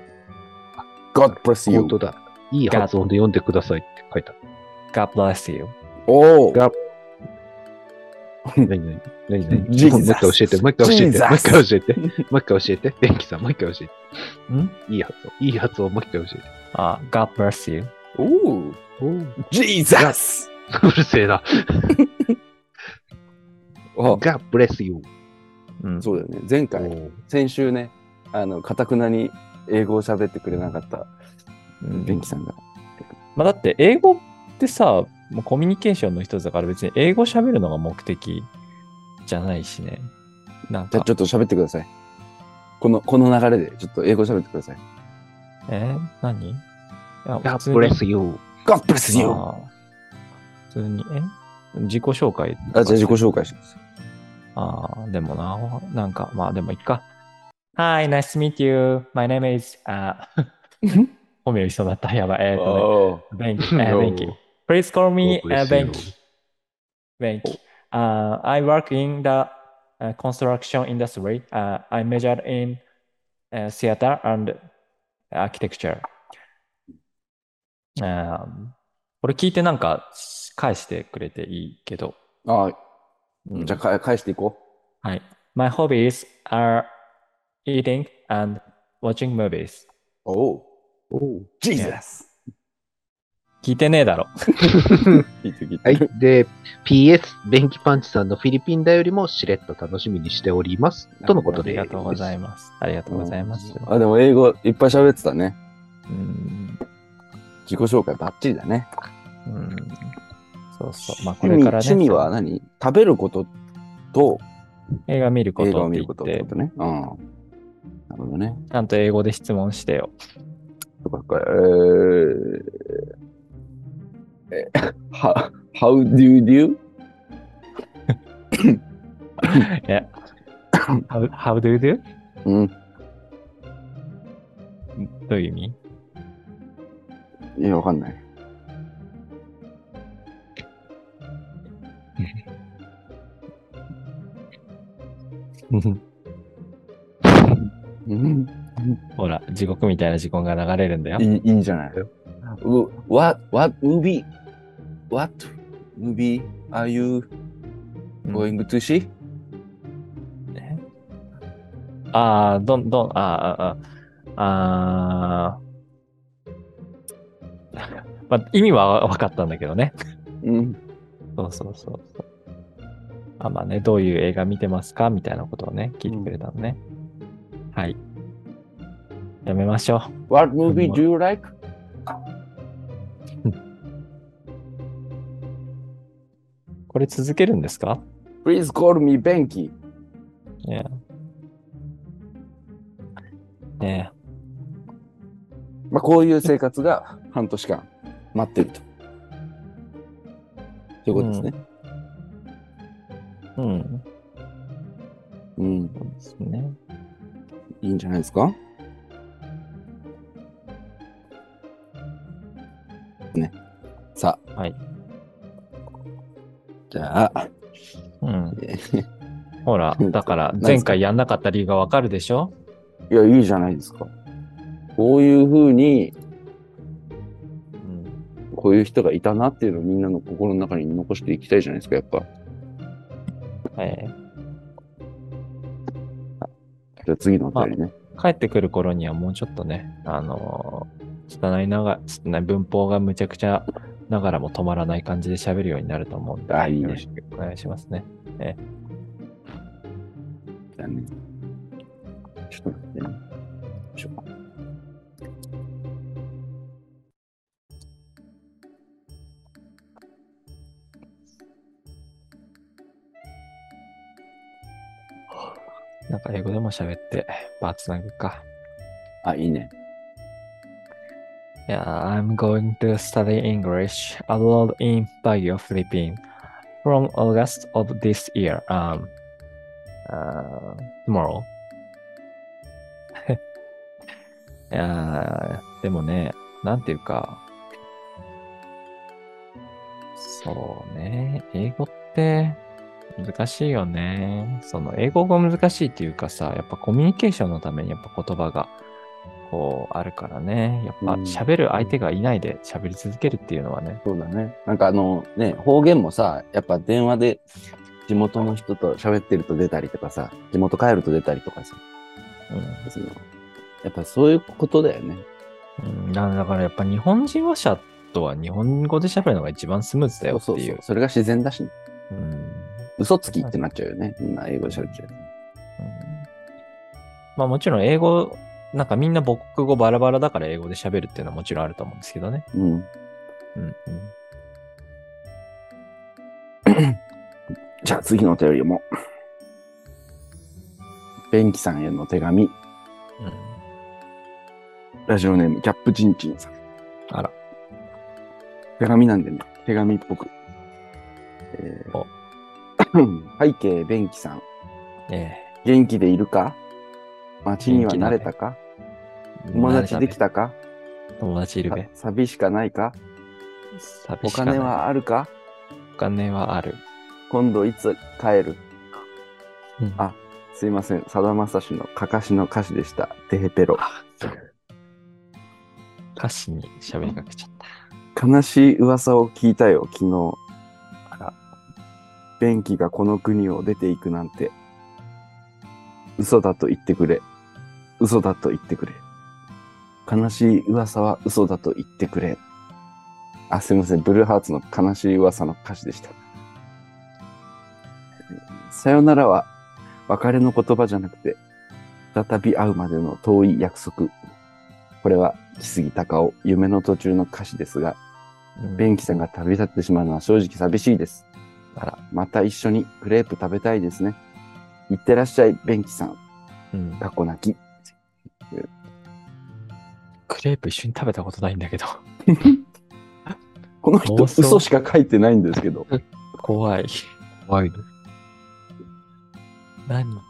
[SPEAKER 1] God bless you.
[SPEAKER 3] 本当だ。いい発音で読んでくださいって書いてある。
[SPEAKER 2] God bless you.
[SPEAKER 1] おお
[SPEAKER 3] が何何何何
[SPEAKER 1] Jesus
[SPEAKER 3] もう一回教えて、もう一回教えて、
[SPEAKER 1] Jesus
[SPEAKER 3] もう一回教えて、もう一回教えて、電気さん、もう一回教え
[SPEAKER 2] ん
[SPEAKER 3] て。いい発音、いい発音、もう一回教えて。
[SPEAKER 2] あ、God bless you.
[SPEAKER 1] おお Jesus!
[SPEAKER 3] うるせえな。
[SPEAKER 1] あ
[SPEAKER 3] God bless you.
[SPEAKER 2] うん。
[SPEAKER 1] そうだよね。前回、先週ね、あの、かたくなに英語を喋ってくれなかった、
[SPEAKER 2] うん
[SPEAKER 1] ベンキさんが。
[SPEAKER 2] まあ、だって英語ってさ、もうコミュニケーションの一つだから別に英語喋るのが目的じゃないしね。なんか
[SPEAKER 1] じゃあちょっと喋ってください。この、この流れで、ちょっと英語喋ってください。
[SPEAKER 2] えー？何？いや
[SPEAKER 3] God
[SPEAKER 2] 普通に
[SPEAKER 3] bless you.
[SPEAKER 1] God bless you!
[SPEAKER 2] あー普通に、え？自己紹介
[SPEAKER 1] あ、じゃあ自己紹介します。
[SPEAKER 2] ああ、でもな、なんか、まあでもいいか。Hi, nice to meet you. My name is, あー本名言いそうだった。やばい。えーっとね、Benki. えー Benki. Please call me uh. Benki. Benki. Uh, I work in the uh, construction industry. Uh, I majored in uh, theater and architecture. あーこれ聞いてなんか返してくれていいけど。
[SPEAKER 1] あ
[SPEAKER 2] うん
[SPEAKER 1] じゃあか返していこ
[SPEAKER 2] はい。My hobbies are eating and watching movies.
[SPEAKER 1] う。おお。
[SPEAKER 3] おう
[SPEAKER 1] Jesus!
[SPEAKER 2] 聞いてねえだろ。
[SPEAKER 1] 聞いて聞いて。
[SPEAKER 3] はい。で、PS、便器パンチさんのフィリピンだよりもしれっと楽しみにしております。とのことで。
[SPEAKER 2] ありがとうございます。ありがとうございます。
[SPEAKER 1] あ、でも英語いっぱい喋ってたね。
[SPEAKER 2] うん。
[SPEAKER 1] 自己紹介バッチリだね。
[SPEAKER 2] うん。そうそう。まあこれからね。
[SPEAKER 1] 趣味は何？食べることと
[SPEAKER 2] 映画見るこ
[SPEAKER 1] 映画
[SPEAKER 2] とって言
[SPEAKER 1] を見ることってこ、とね。うん。なるほどね。
[SPEAKER 2] ちゃんと英語で質問してよ。
[SPEAKER 1] とか、えー、え、how, how do you do?
[SPEAKER 2] いや、how, how do you do?
[SPEAKER 1] うん。
[SPEAKER 2] どういう意味？
[SPEAKER 1] いや、わかんない。うん。
[SPEAKER 2] ほら、地獄みたいな時間が流れるんだよ。
[SPEAKER 1] いいいいじゃない？う what, what movie, what movie are you
[SPEAKER 2] うん
[SPEAKER 1] going to see?
[SPEAKER 2] ああ、どんどん、ああ、ああ、まあ、意味は分かったんだけどね。
[SPEAKER 1] うん。
[SPEAKER 2] そうそうそうそう。あ、まあね、どういう映画見てますかみたいなことをね、聞いてくれたのね。はい。やめましょ
[SPEAKER 1] What movie do you like?
[SPEAKER 2] これ続けるんですか
[SPEAKER 1] ？Please call me Benki.
[SPEAKER 2] いや。ね
[SPEAKER 1] まあ、こういう生活が半年間待ってると。ということですね。
[SPEAKER 2] え。うん。
[SPEAKER 1] うん。
[SPEAKER 2] そうですね。
[SPEAKER 1] いいんじゃないですか？ね。さあ。
[SPEAKER 2] はい。
[SPEAKER 1] じゃあ、
[SPEAKER 2] うん。
[SPEAKER 1] えー
[SPEAKER 2] ほら、だから前回やんなかった理由がわかるでしょ？
[SPEAKER 1] いや、いいじゃないですか。こういうふうに、
[SPEAKER 2] うん。
[SPEAKER 1] こういう人がいたなっていうのをみんなの心の中に残していきたいじゃないですか、やっぱ。
[SPEAKER 2] え
[SPEAKER 1] じゃあ次のお便りね。
[SPEAKER 2] ー帰ってくる頃にはもうちょっとね、あのー、拙いなが、拙い文法がむちゃくちゃながらも止まらない感じで喋るようになると思うんで、
[SPEAKER 1] あいいね
[SPEAKER 2] よろしくお願いしますね。
[SPEAKER 1] じゃあね。ちょっと待ってね。よいしょ
[SPEAKER 2] なんか英語でも喋って、バーつなぐか。
[SPEAKER 1] あ、いいね。
[SPEAKER 2] Yeah, I'm going to study English abroad in Baguio, Philippines from August of this year. Um, uh, tomorrow. いやでもね、なんていうか、そうね、英語って難しいよね。その英語が難しいっていうかさ、やっぱコミュニケーションのためにやっぱ言葉がこうあるからね。やっぱ
[SPEAKER 1] うん
[SPEAKER 2] 喋る相手がいないで喋り続けるっていうのはね。
[SPEAKER 1] そうだね。なんかあのね、方言もさ、やっぱ電話で地元の人と喋ってると出たりとかさ、地元帰ると出たりとかさ、
[SPEAKER 2] うん
[SPEAKER 1] そのやっぱそういうことだよね。
[SPEAKER 2] うん、だだからやっぱ日本人話者とは日本語で喋るのが一番スムーズだよっていう。
[SPEAKER 1] そうそうそう。それが自然だし、ね、
[SPEAKER 2] うん
[SPEAKER 1] 嘘つきってなっちゃうよね。みんな英語で喋っちゃう。
[SPEAKER 2] うんまあもちろん英語、なんかみんな母国語バラバラだから英語で喋るっていうのはもちろんあると思うんですけどね。
[SPEAKER 1] うん。
[SPEAKER 2] うん
[SPEAKER 1] じゃあ次のお便りも。ベンキさんへの手紙。
[SPEAKER 2] うん。
[SPEAKER 1] ラジオネーム、キャップチンチンさん。
[SPEAKER 2] あら。
[SPEAKER 1] 手紙なんでね、手紙っぽく。えー
[SPEAKER 2] お
[SPEAKER 1] 背景、ベンキさん。
[SPEAKER 2] え
[SPEAKER 1] 元気でいるか？街には慣れたか、
[SPEAKER 2] え
[SPEAKER 1] 友達できたか？
[SPEAKER 2] 友達いるべ
[SPEAKER 1] さ。寂しかないか？お
[SPEAKER 2] 寂しかない
[SPEAKER 1] 金はあるか？
[SPEAKER 2] お金はある。
[SPEAKER 1] 今度いつ帰る？
[SPEAKER 2] うん
[SPEAKER 1] あすいません。さだまさしのかかしの歌詞でした。デヘペロ。
[SPEAKER 2] 歌詞に喋りかけちゃった。
[SPEAKER 1] 悲しい噂を聞いたよ、昨日。
[SPEAKER 2] あら。
[SPEAKER 1] 便器がこの国を出ていくなんて。嘘だと言ってくれ。嘘だと言ってくれ。悲しい噂は嘘だと言ってくれ。あ、すいません。ブルーハーツの悲しい噂の歌詞でした。さよならは別れの言葉じゃなくて、再び会うまでの遠い約束。これは木杉隆夫、夢の途中の歌詞ですが、
[SPEAKER 2] うん
[SPEAKER 1] ベンキさんが旅立ってしまうのは正直寂しいです。
[SPEAKER 2] あら。
[SPEAKER 1] また一緒にクレープ食べたいですね。いってらっしゃい、ベンキさん。
[SPEAKER 2] うん。
[SPEAKER 1] 過去泣き。
[SPEAKER 2] クレープ一緒に食べたことないんだけど。
[SPEAKER 1] この人、
[SPEAKER 2] 妄想
[SPEAKER 1] 嘘しか書いてないんですけど。
[SPEAKER 2] 怖い。
[SPEAKER 3] 怖いの。
[SPEAKER 2] 何？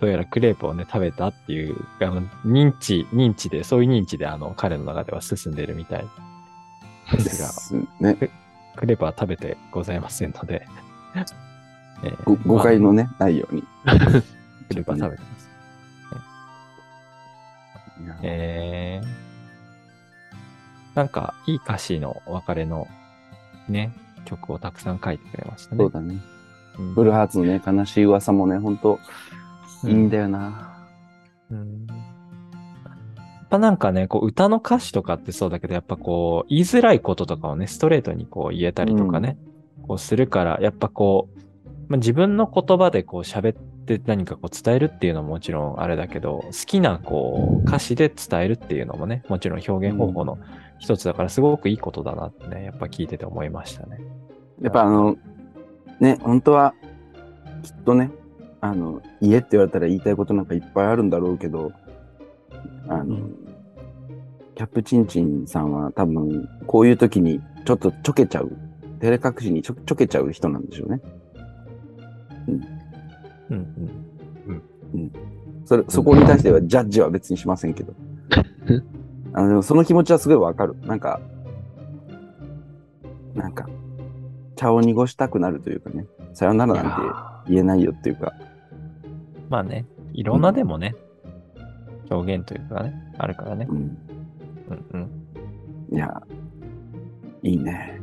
[SPEAKER 2] どうやらクレープをね、食べたっていう、あの、認知、認知で、そういう認知で、あの、彼の中では進んでいるみたいですが、
[SPEAKER 1] ね。
[SPEAKER 2] クレープは食べてございませんので、えー
[SPEAKER 1] ご誤解のね、ないように。
[SPEAKER 2] ま あクレープは食べてえー、なんか、いい歌詞のお別れのね、曲をたくさん書いてくれましたね。
[SPEAKER 1] そうだね。
[SPEAKER 2] うん
[SPEAKER 1] ブルーハーツのね、悲しい噂もね、ほんと、いいんだよな。
[SPEAKER 2] うんやっぱなんかね、こう歌の歌詞とかってそうだけど、やっぱこう言いづらいこととかをね、ストレートにこう言えたりとかね、こうするから、やっぱこう、まあ、自分の言葉でこう喋って何かこう伝えるっていうのももちろんあれだけど、好きなこう歌詞で伝えるっていうのもね、もちろん表現方法の一つだからすごくいいことだなってね、やっぱ聞いてて思いましたね。
[SPEAKER 1] やっぱあの、ね、本当は、きっとね、あの、家って言われたら言いたいことなんかいっぱいあるんだろうけど、あの、キャップチンチンさんは多分、こういう時にちょっとちょけちゃう、照れ隠しにちょちょけちゃう人なんでしょうね。
[SPEAKER 2] うん。
[SPEAKER 1] それ、そこに対してはジャッジは別にしませんけど。あの、その気持ちはすごいわかる。なんか、なんか、茶を濁したくなるというかね、さよならなんて言えないよっていうか、
[SPEAKER 2] まあね、いろんなでもね、表現というかね、あるからね。
[SPEAKER 1] うん。
[SPEAKER 2] うんうん。
[SPEAKER 1] いや、いいね。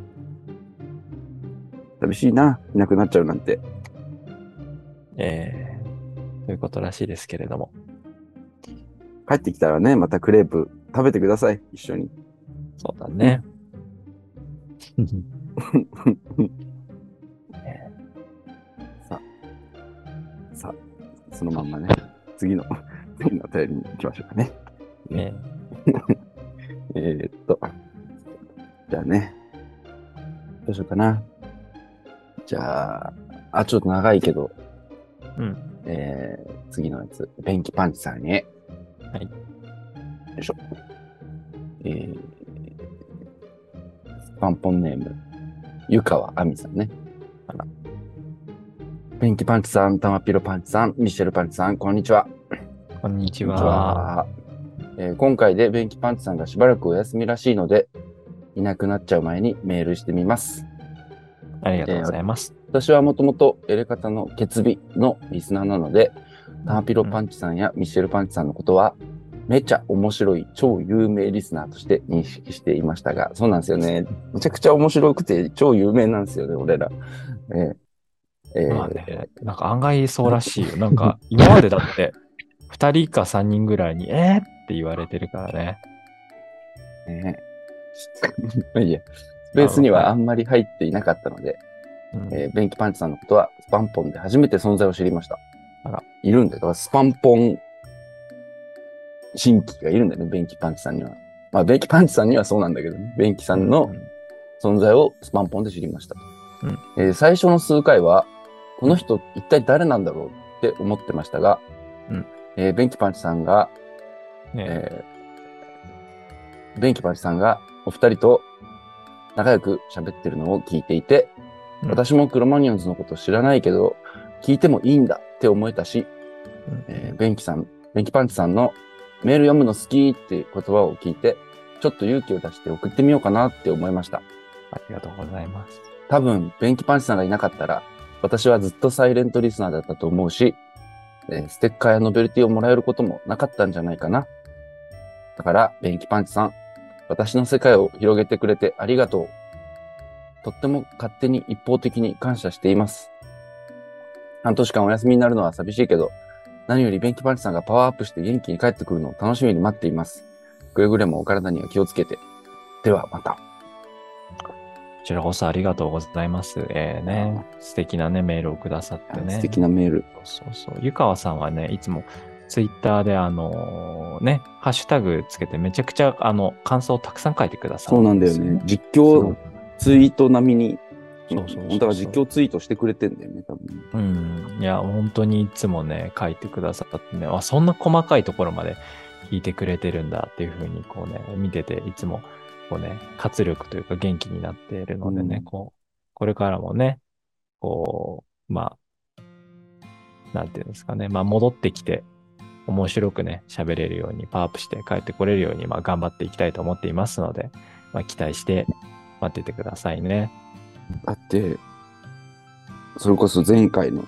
[SPEAKER 1] 寂しいな、いなくなっちゃうなんて。
[SPEAKER 2] えー、ということらしいですけれども。
[SPEAKER 1] 帰ってきたらね、またクレープ食べてください、一緒に。
[SPEAKER 2] そうだね。
[SPEAKER 1] さあ、さあ、そのまんまね、次の、次のお便りに行きましょうかね。
[SPEAKER 2] ね。
[SPEAKER 1] えー、っと、じゃあね、どうしようかな。じゃあ、あ、ちょっと長いけど、
[SPEAKER 2] うん。
[SPEAKER 1] えー、次のやつ、ペンキパンチさんへ。
[SPEAKER 2] はい。
[SPEAKER 1] よいしょ。えー、スパンポンネーム、湯川亜美さんね。あら。ペンキパンチさん、タマピロパンチさん、ミシェルパンチさん、こんにちは。
[SPEAKER 2] こんにちは。
[SPEAKER 1] はえー今回でベンキパンチさんがしばらくお休みらしいので、いなくなっちゃう前にメールしてみます。
[SPEAKER 2] ありがとうございます。
[SPEAKER 1] 私はもともとエレカタの決日のリスナーなので、ターピロパンチさんやミシェルパンチさんのことは、めちゃ面白い超有名リスナーとして認識していましたが、そうなんですよね。めちゃくちゃ面白くて超有名なんですよね、俺ら。えーえー
[SPEAKER 2] まあね、なんか案外そうらしいよ。なんか、今までだって、二人か三人ぐらいに、えー？って言われてるからね。
[SPEAKER 1] ねまあいいや、スペースにはあんまり入っていなかったので、
[SPEAKER 2] うん
[SPEAKER 1] えーベンキパンチさんのことはスパンポンで初めて存在を知りました。
[SPEAKER 2] あら。
[SPEAKER 1] いるんだよ。だからスパンポン新規がいるんだよね、ベンキパンチさんには。まあ、ベンキパンチさんにはそうなんだけどね。ベンキさんの存在をスパンポンで知りました。
[SPEAKER 2] うん
[SPEAKER 1] えー最初の数回は、この人一体誰なんだろうって思ってましたが、
[SPEAKER 2] うん
[SPEAKER 1] えーベンキパンチさんが、
[SPEAKER 2] ね
[SPEAKER 1] えーベンキパンチさんがお二人と仲良く喋ってるのを聞いていて、
[SPEAKER 2] うん
[SPEAKER 1] 私もクロマニオンズのこと知らないけど、聞いてもいいんだって思えたし、
[SPEAKER 2] うん
[SPEAKER 1] えーベンキさん、ベンキパンチさんのメール読むの好きっていう言葉を聞いて、ちょっと勇気を出して送ってみようかなって思いました。
[SPEAKER 2] ありがとうございます。
[SPEAKER 1] 多分、ベンキパンチさんがいなかったら、私はずっとサイレントリスナーだったと思うし、えーステッカーやノベルティをもらえることもなかったんじゃないかな。だから、ベンキパンチさん、私の世界を広げてくれてありがとう。とっても勝手に一方的に感謝しています。半年間お休みになるのは寂しいけど、何よりベンキパンチさんがパワーアップして元気に帰ってくるのを楽しみに待っています。くれぐれもお体には気をつけて。ではまた。
[SPEAKER 2] こちらこそありがとうございます。えー、ね、素敵なね、メールをくださってね。
[SPEAKER 1] 素敵なメール。
[SPEAKER 2] そうそう。湯川さんはね、いつもツイッターであのね、ハッシュタグつけてめちゃくちゃあの感想をたくさん書いてくださる
[SPEAKER 1] そうなんだよね。実況ツイート並みに。
[SPEAKER 2] そうそうそうそう
[SPEAKER 1] 本当は実況ツイートしてくれてんだよね、多分。
[SPEAKER 2] うん。いや、本当にいつもね、書いてくださってね、あ、そんな細かいところまで聞いてくれてるんだっていうふうに、こうね、見てて、いつも、こうね、活力というか元気になっているのでね、
[SPEAKER 1] うん
[SPEAKER 2] こう、これからもね、こう、まあ、なんていうんですかね、まあ戻ってきて、面白くね、喋れるように、パワーアップして帰ってこれるように、まあ頑張っていきたいと思っていますので、まあ期待して待っててくださいね。
[SPEAKER 1] だって、それこそ前回の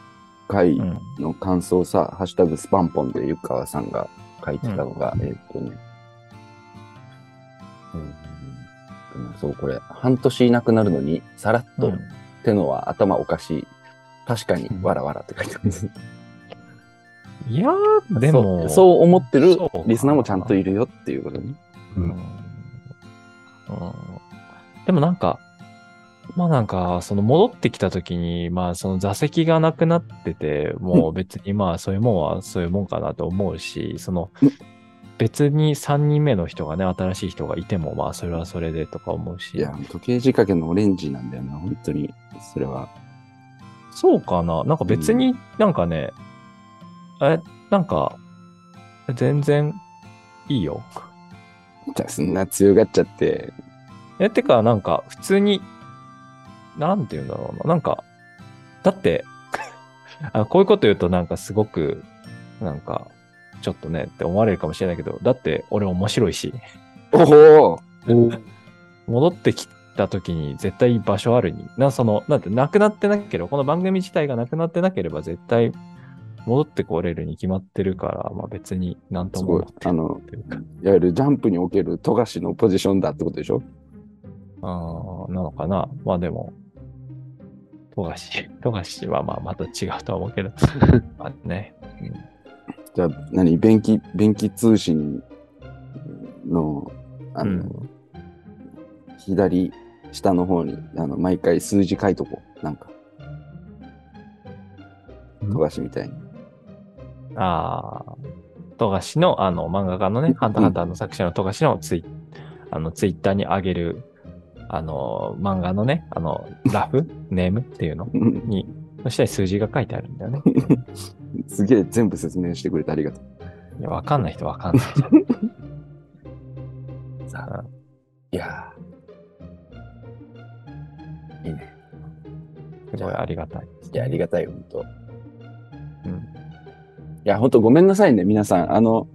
[SPEAKER 1] 回
[SPEAKER 2] うん。
[SPEAKER 1] の感想さ、ハッシュタグスパンポンでゆかわさんが書いてたのが、えーっとね、うんそう、これ、半年いなくなるのに、さらっと、
[SPEAKER 2] うん
[SPEAKER 1] ってのは頭おかしい。確かに
[SPEAKER 2] う、ん
[SPEAKER 1] わらわらって書いてます。
[SPEAKER 2] いやー、でも、
[SPEAKER 1] そうそう思ってるリスナーもちゃんといるよっていうことね。
[SPEAKER 2] うんうんでもなんか、まあなんか、その戻ってきた時に、まあその座席がなくなってて、もう別にまあそういうもんはそういうもんかなと思うし、その
[SPEAKER 1] うん
[SPEAKER 2] 別に3人目の人がね、新しい人がいてもまあそれはそれでとか思うし。
[SPEAKER 1] いや、時計仕掛けのオレンジなんだよな、本当に。それは。
[SPEAKER 2] そうかな？なんか別になんかね、え、なんか、全然いいよ。
[SPEAKER 1] じゃあ、そんな強がっちゃって。
[SPEAKER 2] え、てか、なんか、普通に、なんて言うんだろうな。なんか、だって、あこういうこと言うとなんかすごく、なんか、ちょっとねって思われるかもしれないけど、だって俺面白いし、
[SPEAKER 1] おお。
[SPEAKER 2] 戻ってきた時に絶対場所あるに、な、その、なんて、なくなってなければ、この番組自体がなくなってなければ絶対戻ってこれるに決まってるから、まあ別になんとも思っ。てない。
[SPEAKER 1] あの、
[SPEAKER 2] い
[SPEAKER 1] わゆるジャンプにおける富樫のポジションだってことでしょ？
[SPEAKER 2] あーなのかな。まあでも、富樫、富樫はまあまた違うとは思うけど、まあね。
[SPEAKER 1] じゃあ、何？便器、便器通信の、あの、
[SPEAKER 2] うん
[SPEAKER 1] 左下の方に、あの、毎回数字書いとこう。なんか。
[SPEAKER 3] うん
[SPEAKER 1] 富樫みたいに。
[SPEAKER 2] ああ、富樫の、あの、漫画家のね、ハンターハンターの作者の富樫のツイあのツイッターに上げる、あの、漫画のね、あの、ラフ？ネーム？っていうの？に、そしたら数字が書いてあるんだよね。
[SPEAKER 1] すげえ全部説明してくれてありがとう。
[SPEAKER 2] いや、わかんない人わかんないじゃん。
[SPEAKER 1] さあ、いやーいいね。
[SPEAKER 2] すごいありがたい。
[SPEAKER 1] いや、ありがたいよ、ほんと。
[SPEAKER 2] うん。
[SPEAKER 1] いや、ほんとごめんなさいね、皆さん。あの、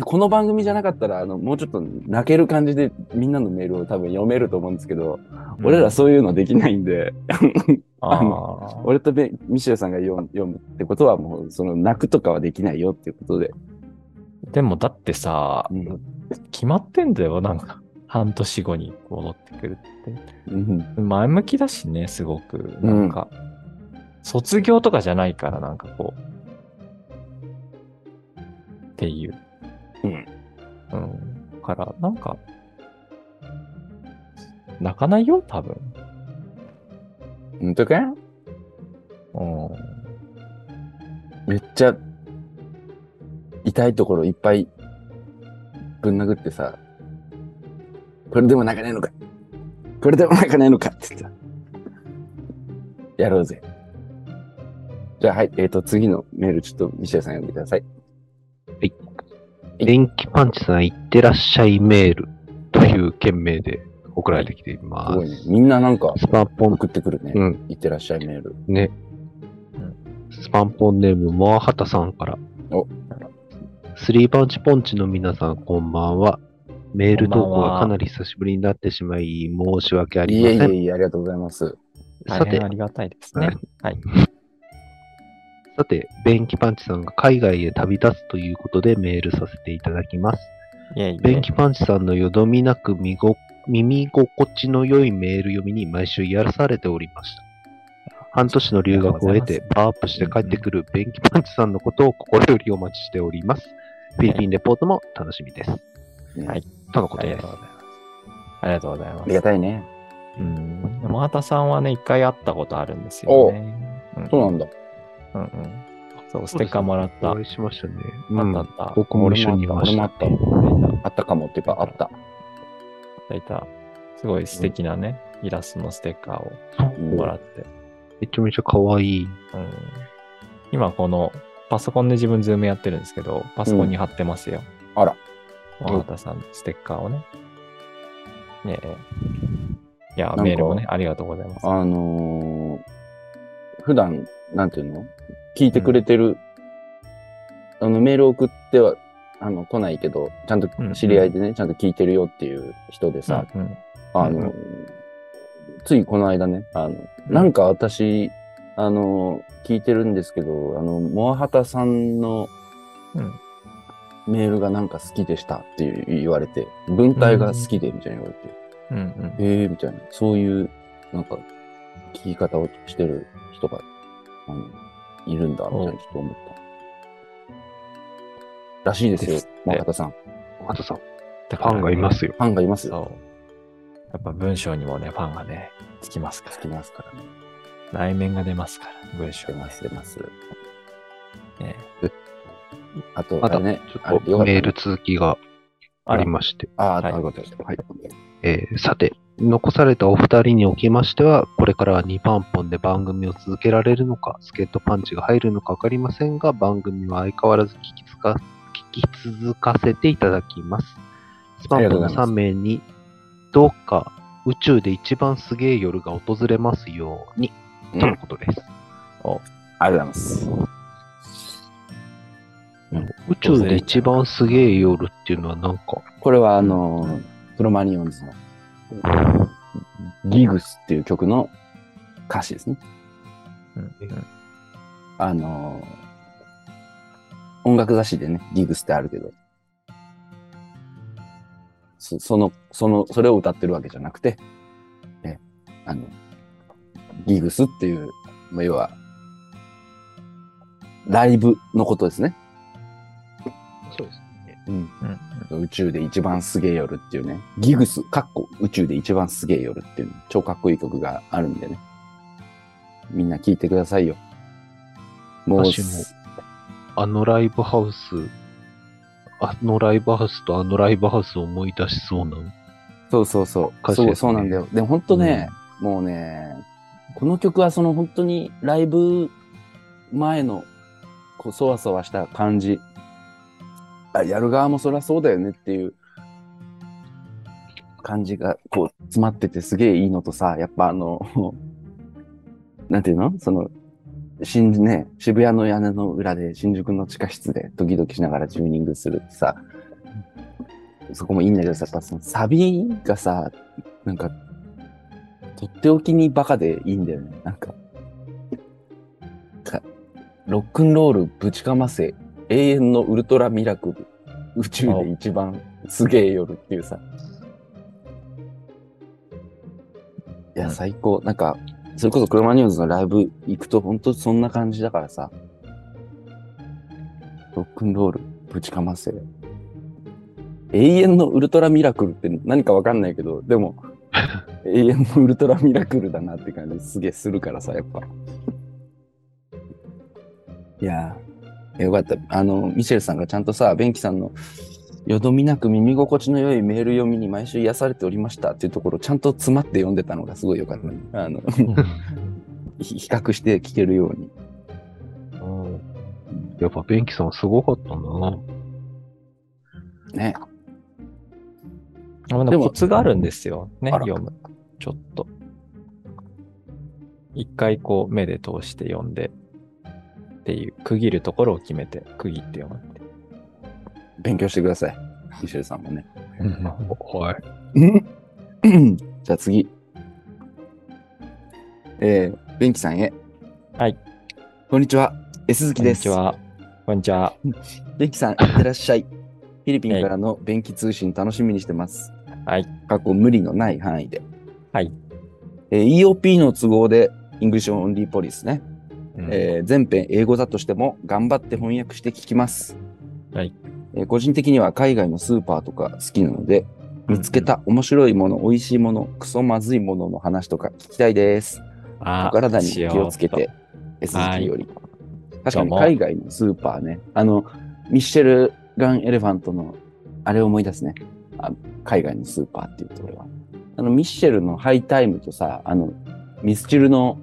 [SPEAKER 1] この番組じゃなかったら、あの、もうちょっと泣ける感じでみんなのメールを多分読めると思うんですけど、俺らそういうのできないんで、
[SPEAKER 2] あ
[SPEAKER 1] 俺とベミシェルさんが読むってことはもう、その泣くとかはできないよっていうことで。
[SPEAKER 2] でもだってさ、
[SPEAKER 1] うん
[SPEAKER 2] 決まってんだよ、なんか。半年後に戻ってくる
[SPEAKER 1] うん
[SPEAKER 2] って。前向きだしね、すごく。なんか、卒業とかじゃないから、なんかこう。っていう。
[SPEAKER 1] うん。
[SPEAKER 2] うん。から、なんか、泣かないよ、多分。
[SPEAKER 1] 本当か
[SPEAKER 2] うん。
[SPEAKER 1] めっちゃ痛いところいっぱいぶん殴ってさ、これでも泣かないのか？これでも泣かないのか？って言った。やろうぜ。じゃあ、はい。えっ、と、次のメール、ちょっと、ミシェルさん読んでください。
[SPEAKER 3] 電気パンチさん、いってらっしゃいメールという件名で送られてきていますす。
[SPEAKER 1] ごいね。みんななんか、
[SPEAKER 3] スパンポン、
[SPEAKER 1] 送ってくるね。
[SPEAKER 3] うん、
[SPEAKER 1] いってらっしゃいメール。
[SPEAKER 3] ね。スパンポンネーム、モアハタさんから。
[SPEAKER 1] お
[SPEAKER 3] スリーパンチポンチの皆さん、こんばんは。メール投稿がかなり久しぶりになってしまい、申し訳あ
[SPEAKER 1] い
[SPEAKER 3] りません。
[SPEAKER 1] えいえいえ、ありがとうございます。
[SPEAKER 2] 大
[SPEAKER 3] さて
[SPEAKER 2] 変あ、りがたいですね。はい。
[SPEAKER 3] さて、便器パンチさんが海外へ旅立つということでメールさせていただきます。
[SPEAKER 2] いやいや
[SPEAKER 3] 便器パンチさんのよどみなくみご耳心地の良いメール読みに毎週癒されておりました。半年の留学を得てパワーアップして帰ってくる便器パンチさんのことを心よりお待ちしております。フィリピンレポートも楽しみです。
[SPEAKER 2] はい。
[SPEAKER 3] とのことです
[SPEAKER 2] ありがとう。ございます。ありがとうございます
[SPEAKER 1] あり。がたいね。
[SPEAKER 2] うん。山形さんはね、一回会ったことあるんですよね。うん
[SPEAKER 1] そうなんだ。
[SPEAKER 2] うんうん。そう、ステッカーもらった。
[SPEAKER 3] お会いしましたね。
[SPEAKER 2] あ
[SPEAKER 3] うん
[SPEAKER 2] ったあった。
[SPEAKER 3] 僕も一緒にいました。
[SPEAKER 1] 俺もあった。あったかもっていうか、あった。
[SPEAKER 2] いた。いた。すごい素敵なね、イラストのステッカーをもらって。
[SPEAKER 3] めちゃめちゃ可愛い。
[SPEAKER 2] うん。今この、パソコンで自分ズームやってるんですけど、パソコンに貼ってますよ。
[SPEAKER 1] あら。
[SPEAKER 2] 山形さんのステッカーをね。ねえ。いやメールもね、ありがとうございます。
[SPEAKER 1] あのー普段、なんていうの？聞いてくれてる、あの、メール送っては、あの、来ないけど、ちゃんと知り合いでね、ちゃんと聞いてるよっていう人でさ、
[SPEAKER 2] うんうん。
[SPEAKER 1] あの
[SPEAKER 2] うん、
[SPEAKER 1] ついこの間ね、あの、なんか私、あの、聞いてるんですけど、あの、モアハタさんの
[SPEAKER 2] うん。
[SPEAKER 1] メールがなんか好きでしたっていう言われて、文体が好きでみたいに言われて、
[SPEAKER 2] うんうん。
[SPEAKER 1] へえみたいな、そういう、なんか、聞き方をしてる人が、あの、いるんだ、みたいなちょっと思った。らしいですよ
[SPEAKER 2] です、
[SPEAKER 1] モアハタさん。
[SPEAKER 3] またさん、
[SPEAKER 2] だ
[SPEAKER 3] ファンがいますよ。
[SPEAKER 1] ファンがいますよ。
[SPEAKER 2] そう。やっぱ文章にもね、ファンがね、つきますか
[SPEAKER 1] つきますからね。
[SPEAKER 2] ら。内面が出ますから、文章に
[SPEAKER 1] 出ます、出ます。
[SPEAKER 2] ね。
[SPEAKER 1] あと、あれね、
[SPEAKER 3] ちょっとメール続きがあり
[SPEAKER 2] す。
[SPEAKER 3] まして。
[SPEAKER 1] ああ、
[SPEAKER 2] はい
[SPEAKER 1] ありがとうございます。はい。
[SPEAKER 3] えーさて、残されたお二人におきましては、これからは2番本で番組を続けられるのか、助っ人パンチが入るのか分かりませんが、番組は相変わらず聞きつか聞き続かせていただきます。スパンポの3名に、どうか宇宙で一番すげえ夜が訪れますように、
[SPEAKER 1] うん
[SPEAKER 3] とのことです。
[SPEAKER 1] ありがとうございます。
[SPEAKER 3] 宇宙で一番すげえ夜っていうのはなんか、
[SPEAKER 1] これはあの、プロマニオンズのギグスっていう曲の歌詞ですね。あの、音楽雑誌でね、ギグスってあるけど、そその、その、それを歌ってるわけじゃなくて、え、あの、ギグスっていう、まあ、要は、ライブのことですね。
[SPEAKER 3] そうですね。
[SPEAKER 1] うん。
[SPEAKER 2] うん
[SPEAKER 1] 宇宙で一番すげえ夜っていうね、ギグス、かっこ宇宙で一番すげえ夜っていう、超かっこいい曲があるんでね。みんな聴いてくださいよ。もう、
[SPEAKER 3] 私もあのライブハウス、あのライブハウスとあのライブハウスを思い出しそうな。
[SPEAKER 1] そうそうそう。そう、そうなんだよ。でも本当ね、もうね、この曲はその本当にライブ前の、こう、そわそわした感じ。やる側もそりゃそうだよねっていう感じが、こう、詰まっててすげえいいのとさ、やっぱあの、なんていうの？その、新ね、渋谷の屋根の裏で新宿の地下室でドキドキしながらチューニングするってさ、そこもいいんだけどさ、やっぱそのサビがさ、なんか、とっておきにバカでいいんだよね。なんか、かロックンロールぶちかませ、永遠のウルトラミラクル、宇宙で一番すげえ夜っていうさ。いや、
[SPEAKER 2] うん
[SPEAKER 1] 最高。なんか、それこそクロマニオンズのライブ行くと本当そんな感じだからさ。ロックンロールぶちかませ。永遠のウルトラミラクルって何かわかんないけど、でも、永遠のウルトラミラクルだなって感じすげえするからさ、やっぱ。いやー、よかった。あの、ミシェルさんがちゃんとさ、ベンキさんのよどみなく耳心地の良いメール読みに毎週癒されておりましたっていうところをちゃんと詰まって読んでたのがすごいよかったね。あの、ひ比較して聞けるように。
[SPEAKER 3] やっぱベンキさんはすごかったんだな。
[SPEAKER 1] ね。
[SPEAKER 2] あで
[SPEAKER 1] でも
[SPEAKER 2] もコツがあるんですよ。ね、読む。ちょっと。一回こう目で通して読んで、っていう、区切るところを決めて、区切って読むって。
[SPEAKER 1] 勉強してください。ミシェルさんもね。
[SPEAKER 3] はい。
[SPEAKER 1] じゃあ次。えー、ベンキさんへ。
[SPEAKER 2] はい。
[SPEAKER 1] こんにちは。S 鈴木です。
[SPEAKER 2] こんにちは。こんにちは。
[SPEAKER 1] ベンキさん、いってらっしゃい。フィリピンからの便器通信楽しみにしてます。
[SPEAKER 2] はい。
[SPEAKER 1] 過去無理のない範囲で。
[SPEAKER 2] はい。
[SPEAKER 1] えー EOP の都合で、 English only policy ね。
[SPEAKER 2] うん
[SPEAKER 1] えー全編英語だとしても頑張って翻訳して聞きます。
[SPEAKER 2] はい。
[SPEAKER 1] えー個人的には海外のスーパーとか好きなので、見つけた面白いもの、美味しいもの、クソまずいものの話とか聞きたいです。
[SPEAKER 2] あ
[SPEAKER 1] お体に気をつけて、S
[SPEAKER 2] はい
[SPEAKER 1] 字より。確かに海外のスーパーね。あの、ミッシェル・ガン・エレファントの、あれを思い出すね。あ海外のスーパーっていうと俺は。あの、ミッシェルのハイタイムとさ、あの、ミスチルの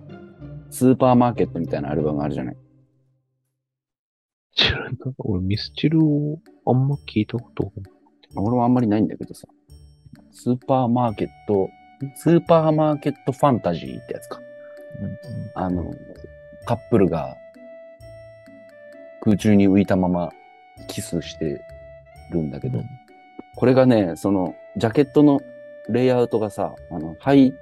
[SPEAKER 1] スーパーマーケットみたいなアルバムあるじゃない？
[SPEAKER 3] 知らんな。俺ミスチルをあんま聞いたことが
[SPEAKER 1] 俺もあんまりないんだけどさ。スーパーマーケット、スーパーマーケットファンタジーってやつか。
[SPEAKER 2] うんうん
[SPEAKER 1] あの、カップルが空中に浮いたままキスしてるんだけど、これがね、その、ジャケットのレイアウトがさ、あの、ハイ、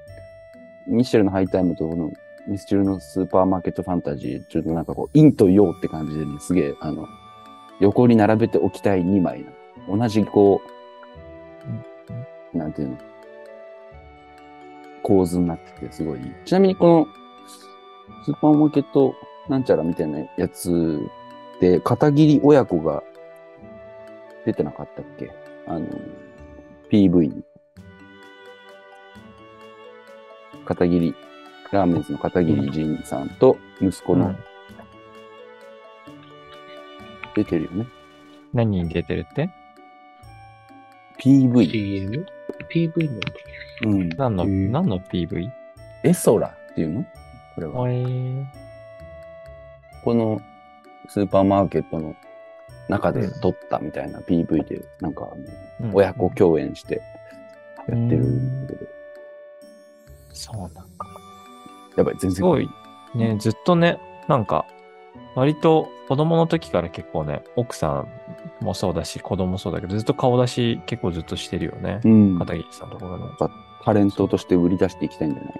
[SPEAKER 1] ミッシェルのハイタイムとこのミスチルのスーパーマーケットファンタジー、ちょっとなんかこう、陰と陽って感じでね、すげえ、あの、横に並べておきたい2枚な。同じこう、なんていうの、構図になっててすごい。ちなみにこの、スーパーマーケットなんちゃらみたいなやつで、片桐親子が出てなかったっけ？あの、PV に。片桐、ラーメンズの片桐仁さんと息子の
[SPEAKER 2] うん
[SPEAKER 1] 出てるよね。
[SPEAKER 2] 何に出てるって
[SPEAKER 1] ？PV。
[SPEAKER 3] PV なんだ。
[SPEAKER 1] うん。
[SPEAKER 2] 何の、何の PV?
[SPEAKER 1] エソラっていうの？これは。
[SPEAKER 2] えー、
[SPEAKER 1] このスーパーマーケットの中で撮ったみたいな PV で、なんか親子共演してやってるんだけど、
[SPEAKER 2] そうなんだ。
[SPEAKER 1] やばい、全然。
[SPEAKER 2] すごい、ね、ずっとね、なんか、割と子供の時から結構ね、奥さんもそうだし、子供もそうだけど、ずっと顔出し結構ずっとしてるよね
[SPEAKER 1] う。ん。
[SPEAKER 2] 片桐さんのところの。
[SPEAKER 1] タレントとして売り出していきたいんじゃない？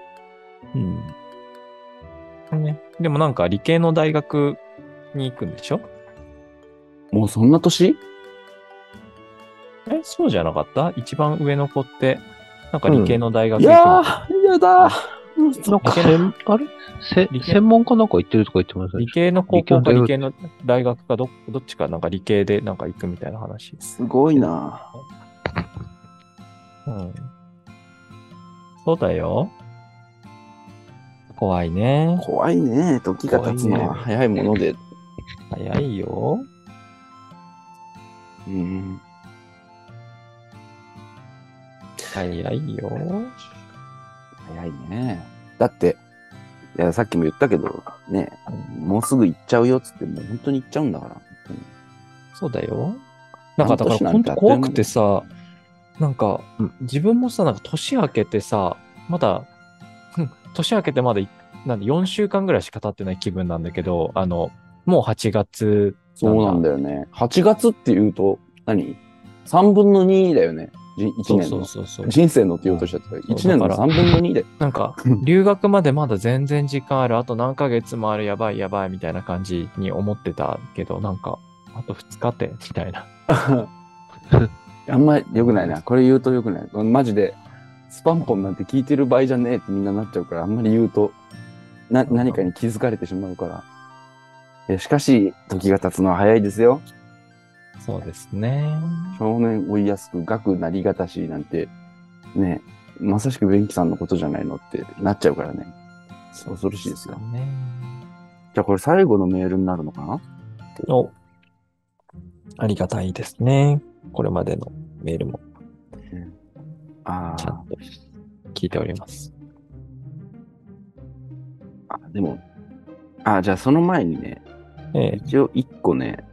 [SPEAKER 2] うん。ね、でもなんか理系の大学に行くんでしょ？
[SPEAKER 1] もうそんな年？
[SPEAKER 2] え、そうじゃなかった？一番上の子って、なんか理系の大学
[SPEAKER 1] い
[SPEAKER 2] 行くの、
[SPEAKER 1] やー、やだー。
[SPEAKER 3] なんか、あれ？せ専門家なんか行ってるとか言ってました
[SPEAKER 2] 理系の高校か
[SPEAKER 3] 理系
[SPEAKER 2] の大学かどどっちかなんか理系でなんか行くみたいな話。
[SPEAKER 1] すごいな
[SPEAKER 2] うん。そうだよ。怖いね。
[SPEAKER 1] 怖いね。時が経つのは早いもので。
[SPEAKER 2] 早いよ。
[SPEAKER 1] うん。
[SPEAKER 2] 早いよ。
[SPEAKER 1] 早いね。だって、いや、さっきも言ったけど、ね、もうすぐ行っちゃうよっつって、もう本当に行っちゃうんだから。
[SPEAKER 2] そうだよ。なんかだから本当怖くてさ、なんか
[SPEAKER 3] うん
[SPEAKER 2] 自分もさ、なんか年明けてさ、まだ、うん年明けてまだいなんで4週間ぐらいしか経ってない気分なんだけど、あの、もう8月
[SPEAKER 1] そうなんだよね。8月って言うと何、?3 分の2だよね。じ1
[SPEAKER 2] そう
[SPEAKER 1] 年の。
[SPEAKER 2] そうそうそう。
[SPEAKER 1] 人生のって言おうとしちゃったから、
[SPEAKER 2] そう
[SPEAKER 1] 1年の
[SPEAKER 2] だから
[SPEAKER 1] 3分の2で。
[SPEAKER 2] なんか、留学までまだ全然時間ある、あと何ヶ月もある、やばいやばいみたいな感じに思ってたけど、なんか、あと2日って、みたいな。
[SPEAKER 1] あんまり良くないな。これ言うと良くない。マジで、スパンポンなんて聞いてる場合じゃねえってみんななっちゃうから、あんまり言うと、な、何かに気づかれてしまうから。えしかし、時が経つのは早いですよ。
[SPEAKER 2] そうですね。
[SPEAKER 1] 少年追いやすく、学なりがたしなんて、ね、まさしくベンキさんのことじゃないのってなっちゃうからね。恐ろしいですよ。
[SPEAKER 2] ね。
[SPEAKER 1] じゃあこれ最後のメールになるのかな？
[SPEAKER 2] お、ありがたいですね。これまでのメールも
[SPEAKER 1] あー
[SPEAKER 2] ちゃんと聞いております。
[SPEAKER 1] あ、でも、あ、じゃあその前にね、
[SPEAKER 2] ええ
[SPEAKER 1] 一応一個ね、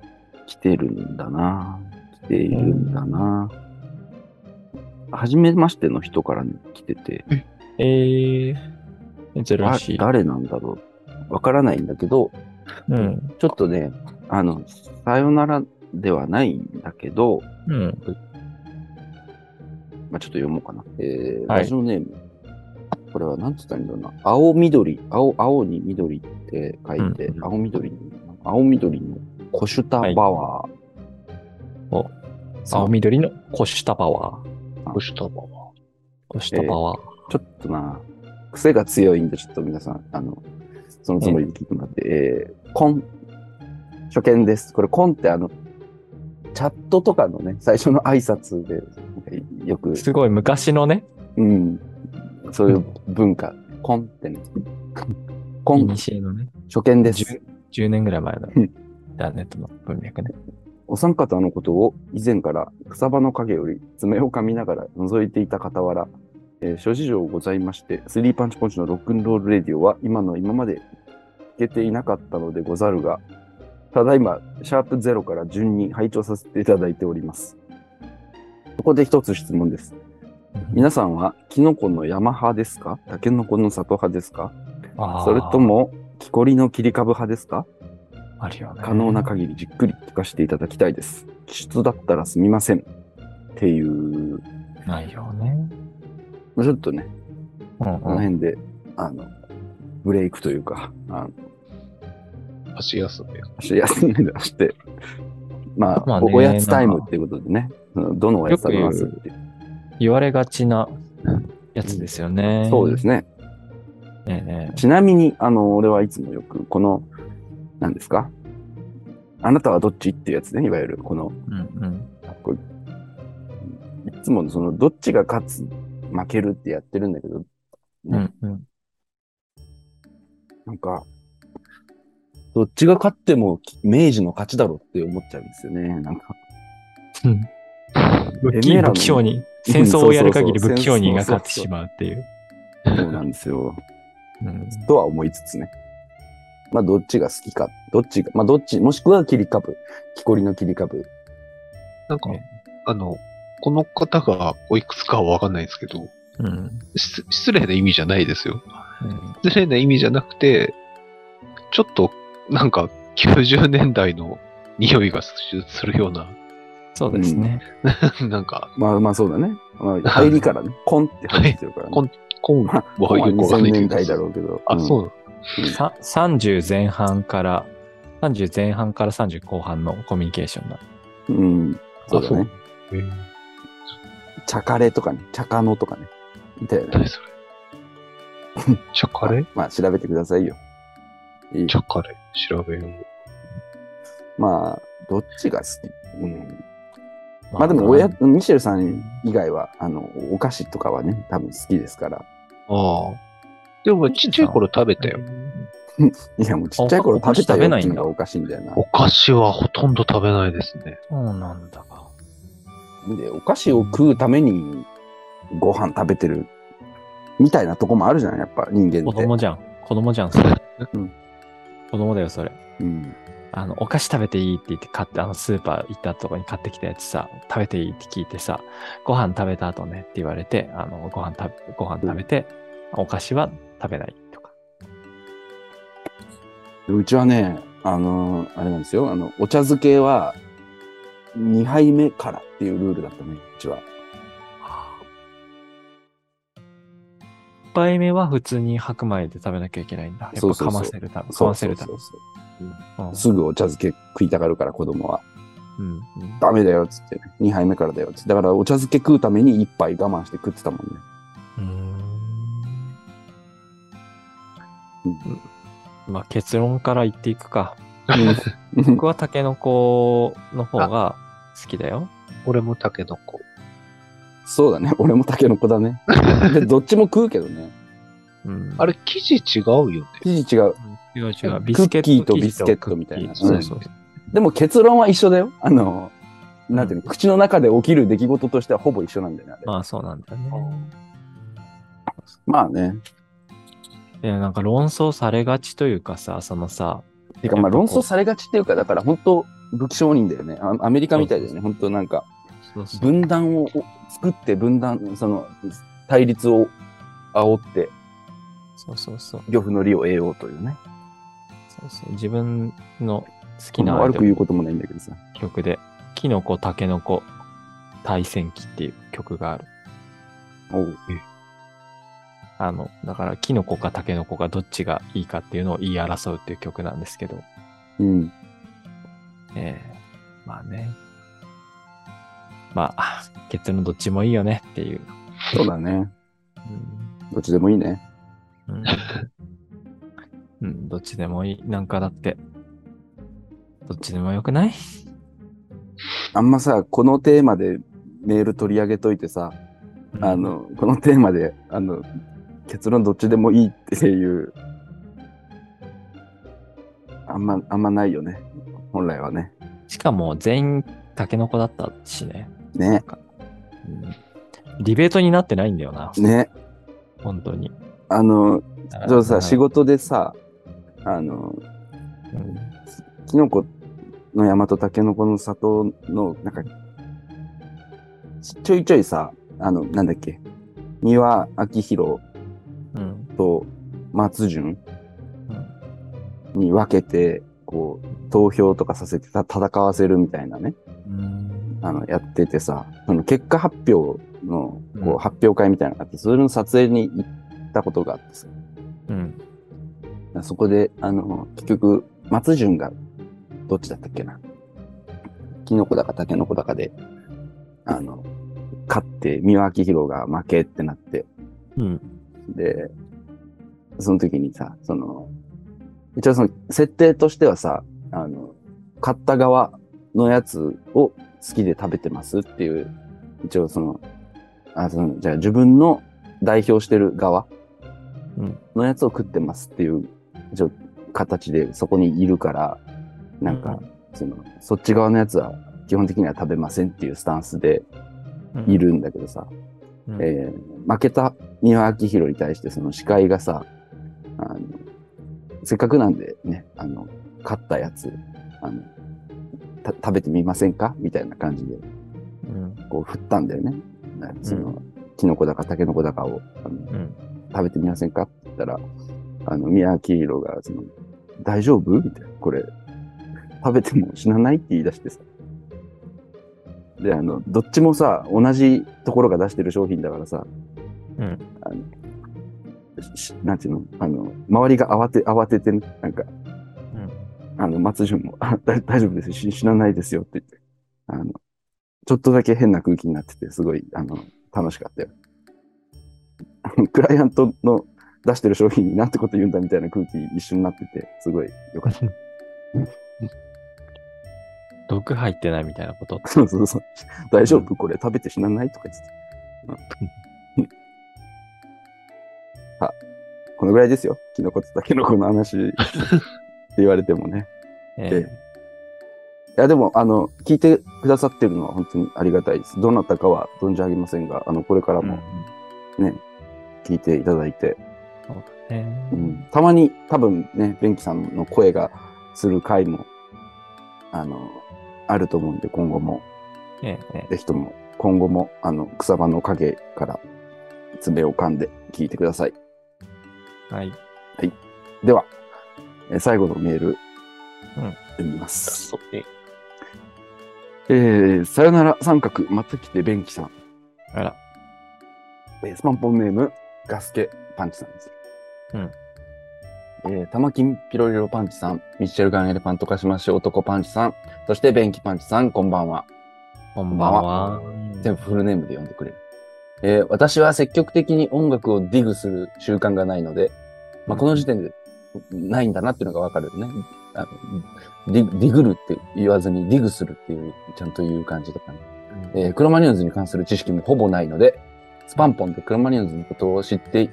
[SPEAKER 1] 来てるんだな。来ているんだな。初めましての人から、ね、来てて、
[SPEAKER 2] ええ
[SPEAKER 1] あ
[SPEAKER 2] 珍しい。
[SPEAKER 1] 誰なんだろう。わからないんだけど、
[SPEAKER 2] うん。
[SPEAKER 1] ちょっとね、あの、さよならではないんだけど、
[SPEAKER 2] うん。
[SPEAKER 1] まあ、ちょっと読もうかな。えー
[SPEAKER 2] はい
[SPEAKER 1] ラジオネーム。これは何て言ったらいいんだろうな。青緑、青、青に緑って書いて、
[SPEAKER 2] うん
[SPEAKER 1] 青緑に、青緑のコシュタバワー。
[SPEAKER 2] お。青緑のコシュタパワー。
[SPEAKER 3] こしたば
[SPEAKER 2] コシュタパワー。
[SPEAKER 1] ちょっとな、癖が強いんで、ちょっと皆さん、あの、そのつもりで聞いてもらって、えー、コン、初見です。これ、コンってあの、チャットとかのね、最初の挨拶で、よく、
[SPEAKER 2] すごい昔のね、
[SPEAKER 1] うん、そういう文化、コンってね、コ
[SPEAKER 2] イ
[SPEAKER 1] ン、
[SPEAKER 2] ニシエのね、
[SPEAKER 1] 初見です。
[SPEAKER 2] 10, 10年ぐらい前の
[SPEAKER 1] うん
[SPEAKER 2] インターネットの文脈ね。
[SPEAKER 1] お三方のことを以前から草場の陰より爪を噛みながら覗いていた傍ら、えー諸事情ございまして、スリーパンチポンチのロックンロールレディオは今の今まで聞けていなかったのでござるが、ただいま、シャープゼロから順に拝聴させていただいております。そこで一つ質問です。皆さんはキノコの山派ですか？タケノコの里派ですか？それと、も木こりの切り株派ですか？
[SPEAKER 2] あるよね。
[SPEAKER 1] 可能な限りじっくり聞かせていただきたいです。気質だったらすみません。っていう、
[SPEAKER 2] ないよね。
[SPEAKER 1] まあちょっとね、
[SPEAKER 2] うん
[SPEAKER 1] この辺で、あの、ブレイクというか、あの、
[SPEAKER 3] 足休め。
[SPEAKER 1] 足休み出して、まあ、
[SPEAKER 2] まあね
[SPEAKER 1] おおやつタイムっていうことでね、どのおやつ食べますっていう。
[SPEAKER 2] 言われがちなやつですよね。
[SPEAKER 1] そうですね。
[SPEAKER 2] ねえね
[SPEAKER 1] ちなみに、あの、俺はいつもよく、この、何ですか？あなたはどっちっていうやつね、いわゆる、この、
[SPEAKER 2] え。うんうん。
[SPEAKER 1] いつもその、どっちが勝つ、負けるってやってるんだけど、
[SPEAKER 2] うんうん。
[SPEAKER 1] なんか、どっちが勝っても明治の勝ちだろうって思っちゃうんですよね。なんか、
[SPEAKER 2] 武器
[SPEAKER 1] エメラの
[SPEAKER 2] 武器商人。戦争をやる限り武器商人が勝ってしまうっていう。
[SPEAKER 1] そうなんですよ。
[SPEAKER 2] うん
[SPEAKER 1] とは思いつつね。まあ、どっちが好きか、どっちが、まあ、どっち、もしくは切り株、木こりの切り株。
[SPEAKER 3] なんか
[SPEAKER 2] ね、
[SPEAKER 3] あの、この方がおいくつかはわかんないですけど、
[SPEAKER 2] うん。
[SPEAKER 3] し失礼な意味じゃないですよ。
[SPEAKER 2] うん
[SPEAKER 3] 失礼な意味じゃなくて、ちょっと、なんか、90年代の匂いがすするような、
[SPEAKER 2] そうですね。
[SPEAKER 3] なんか、
[SPEAKER 1] まあまあそうだね。まあ、入りからね、コンって入ってるからね。
[SPEAKER 3] コンコン
[SPEAKER 1] まあ、
[SPEAKER 3] はよくわかんな
[SPEAKER 1] 2000
[SPEAKER 3] いけど
[SPEAKER 1] 年代だろうけど。
[SPEAKER 3] あ、
[SPEAKER 1] ん
[SPEAKER 3] そう
[SPEAKER 2] さ30前半から、30前半から30後半のコミュニケーションだ。
[SPEAKER 1] うん。そうだね。
[SPEAKER 3] えー
[SPEAKER 1] 茶カレとかね、茶カノとかね。いたよね。
[SPEAKER 3] 何それ。チャカレ？
[SPEAKER 1] まあ、調べてくださいよ。いい
[SPEAKER 3] チャカレ？調べよう。
[SPEAKER 1] まあ、どっちが好き？うん。まあでも、親、ミシェルさん以外は、あの、お菓子とかはね、多分好きですから。
[SPEAKER 3] ああ。でも、ちっちゃい頃食べたよ。
[SPEAKER 1] いや、もうちっちゃい頃
[SPEAKER 2] お菓子
[SPEAKER 1] 食べたよ
[SPEAKER 2] 食べないんだ
[SPEAKER 1] っていうのがおかしいんだよな。
[SPEAKER 3] お菓子はほとんど食べないですね。
[SPEAKER 2] そうなんだか。
[SPEAKER 1] で、お菓子を食うためにご飯食べてるみたいなとこもあるじゃん、やっぱ人間って。
[SPEAKER 2] 子供じゃん。子供じゃん、それ。
[SPEAKER 1] うん
[SPEAKER 2] 子供だよ、それ。
[SPEAKER 1] うん。
[SPEAKER 2] あの、お菓子食べていいって言って買って、あの、スーパー行ったとこに買ってきたやつさ、食べていいって聞いてさ、ご飯食べた後ねって言われて、あの、ご飯食べ、ご飯食べて、お菓子は食べないとか。
[SPEAKER 1] うちはね、あのーあれなんですよ、あの、お茶漬けは2杯目からっていうルールだったね、うちは。
[SPEAKER 2] 一杯目は普通に白米で食べなきゃいけないんだ。やっぱかませるため。かませるため
[SPEAKER 1] すぐお茶漬け食いたがるから子供は。
[SPEAKER 2] うんうん
[SPEAKER 1] ダメだよっつって、2杯目からだよっつって。だからお茶漬け食うために1杯我慢して食ってたもんね。
[SPEAKER 2] うーんまあ結論から言っていくか。
[SPEAKER 1] うん
[SPEAKER 2] 僕はタケノコの方が好きだよ。
[SPEAKER 3] 俺もタケノコ。
[SPEAKER 1] そうだね。俺もタケノコだね。で、どっちも食うけどね。
[SPEAKER 2] うん、
[SPEAKER 3] あれ、生地違うよね。
[SPEAKER 1] 生地違う。
[SPEAKER 2] 違う違う。
[SPEAKER 1] クッキーとビスケットみたいな
[SPEAKER 2] そうそう。
[SPEAKER 1] でも結論は一緒だよ。あの、なんていうの、口の中で起きる出来事としてはほぼ一緒なんだよね。あれ
[SPEAKER 2] まあそうなんだよね。
[SPEAKER 1] まあね。
[SPEAKER 2] いや、なんか論争されがちというかさ、そのさ、
[SPEAKER 1] てかまあ論争されがちっていうか、だから本当武器商人だよね。あアメリカみたいだよね。本当なんか分断を作って分断、その対立を煽って
[SPEAKER 2] そうそうそう
[SPEAKER 1] 漁夫の利を得ようというね。
[SPEAKER 2] そうそう。自分の好き
[SPEAKER 1] な悪く言うこともないんだけどさ。
[SPEAKER 2] 曲で、キノコ、タケノコ、対戦記っていう曲がある。
[SPEAKER 1] おう
[SPEAKER 2] あの、だから、キノコかタケノコがどっちがいいかっていうのを言い争うっていう曲なんですけど、
[SPEAKER 1] うん。
[SPEAKER 2] ええまあね。まあ、結論どっちもいいよねっていう。
[SPEAKER 1] そうだね。どっちでもいいね。
[SPEAKER 2] うん。うんうん、どっちでもいい。なんかだって、どっちでもよくない？
[SPEAKER 1] あんまさ、このテーマでメール取り上げといてさ、あ、の、このテーマで、あの、結論どっちでもいいっていう、あんま、あんまないよね。本来はね。
[SPEAKER 2] しかも全員タケノコだったしね。
[SPEAKER 1] ね。
[SPEAKER 2] うん、ディベートになってないんだよな。
[SPEAKER 1] ね。
[SPEAKER 2] 本当に。
[SPEAKER 1] あの、そうさ、仕
[SPEAKER 2] 事、
[SPEAKER 1] 事でさ、あの、
[SPEAKER 2] うん
[SPEAKER 1] キノコの山とタケノコの里の、なんか、ちょいちょいさ、あの、なんだっけ、三輪明宏
[SPEAKER 2] うん
[SPEAKER 1] と松潤？
[SPEAKER 2] うん
[SPEAKER 1] に分けて、こう、投票とかさせてた戦わせるみたいなね、
[SPEAKER 2] うん。
[SPEAKER 1] あの、やっててさ、その結果発表の、こ
[SPEAKER 2] うん
[SPEAKER 1] う、発表会みたいなのがあって、それの撮影に行ったことがあってさ、
[SPEAKER 2] うん。
[SPEAKER 1] そこで、あの、結局、松潤が、どっちだったっけな？キノコだかタケノコだかで、あの、勝って、三輪明宏が負けってなって、
[SPEAKER 2] うん。
[SPEAKER 1] で、その時にさ、その、一応その、設定としてはさ、あの、買った側のやつを好きで食べてますっていう、一応その、あ、その、じゃあ自分の代表してる側
[SPEAKER 2] うん。
[SPEAKER 1] のやつを食ってますっていう、一応形でそこにいるから、なんか、その、そっち側のやつは基本的には食べませんっていうスタンスで
[SPEAKER 2] うん。
[SPEAKER 1] い。るんだけどさ、
[SPEAKER 2] うん。
[SPEAKER 1] えー負けた三輪明宏に対してその司会がさ、あの、せっかくなんでね、あの、勝ったやつ、あの、た食べてみませんか？みたいな感じで、
[SPEAKER 2] うん。
[SPEAKER 1] こう振ったんだよね。なその、
[SPEAKER 2] う
[SPEAKER 1] キノコだかタケノコだかを、あの
[SPEAKER 2] うん。
[SPEAKER 1] 食べてみませんか？って言ったら、あの、三輪明宏が、その、大丈夫？みたいな、これ、食べても死なない？って言い出してさ。で、あの、どっちもさ、同じところが出してる商品だからさ、
[SPEAKER 2] うん。
[SPEAKER 1] あの、しなんていうのあの、周りが慌て、慌ててね、なんか、あの、松潤も、あ大大丈夫ですよし死なないですよって言って、あの、ちょっとだけ変な空気になってて、すごい、あの、楽しかったよ。クライアントの出してる商品になんてこと言うんだみたいな空気一瞬になってて、すごいよかった。
[SPEAKER 2] 毒入ってないみたいなこと？
[SPEAKER 1] そうそうそう。大丈夫？これ食べて死なない？とか言ってて。うんあ、このぐらいですよ。キノコとタケノコの話 って言われてもね。
[SPEAKER 2] え
[SPEAKER 1] いや、でも、あの、聞いてくださってるのは本当にありがたいです。どなたかは存じ上げませんが、あの、これから
[SPEAKER 2] え。
[SPEAKER 1] もね、聞いていただいて、
[SPEAKER 2] そうだね
[SPEAKER 1] うんたまに多分ね、ベンキさんの声がする回も、あの、あると思うんで、今後も、
[SPEAKER 2] ええ。ええ
[SPEAKER 1] ぜひとも、今後も、あの、草場の陰から爪を噛んで聞いてください。
[SPEAKER 2] はい。
[SPEAKER 1] では、えー最後のメール、
[SPEAKER 2] うん
[SPEAKER 1] 読みます。えー、さよなら三角、また来てベンキさん。
[SPEAKER 2] あら。
[SPEAKER 1] えースパンポンネーム、ガスケパンチさんです。
[SPEAKER 2] うん。
[SPEAKER 1] えー、玉金ピロリロパンチさん、ミッシェルガンエレファントカシマシ男パンチさん、そしてベンキパンチさん、こんばんは。
[SPEAKER 2] こんばんは。
[SPEAKER 1] 全部フルネームで呼んでくれる。えー私は積極的に音楽をディグする習慣がないので、まあ、この時点でないんだなっていうのがわかるね。あのディディグるって言わずにディグするっていう、ちゃんと言う感じとかね。えークロマニオンズに関する知識もほぼないので、スパンポンでクロマニオンズのことを知って、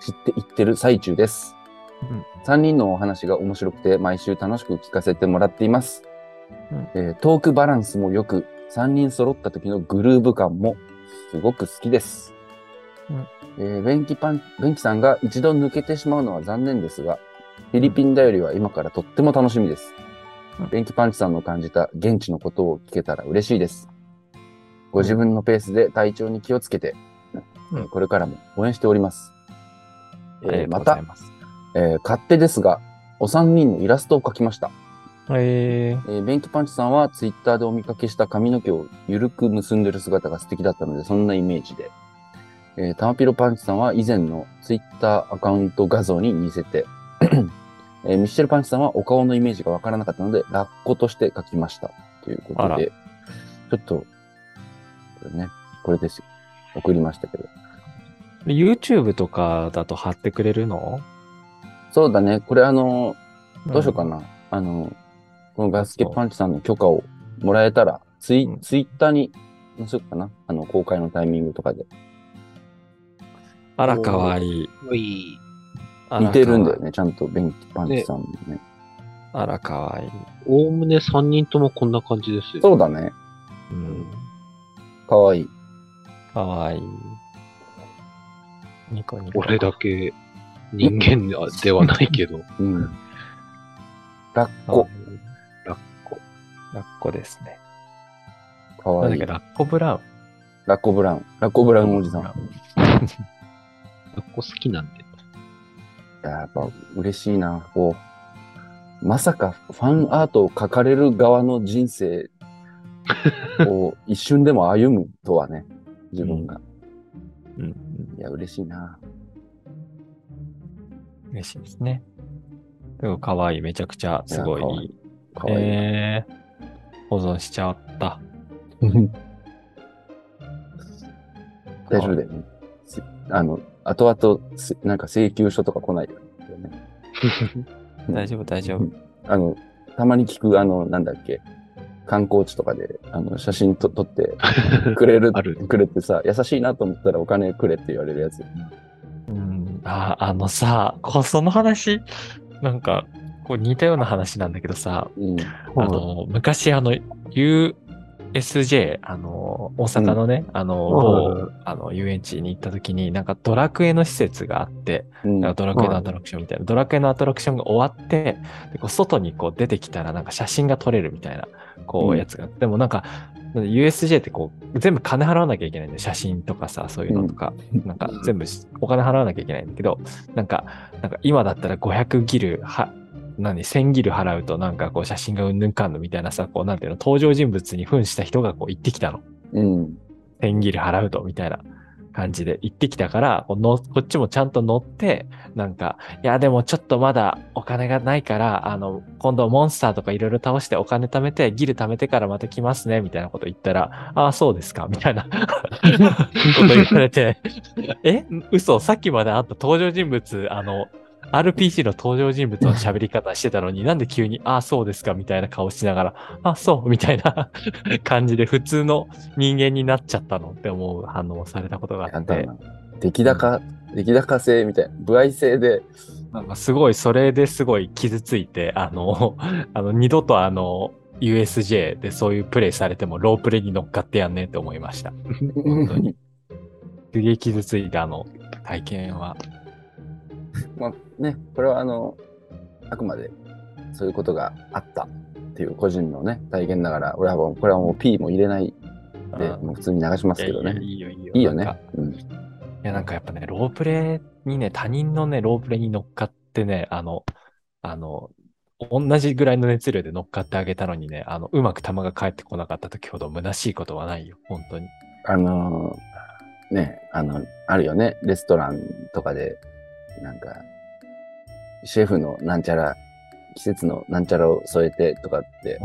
[SPEAKER 1] 知っていってる最中です。
[SPEAKER 2] うん
[SPEAKER 1] 3人のお話が面白くて毎週楽しく聞かせてもらっています。
[SPEAKER 2] うん
[SPEAKER 1] えートークバランスも良く、3人揃った時のグルーヴ感もすごく好きです。
[SPEAKER 2] うん
[SPEAKER 1] えーベンキパン、ベンキさんが一度抜けてしまうのは残念ですが、フィリピンだよりは今からとっても楽しみです。
[SPEAKER 2] うん
[SPEAKER 1] ベンキパンチさんの感じた現地のことを聞けたら嬉しいです。ご自分のペースで体調に気をつけて、
[SPEAKER 2] うん
[SPEAKER 1] これからも応援しております。
[SPEAKER 2] うござい、ます。
[SPEAKER 1] えー勝手ですが、お三人のイラストを描きました。
[SPEAKER 2] え
[SPEAKER 1] えーベンキパンチさんはツイッターでお見かけした髪の毛をゆるく結んでる姿が素敵だったので、そんなイメージで。えータマピロパンチさんは以前のツイッターアカウント画像に似せて、えーミッシェルパンチさんはお顔のイメージがわからなかったので、ラッコとして描きました。ということで、ちょっと、これね、これですよ。送りましたけど。
[SPEAKER 2] ー、YouTube とかだと貼ってくれるの？
[SPEAKER 1] そうだね、これあの、どうしようか
[SPEAKER 2] な。
[SPEAKER 1] な。あの、このガスケパンチさんの許可をもらえたら、ツイ,、
[SPEAKER 2] うん
[SPEAKER 1] ツイッターに載せようかな。あの、公開のタイミングとかで。
[SPEAKER 2] あら、かわいい。
[SPEAKER 3] うい
[SPEAKER 1] 似てるんだよね、ちゃんとベンキパンチさんもね。
[SPEAKER 2] いいあら、かわいい。
[SPEAKER 3] おおむね3人ともこんな感じですよ。
[SPEAKER 1] そうだね。
[SPEAKER 2] うん。
[SPEAKER 1] かわいい。
[SPEAKER 2] かわいい。ニコニコ。
[SPEAKER 3] 俺だけ人間ではないけど。
[SPEAKER 1] うん。ラッコ
[SPEAKER 3] ラッコ。
[SPEAKER 2] ラッコですね。
[SPEAKER 1] かわいい。
[SPEAKER 2] なんだっけ、ラッコブラウン？
[SPEAKER 1] ラッコブラウン。ラッコブラウンおじさん。い
[SPEAKER 3] ラッコ好きなんで。
[SPEAKER 1] ややっぱ嬉しいな。こう、まさかファンアートを描かれる側の人生 を一瞬でも歩むとはね、自分が。
[SPEAKER 2] うん。
[SPEAKER 1] いや、嬉しいな。
[SPEAKER 2] 嬉しいですね。でも可愛い、めちゃくちゃすごい
[SPEAKER 1] いや可愛
[SPEAKER 2] いい。
[SPEAKER 1] かわいいな。
[SPEAKER 2] えー保存しちゃった。
[SPEAKER 1] 大丈夫だよね。すあの、後々す、なんか請求書とか来ないよね。
[SPEAKER 2] 大丈夫、大丈夫。
[SPEAKER 1] あの、たまに聞く、あの、なんだっけ、観光地とかで、あの、写真と撮って くれる、くれてさ、優しいなと思ったらお金くれって言われるやつ。
[SPEAKER 2] うん、あ、あのさ、こうその話、なんか、こう似たような話なんだけどさ、
[SPEAKER 1] うん。
[SPEAKER 2] あの、昔あの、USJ、あの、大阪のね、あの、
[SPEAKER 3] はい
[SPEAKER 2] 某、あの、遊園地に行った時に、なんかドラクエの施設があって、
[SPEAKER 1] うん。
[SPEAKER 2] ドラクエのアトラクションみたいな、ドラクエのアトラクションが終わって、でこう外にこう出てきたらなんか写真が撮れるみたいな、こ
[SPEAKER 1] うん。
[SPEAKER 2] うやつがあって、でもなんか、USJ ってこう、全部金払わなきゃいけないんで、写真とかさ、そういうのとか、なんか全部お金払わなきゃいけないんだけど、なんか、なんか今だったら500ギルは、何、1000ギル払うとなんかこう写真がうんぬんかんぬみたいなさ、こうなんていうの、登場人物に扮した人がこう行ってきたの。
[SPEAKER 1] うん。
[SPEAKER 2] 1000ギル払うと、みたいな感じで行ってきたから、こうのこっちもちゃんと乗って、なんか、いや、でもちょっとまだお金がないから、あの、今度モンスターとかいろいろ倒してお金貯めて、ギル貯めてからまた来ますね、みたいなこと言ったら、ああ、そうですか、みたいな こと言われて、え嘘、さっきまであった登場人物、あの、RPG の登場人物の喋り方してたのに、なんで急に、ああ、そうですか、みたいな顔しながら、あそう、みたいな 感じで普通の人間になっちゃったのって思う反応をされたことがあって、
[SPEAKER 1] 出来高、出来高性みたいな、歩合制で、
[SPEAKER 2] なんかすごい、それですごい傷ついて、あの、あの、二度とあの、USJ でそういうプレイされてもロープレイに乗っかってやんねえって思いました。本当に。すげえ傷ついたあの体験は。
[SPEAKER 1] まあね、これはあの、あくまでそういうことがあったっていう個人のね、体験だから、俺はもう、これはもう P も入れないで、
[SPEAKER 2] うん
[SPEAKER 1] もう普通に流しますけどね。
[SPEAKER 2] いいよいいよ。
[SPEAKER 1] いいよね。うん。
[SPEAKER 2] いや、なんかやっぱね、ロープレイにね、他人のね、ロープレイに乗っかってね、あの、あの、同じぐらいの熱量で乗っかってあげたのにね、あの、うまく球が返ってこなかった時ほど虚しいことはないよ、本当に。
[SPEAKER 1] あのーね、あの、あるよね。レストランとかで、なんか、シェフのなんちゃら、季節のなんちゃらを添えてとかって、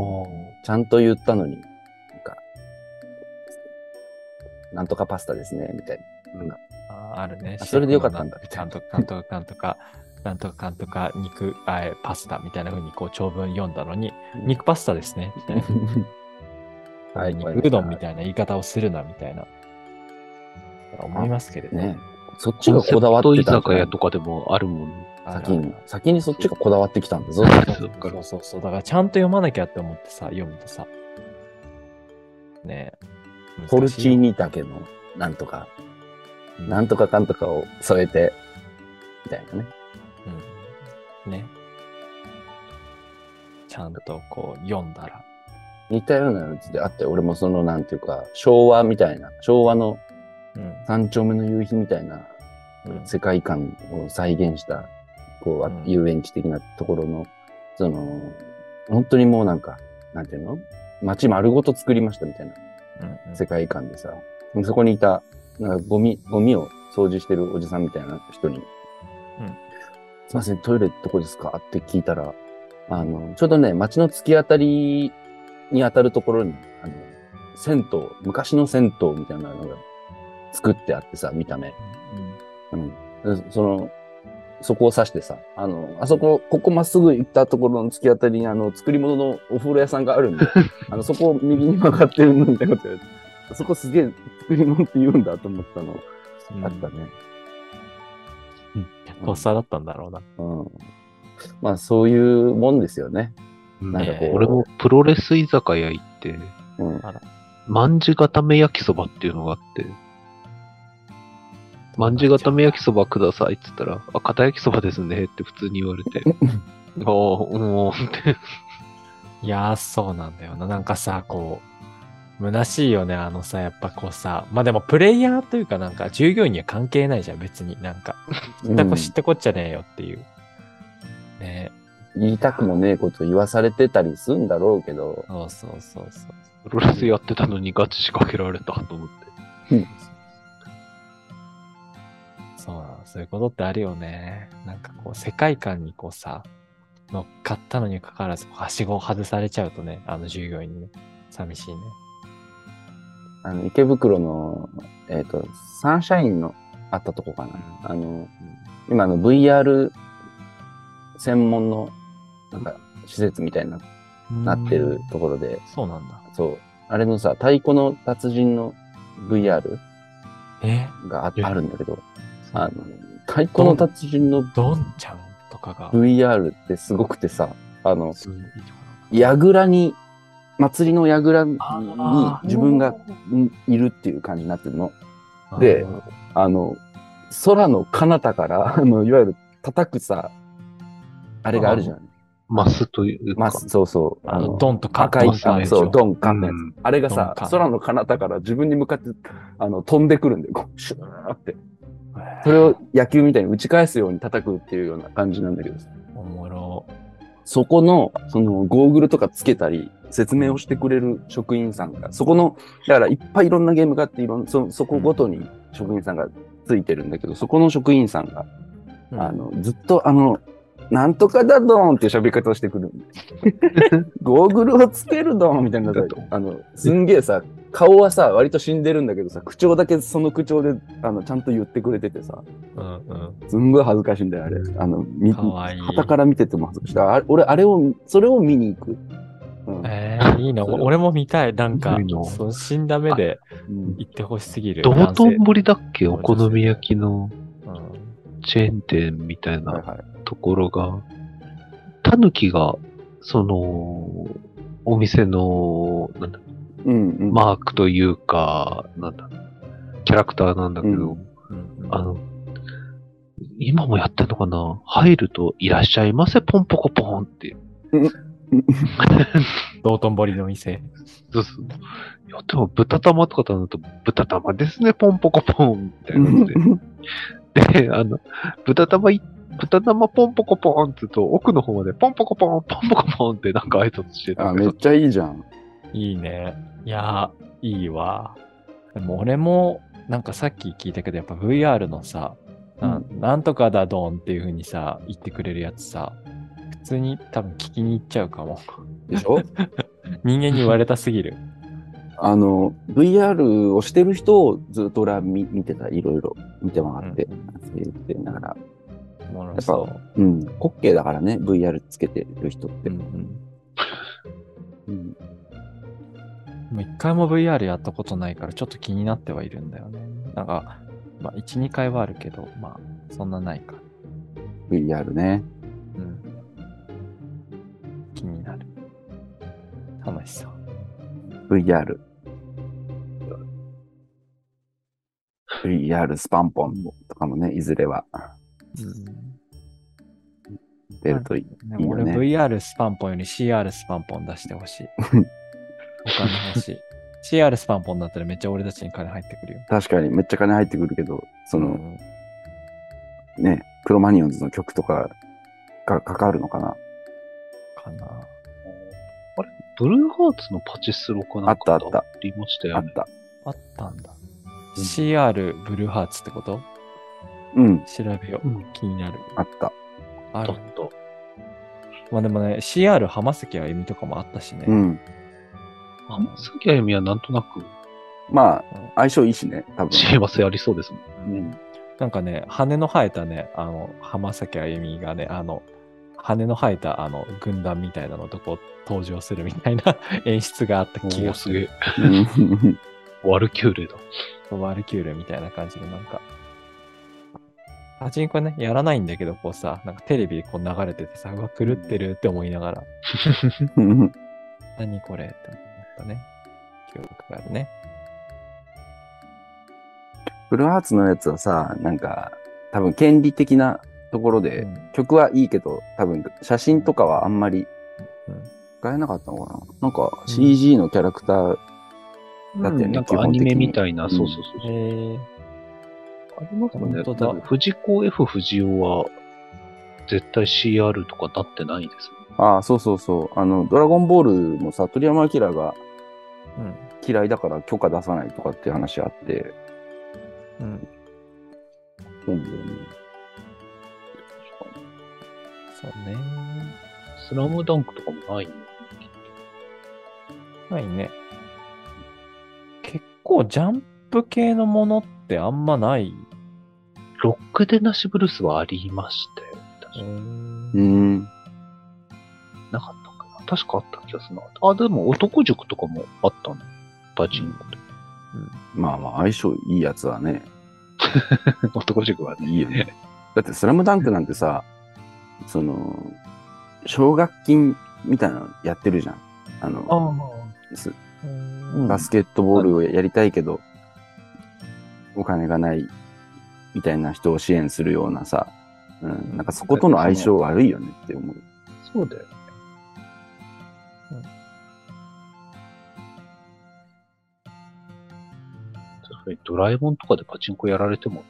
[SPEAKER 1] ちゃんと言ったのに、なんか、なんとかパスタですね、みたいな。
[SPEAKER 2] あーあるね。
[SPEAKER 1] あそれでよかったんだ
[SPEAKER 2] シェフのなんとかなんとかかんとか、なんとかかんとか肉、あえパスタみたいな風にこう長文読んだのに、肉パスタですね、みたいな。
[SPEAKER 1] はい
[SPEAKER 2] 肉うどんみたいな言い方をするな、みたいな。思いますけれど
[SPEAKER 1] ね。そっちがこだわってたんだ
[SPEAKER 3] 酒屋とかでもあるもんね。
[SPEAKER 1] 先に、先にそっちがこだわってきたんだぞ。
[SPEAKER 2] そうそうそう。だからちゃんと読まなきゃって思ってさ、読むとさ。ねえ。
[SPEAKER 1] ポルチー
[SPEAKER 2] ニ。
[SPEAKER 1] ニだけの、なんとか、なんとかかんとかを添えて、みたいなね。
[SPEAKER 2] うん。ね。ちゃんとこう読んだら。
[SPEAKER 1] 似たようなやつであって、俺もその、なんていうか、昭和みたいな、昭和の
[SPEAKER 2] うん。
[SPEAKER 1] 三丁目の夕日みたいな
[SPEAKER 2] うん
[SPEAKER 1] 世界観を再現した、こう、あ
[SPEAKER 2] うん。
[SPEAKER 1] 遊園地的なところの、その、本当にもうなんか、なんていうの？街丸ごと作りましたみたいな。
[SPEAKER 2] うん
[SPEAKER 1] 世界観でさ、そこにいた、なんかゴミ、ゴミを掃除してるおじさんみたいな人に、
[SPEAKER 2] うん
[SPEAKER 1] すいません、トイレどこですか？って聞いたら、あの、ちょうどね、街の突き当たりに当たるところに、あの、銭湯、昔の銭湯みたいなのが作ってあってさ、見た目。うん。でその、そこを指してさ、あの、あそこ、ここまっすぐ行ったところの突き当たりに、あの、作り物のお風呂屋さんがあるんで、あの、そこを右に曲がってるみたいなこと言われて、そこすげえ作り物って言うんだと思ったの、
[SPEAKER 2] うん
[SPEAKER 1] あったね。
[SPEAKER 2] とっさだったんだろうな。
[SPEAKER 1] うん。まあ、そういうもんですよね。なんかこう
[SPEAKER 3] 俺もプロレス居酒屋行って、
[SPEAKER 1] うん。
[SPEAKER 3] まんじ固め焼きそばっていうのがあって、まんじ固め焼きそばくださいって言ったら、あ、片焼きそばですねって普通に言われて、ああ、うん、って。
[SPEAKER 2] いやー、そうなんだよな。なんかさ、こう、虚しいよね。あのさ、やっぱこうさ、まあでもプレイヤーというかなんか従業員には関係ないじゃん、別になんか。知ったこ知ってこっちゃねえよっていう。ね
[SPEAKER 1] 言いたくもねえこと言わされてたりするんだろうけど、
[SPEAKER 2] そうそうそうそう。
[SPEAKER 3] プロレスやってたのにガチ仕掛けられたと思って。
[SPEAKER 2] そういうことってあるよね。なんかこう、世界観にこうさ、乗っかったのにかかわらず、はしごを外されちゃうとね、あの従業員にね、寂しいね。
[SPEAKER 1] あの、池袋の、えっ、と、サンシャインのあったとこかな。あの、今の VR 専門の、なんか、施設みたいにななってるところで、
[SPEAKER 2] そうなんだ。
[SPEAKER 1] そう、あれのさ、太鼓の達人の VR
[SPEAKER 2] え？
[SPEAKER 1] があ
[SPEAKER 3] え？
[SPEAKER 1] あるんだけど、あの、太鼓の達人の
[SPEAKER 2] ドンちゃんとかが、
[SPEAKER 1] VR ってすごくてさ、あの、
[SPEAKER 2] すごいいいとこ
[SPEAKER 1] 櫓に、祭りの櫓に
[SPEAKER 2] あー
[SPEAKER 1] 自分がんいるっていう感じになってるの。
[SPEAKER 2] ろ
[SPEAKER 1] で
[SPEAKER 2] あ
[SPEAKER 1] あの、空の彼方から、あの、いわゆる叩くさ、あれがあるじゃん。
[SPEAKER 3] マスというか。
[SPEAKER 1] まあ、そうそう。
[SPEAKER 2] あの、ドンとカッ
[SPEAKER 1] 赤い、あそう、ドンカンのやつ。
[SPEAKER 3] うん
[SPEAKER 1] あれがさ空の彼方から自分に向かって、あの、飛んでくるんだよ。こうシューって。それを野球みたいに打ち返すように叩くっていうような感じなんだけど、
[SPEAKER 2] おもろ。
[SPEAKER 1] そこの、その、ゴーグルとかつけたり、説明をしてくれる職員さんが、そこの、だからいっぱいいろんなゲームがあって、いろんそ、そこごとに職員さんがついてるんだけど、そこの職員さんが、あの、ずっとあの、なんとかだどーんっていう喋り方をしてくる。ゴーグルをつけるどーんみたいなさ、あの、すんげえさ、顔はさ、割と死んでるんだけどさ、口調だけその口調で、あの、ちゃんと言ってくれててさ、
[SPEAKER 2] うんうん。
[SPEAKER 1] すんごい恥ずかしいんだよ、あれ。あの、み、
[SPEAKER 2] かわいい。
[SPEAKER 1] 旗から見てても恥ずかしい。だからあれ俺、あれを、それを見に行く。うん
[SPEAKER 2] えー、いいな。
[SPEAKER 1] それ
[SPEAKER 2] 俺も見たい。なんか
[SPEAKER 3] いいな、
[SPEAKER 2] そう死んだ目で
[SPEAKER 1] うん
[SPEAKER 2] 行ってほしすぎる。
[SPEAKER 3] 道
[SPEAKER 2] 男性
[SPEAKER 3] 頓堀だっけ？お好み焼きの
[SPEAKER 2] うん
[SPEAKER 3] チェーン店みたいな
[SPEAKER 1] はいはい。
[SPEAKER 3] ところが、タヌキが、その、お店の、なんだ、
[SPEAKER 1] うんうん。
[SPEAKER 3] マークというか、なんだ、キャラクターなんだけど、
[SPEAKER 1] うん
[SPEAKER 2] うん
[SPEAKER 3] あの、今もやってんのかな？入ると、いらっしゃいませ、ポンポコポンって。
[SPEAKER 2] 道頓堀の店。
[SPEAKER 3] そうそう。いや、でも豚玉とか頼むと、豚玉ですね、ポンポコポンみたいなで。で、あの、豚玉い、豚玉ポンポコポンって言うと、奥の方までポンポコポン、ポンポコポンってなんか挨拶してた
[SPEAKER 1] あ、めっちゃいいじゃん。
[SPEAKER 2] いいね。いや、いいわ。でも俺も、なんかさっき聞いたけど、やっぱ VR のさ、ななんとかだドンっていう風にさ、言ってくれるやつさ、普通に多分聞きに行っちゃうかも。
[SPEAKER 1] でしょ？
[SPEAKER 2] 人間に言われたすぎる。
[SPEAKER 1] あの、VR をしてる人をずっと俺は見見てた、いろいろ見て回って、言ってながら。やっぱ
[SPEAKER 2] そう。
[SPEAKER 1] うん、滑稽だからね、VR つけてる人って。
[SPEAKER 2] うんうん
[SPEAKER 1] うん
[SPEAKER 2] もう一回も VR やったことないからちょっと気になってはいるんだよね。なんか、まあ1、2回はあるけど、まあそんなないか。
[SPEAKER 1] VR ね。
[SPEAKER 2] うん。気になる。楽しそう。
[SPEAKER 1] VR。VR スパンポンとかもね、いずれは出るといい。
[SPEAKER 2] ね俺 VR スパンポンより CR スパンポン出してほしい。お金欲しい。CR スパンポンだったらめっちゃ俺たちに金入ってくるよ。
[SPEAKER 1] 確かにめっちゃ金入ってくるけど、その
[SPEAKER 2] うん
[SPEAKER 1] ね、クロマニオンズの曲とかがかかるのかな。
[SPEAKER 2] かな。
[SPEAKER 3] ブルーハーツのパチスロかなんか
[SPEAKER 1] あったあった
[SPEAKER 3] ありましたよね。
[SPEAKER 1] あった。
[SPEAKER 2] あったんだ。CR ブルーハーツってこと？
[SPEAKER 1] うん、
[SPEAKER 2] 調べよう。
[SPEAKER 3] うん
[SPEAKER 2] 気になる。
[SPEAKER 1] あった。
[SPEAKER 2] ある
[SPEAKER 3] だっ。た。
[SPEAKER 2] まあでもね、CR 浜崎あゆみとかもあったしね。
[SPEAKER 1] うん。
[SPEAKER 3] まあ、杉あゆみはなんとなく
[SPEAKER 1] まあ、相性いいしね、多分。
[SPEAKER 3] 幸せありそうですもん。
[SPEAKER 1] うん。
[SPEAKER 2] なんかね、羽の生えたね、あの、浜崎あゆみがね、あの、羽の生えたあの軍団みたいなのとこ登場するみたいな 演出があった気がする。
[SPEAKER 1] うん
[SPEAKER 3] ワルキューレだ。
[SPEAKER 2] ワルキューレみたいな感じでなんか。パチンコね、やらないんだけど、こうさ、なんかテレビでこう流れててさ、うわ、狂ってるって思いながら、何これって思ったね。記憶があるね。
[SPEAKER 1] ブルーハーツのやつはさ、なんか、多分権利的なところで、
[SPEAKER 2] うん
[SPEAKER 1] 曲はいいけど、多分写真とかはあんまり
[SPEAKER 2] うん
[SPEAKER 1] 使えなかったのかな。なんか CG のキャラクター、だってね
[SPEAKER 3] なんかアニメみたいな、そうそうそうそう。
[SPEAKER 2] えー、
[SPEAKER 3] ありますもんね。
[SPEAKER 2] 本当だ
[SPEAKER 3] 藤子 F 不二雄は絶対 CR とかなってないです
[SPEAKER 1] ああ、そうそうそう。あの、ドラゴンボールもさ、鳥山明が
[SPEAKER 2] うん。
[SPEAKER 1] 嫌いだから許可出さないとかっていう話あって、
[SPEAKER 2] うん。
[SPEAKER 1] そうだよね。
[SPEAKER 2] そうね。
[SPEAKER 3] スラムダンクとかもないの
[SPEAKER 2] ないね。結構ジャンプ系のものってあんまない。
[SPEAKER 3] ロックでなしブルースはありましたよ。確か
[SPEAKER 2] ん。
[SPEAKER 1] うーん。
[SPEAKER 3] なかったかな確かあった気がするな。あ、でも男塾とかもあったね。パチンコで。
[SPEAKER 1] まあまあ、相性いいやつはね、
[SPEAKER 3] 男塾はね。
[SPEAKER 1] いいよね。だって、スラムダンクなんてさ、その、奨学金みたいなのやってるじゃん。あの、
[SPEAKER 3] あ
[SPEAKER 1] バスケットボールをやりたいけど、お金がないみたいな人を支援するようなさ、うん、なんかそことの相性悪いよねって思う。
[SPEAKER 3] そうだよね。にドラえもんとかでパチンコやられてもね、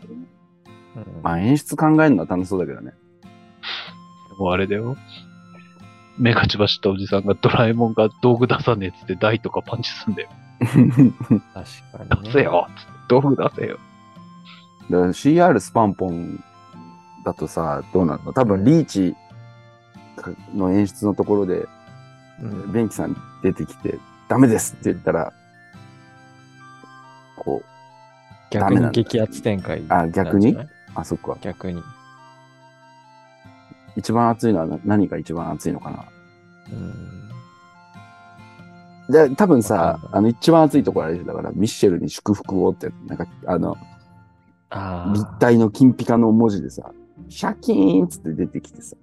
[SPEAKER 2] うん
[SPEAKER 1] まあ演出考えるのは楽しそうだけどね。
[SPEAKER 3] もうあれだよ。目が血走ったおじさんがドラえもんが道具出さねえっつって台とかパンチすんだよ。
[SPEAKER 2] 確かに、ね。
[SPEAKER 3] 出せよっつって道具出せよ。
[SPEAKER 1] だから CR スパンポンだとさ、どうなの？多分リーチの演出のところで、
[SPEAKER 2] うん。
[SPEAKER 1] ベンキさん出てきて、ダメですって言ったら、こう、ダ
[SPEAKER 2] 逆に激アツ展開
[SPEAKER 1] あ逆に？あ、そっか。
[SPEAKER 2] 逆に。
[SPEAKER 1] 一番熱いのはな何が一番熱いのかな？
[SPEAKER 2] うん。
[SPEAKER 1] で、多分
[SPEAKER 2] わ
[SPEAKER 1] さあの、一番熱いところあれだから、ミッシェルに祝福をって、なんか、あの、
[SPEAKER 2] ああ。
[SPEAKER 1] 立体の金ピカの文字でさ、シャキーンっつって出てきてさ、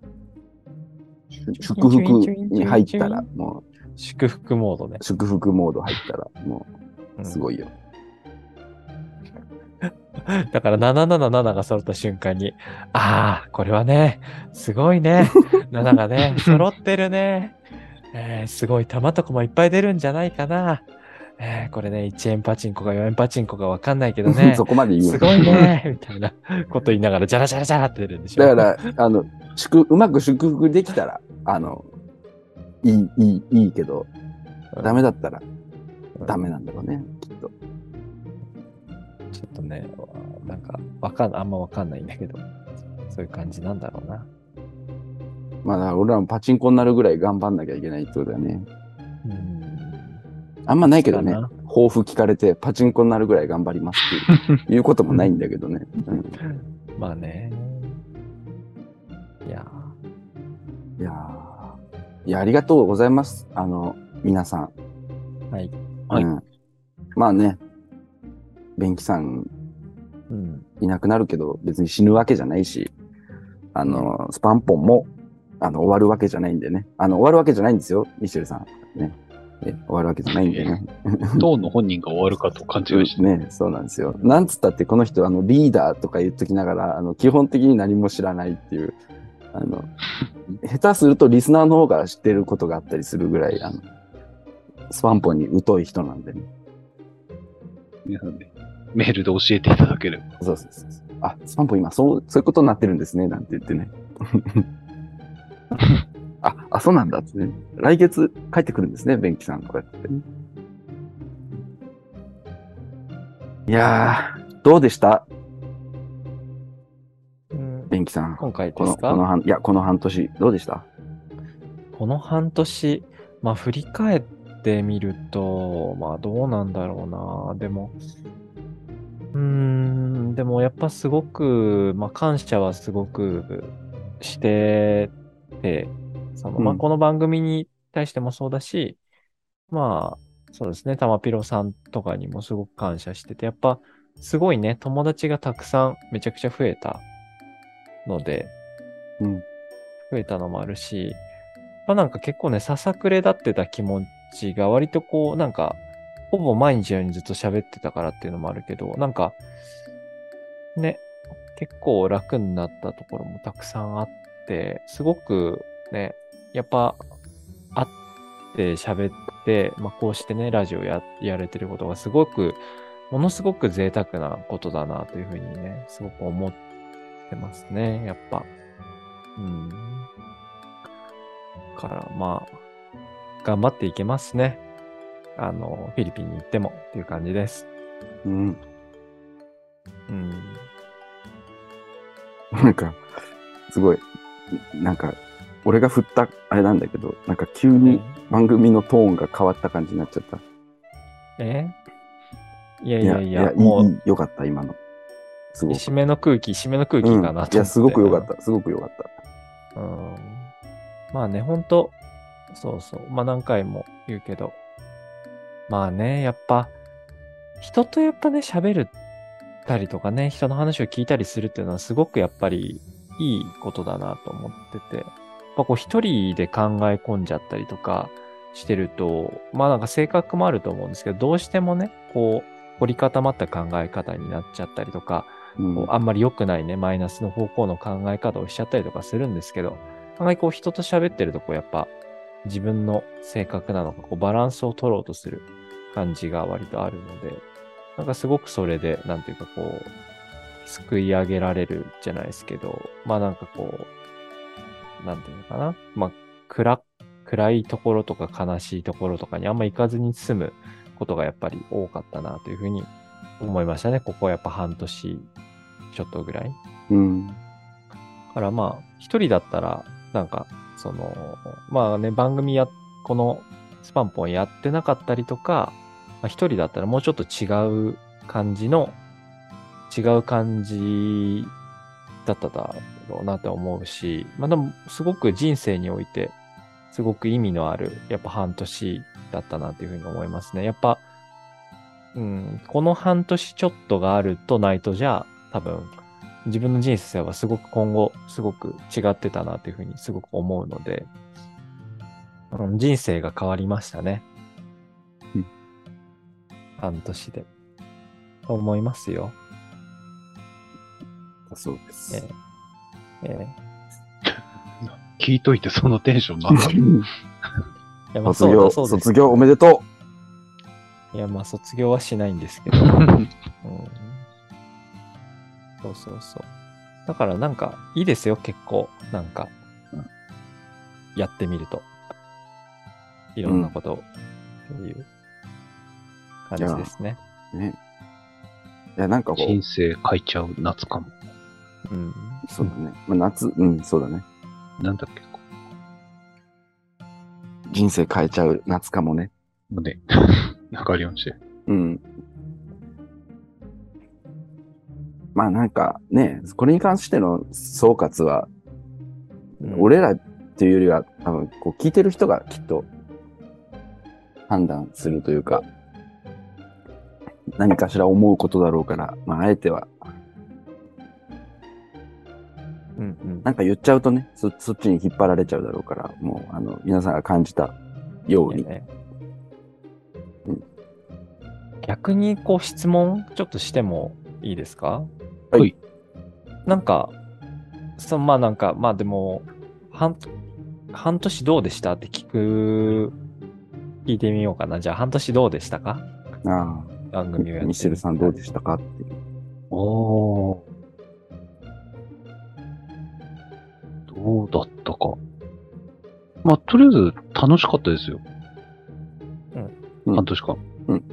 [SPEAKER 1] 祝福に入ったら、も
[SPEAKER 2] 祝福モードね
[SPEAKER 1] う、。祝福モード入ったら、も
[SPEAKER 2] うん
[SPEAKER 1] う、すごいよ。
[SPEAKER 2] だから777が揃った瞬間に、ああ、これはね、すごいね。7がね、揃ってるね。えーすごい玉とかもいっぱい出るんじゃないかな。えーこれね、1円パチンコか4円パチンコかわかんないけどね。
[SPEAKER 1] そこまで言う
[SPEAKER 2] すごいね。みたいなこと言いながら、ジャラジャラジャラって出るんでしょ。
[SPEAKER 1] だから、あの、祝、うまく祝福できたら、あの、いい、いい、いいけど、
[SPEAKER 2] うん
[SPEAKER 1] ダメだったら、
[SPEAKER 2] うん
[SPEAKER 1] ダメなんだろうね、きっと。
[SPEAKER 2] ちょっとね、なんか、わかん、あんまわかんないんだけど、そういう感じなんだろうな。
[SPEAKER 1] まあ、俺らもパチンコになるぐらい頑張んなきゃいけないってことだよね。
[SPEAKER 2] うん。
[SPEAKER 1] あんまないけどね抱負聞かれてパチンコになるぐらい頑張りますっていうこともないんだけどね。う ん
[SPEAKER 2] まあね。いや
[SPEAKER 1] いやーいや、ありがとうございます。あの、皆さん。
[SPEAKER 2] ーはい。
[SPEAKER 3] はい
[SPEAKER 1] うんまあね、ベンキさん
[SPEAKER 2] うん。
[SPEAKER 1] いなくなるけど、別に死ぬわけじゃないし、あの、スパンポンも、あの、終わるわけじゃないんでね。あの、終わるわけじゃないんですよ、ミシェルさん。ね。え終わるわけじゃないんでね。
[SPEAKER 3] 当の本人が終わるかと勘違いして。
[SPEAKER 1] ね、そうなんですよ。なんつったって、この人、あの、リーダーとか言っときながら、あの、基本的に何も知らないっていう、あの、下手するとリスナーの方が知ってることがあったりするぐらい、あの、スパンポンに疎い人なんでね。
[SPEAKER 3] 皆さんね、メールで教えていただければ。
[SPEAKER 1] そうそうそうそう。あ、スパンポン今、そう、そういうことになってるんですね、なんて言ってね。あ、あ、そうなんだってね。来月帰ってくるんですね、ベンキさんとか言って。いやー、どうでした？
[SPEAKER 2] うん
[SPEAKER 1] ベンキさん。
[SPEAKER 2] 今回
[SPEAKER 1] この、
[SPEAKER 2] ですか？
[SPEAKER 1] この半、いや、この半年、どうでした？
[SPEAKER 2] この半年、まあ振り返ってみると、まあどうなんだろうな。でも、うーん、でもやっぱすごく、まあ感謝はすごくしてて、その、まあ
[SPEAKER 1] うん。
[SPEAKER 2] この番組に対してもそうだし、まあそうですね、たまぴろさんとかにもすごく感謝してて、やっぱすごいね、友達がたくさんめちゃくちゃ増えたので、
[SPEAKER 1] うん。
[SPEAKER 2] 増えたのもあるし、まあなんか結構ね、ささくれ立ってた気持ちが割とこう、なんか、ほぼ毎日のようにずっと喋ってたからっていうのもあるけど、なんか、ね、結構楽になったところもたくさんあって、すごくね、やっぱ、会って喋って、まあこうしてね、ラジオや、やれてることがすごく、ものすごく贅沢なことだなというふうにね、すごく思ってますね、やっぱ。うん。から、まあ、頑張っていけますね。あの、フィリピンに行ってもっていう感じです。
[SPEAKER 1] うん。
[SPEAKER 2] うん。
[SPEAKER 1] なんか、すごい、なんか、俺が振ったあれなんだけど、なんか急に番組のトーンが変わった感じになっちゃった。
[SPEAKER 2] え？いやいやいや、
[SPEAKER 1] い
[SPEAKER 2] も、
[SPEAKER 1] いういよかった、今の。すごく。
[SPEAKER 2] 締めの空気、締めの空気かなと思って、
[SPEAKER 1] うんいや、すごくよかった。すごくよかった。
[SPEAKER 2] うんまあね、ほんと、そうそう。まあ何回も言うけど。まあね、やっぱ、人とやっぱね、喋るたりとかね、人の話を聞いたりするっていうのはすごくやっぱりいいことだなと思ってて。やっぱこう一人で考え込んじゃったりとかしてると、まあなんか性格もあると思うんですけど、どうしてもね、こう、凝り固まった考え方になっちゃったりとか、
[SPEAKER 1] うん
[SPEAKER 2] こうあんまり良くないね、マイナスの方向の考え方をしちゃったりとかするんですけど、案外こう人と喋ってるとこうやっぱ自分の性格なのか、こうバランスを取ろうとする感じが割とあるので、なんかすごくそれで、なんていうかこう、すくい上げられるじゃないですけど、まあなんかこう、なんていうのかな。まあ暗、暗いところとか悲しいところとかにあんま行かずに済むことがやっぱり多かったなというふうに思いましたね。ここやっぱ半年ちょっとぐらい。
[SPEAKER 1] うん。
[SPEAKER 2] だからまあ、一人だったら、なんか、その、まあね、番組や、このスパンポンやってなかったりとか、まあ、一人だったらもうちょっと違う感じの、違う感じだっただろうなって思うし、まあでも、すごく人生において、すごく意味のある、やっぱ半年だったなっていうふうに思いますね。やっぱ、うん、この半年ちょっとがあるとないとじゃ、多分、自分の人生はすごく今後、すごく違ってたなというふうにすごく思うので、うん人生が変わりましたね。
[SPEAKER 1] うん
[SPEAKER 2] 半年で。と思いますよ。
[SPEAKER 1] そうです。
[SPEAKER 2] えええ
[SPEAKER 3] 聞いといてそのテンションなんだ。
[SPEAKER 2] え いやまあ
[SPEAKER 1] 卒業、
[SPEAKER 2] そう
[SPEAKER 1] 卒業おめでと
[SPEAKER 2] いや、まあ、卒業はしないんですけど。うんそうそうそう。だからなんか、いいですよ、結構。なんか
[SPEAKER 1] うん、
[SPEAKER 2] やってみると。いろんなことを、っていう感じですね。
[SPEAKER 1] う。ね。いや、なんかこ
[SPEAKER 3] 人
[SPEAKER 1] う、
[SPEAKER 3] 生変えちゃう夏かも。
[SPEAKER 2] うん。
[SPEAKER 1] そうだね。まあ、夏、うん、そうだね。
[SPEAKER 3] なんだっけ、こ
[SPEAKER 1] 人生変えちゃう夏かもね。
[SPEAKER 3] うね。なんかありましたよ。
[SPEAKER 1] うん。まあなんかね、これに関しての総括は、
[SPEAKER 2] うん
[SPEAKER 1] 俺らっていうよりは多分こう聞いてる人がきっと判断するというか、何かしら思うことだろうから、まああえては、
[SPEAKER 2] うんうん。
[SPEAKER 1] なんか言っちゃうとね、そそっちに引っ張られちゃうだろうから、もうあの皆さんが感じたように。
[SPEAKER 2] ね
[SPEAKER 1] うん
[SPEAKER 2] 逆にこう質問ちょっとしてもいいですか？
[SPEAKER 1] はい。
[SPEAKER 2] なんか、そまあなんか、まあでも、半、半年どうでした？って聞く、聞いてみようかな。じゃあ半年どうでしたか？
[SPEAKER 1] ああ、
[SPEAKER 2] 番組をやって
[SPEAKER 1] ミシェルさんどうでしたか？っていう。
[SPEAKER 3] おー。どうだったか。まあ、とりあえず楽しかったですよ。
[SPEAKER 1] うん
[SPEAKER 3] 半年間。
[SPEAKER 1] うん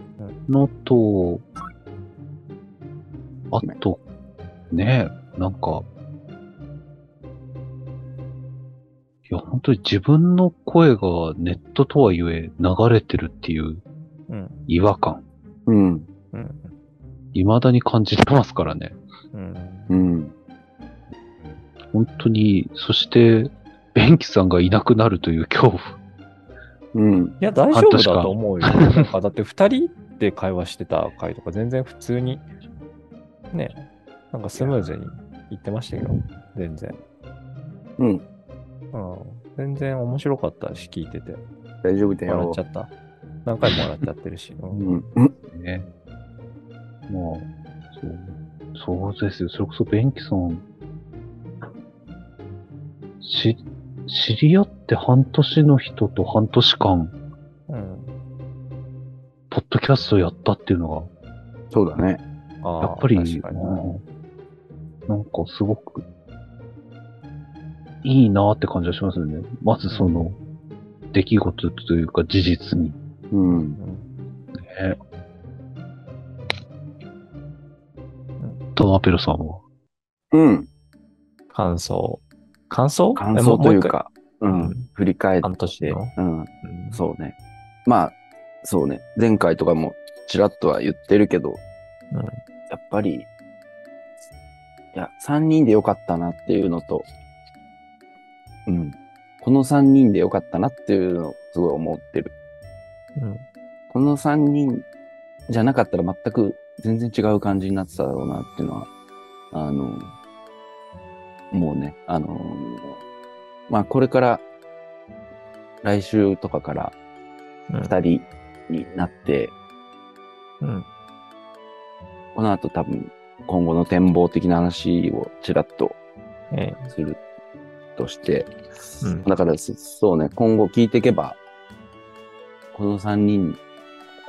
[SPEAKER 3] のと、あと、ねえ、なんか、いや、本当に自分の声がネットとはいえ流れてるっていう
[SPEAKER 2] うん。
[SPEAKER 3] 違和感、
[SPEAKER 1] うん。
[SPEAKER 2] うん。
[SPEAKER 3] 未だに感じてますからね。
[SPEAKER 2] うん。
[SPEAKER 1] うん。
[SPEAKER 3] 本当に、そして、ベンキさんがいなくなるという恐怖。
[SPEAKER 1] うん。
[SPEAKER 2] いや、大丈夫だと思うよ。なんか、だって二人で会話してた回とか全然普通に、ね、なんかスムーズにいってましたよ。全然。
[SPEAKER 1] うん。
[SPEAKER 2] うん。全然面白かったし、聞いてて。
[SPEAKER 1] 大丈夫だよ
[SPEAKER 2] 笑っちゃ。った。何回も笑っちゃってるし。う
[SPEAKER 1] うんん。うん
[SPEAKER 3] ね。まあ、そう、そうですよ。それこそベンキさん、し、知り合って半年の人と半年間、
[SPEAKER 2] うん。
[SPEAKER 3] ポッドキャストやったっていうの
[SPEAKER 1] そうだね。
[SPEAKER 3] やっぱり、なんかすごく、いいなって感じがしますよね。まずその、出来事というか事実に。
[SPEAKER 1] うん。
[SPEAKER 3] ね。トマペロさんは？
[SPEAKER 1] うん。
[SPEAKER 2] 感想。感想？
[SPEAKER 1] 感想という。か、うん。振り返って。
[SPEAKER 2] 半年の？
[SPEAKER 1] うん。
[SPEAKER 2] うん
[SPEAKER 1] そうね。まあ、そうね。前回とかもちらっとは言ってるけど、
[SPEAKER 2] うん
[SPEAKER 1] やっぱり、いや、3人でよかったなっていうのと、うん。この3人でよかったなっていうのをすごい思ってる。
[SPEAKER 2] うん
[SPEAKER 1] この3人じゃなかったら全く全然違う感じになってただろうなっていうのは、あの、もうね、あの、まあこれから、来週とかから
[SPEAKER 2] うん
[SPEAKER 1] 2人になって、
[SPEAKER 2] うん。
[SPEAKER 1] この後多分今後の展望的な話をちらっと
[SPEAKER 2] え
[SPEAKER 1] するとして、
[SPEAKER 2] えうん
[SPEAKER 1] だからそそうね、今後聞いていけば、この3人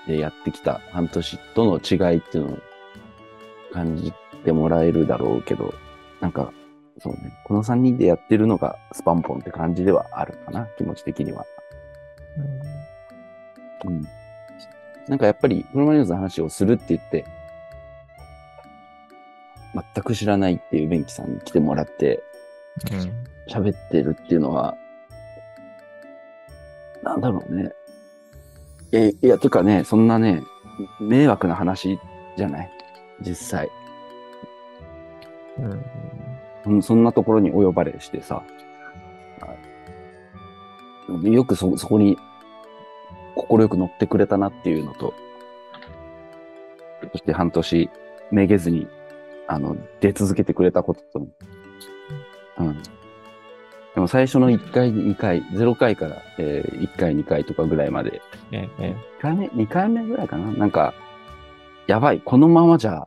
[SPEAKER 1] でやってきた半年との違いっていうのを感じてもらえるだろうけど、なんか、そうね、この3人でやってるのがスパンポンって感じではあるかな、気持ち的には。うん。なんかやっぱり、プロマニュースの話をするって言って、全く知らないっていうベンキさんに来てもらって、喋ってるっていうのは、なんだろうね。え、いや、とかね、そんなね、迷惑な話じゃない？実際。
[SPEAKER 2] うん。
[SPEAKER 1] そんなところにお呼ばれしてさ、はい。よくそ、そこに、快く乗ってくれたなっていうのと、そして半年めげずに、あの、出続けてくれたことと、うん。でも最初の1回、2回、0回から、えー1回、2回とかぐらいまで、
[SPEAKER 2] えええ
[SPEAKER 1] 1回目、2回目ぐらいかな？なんか、やばい、このままじゃ、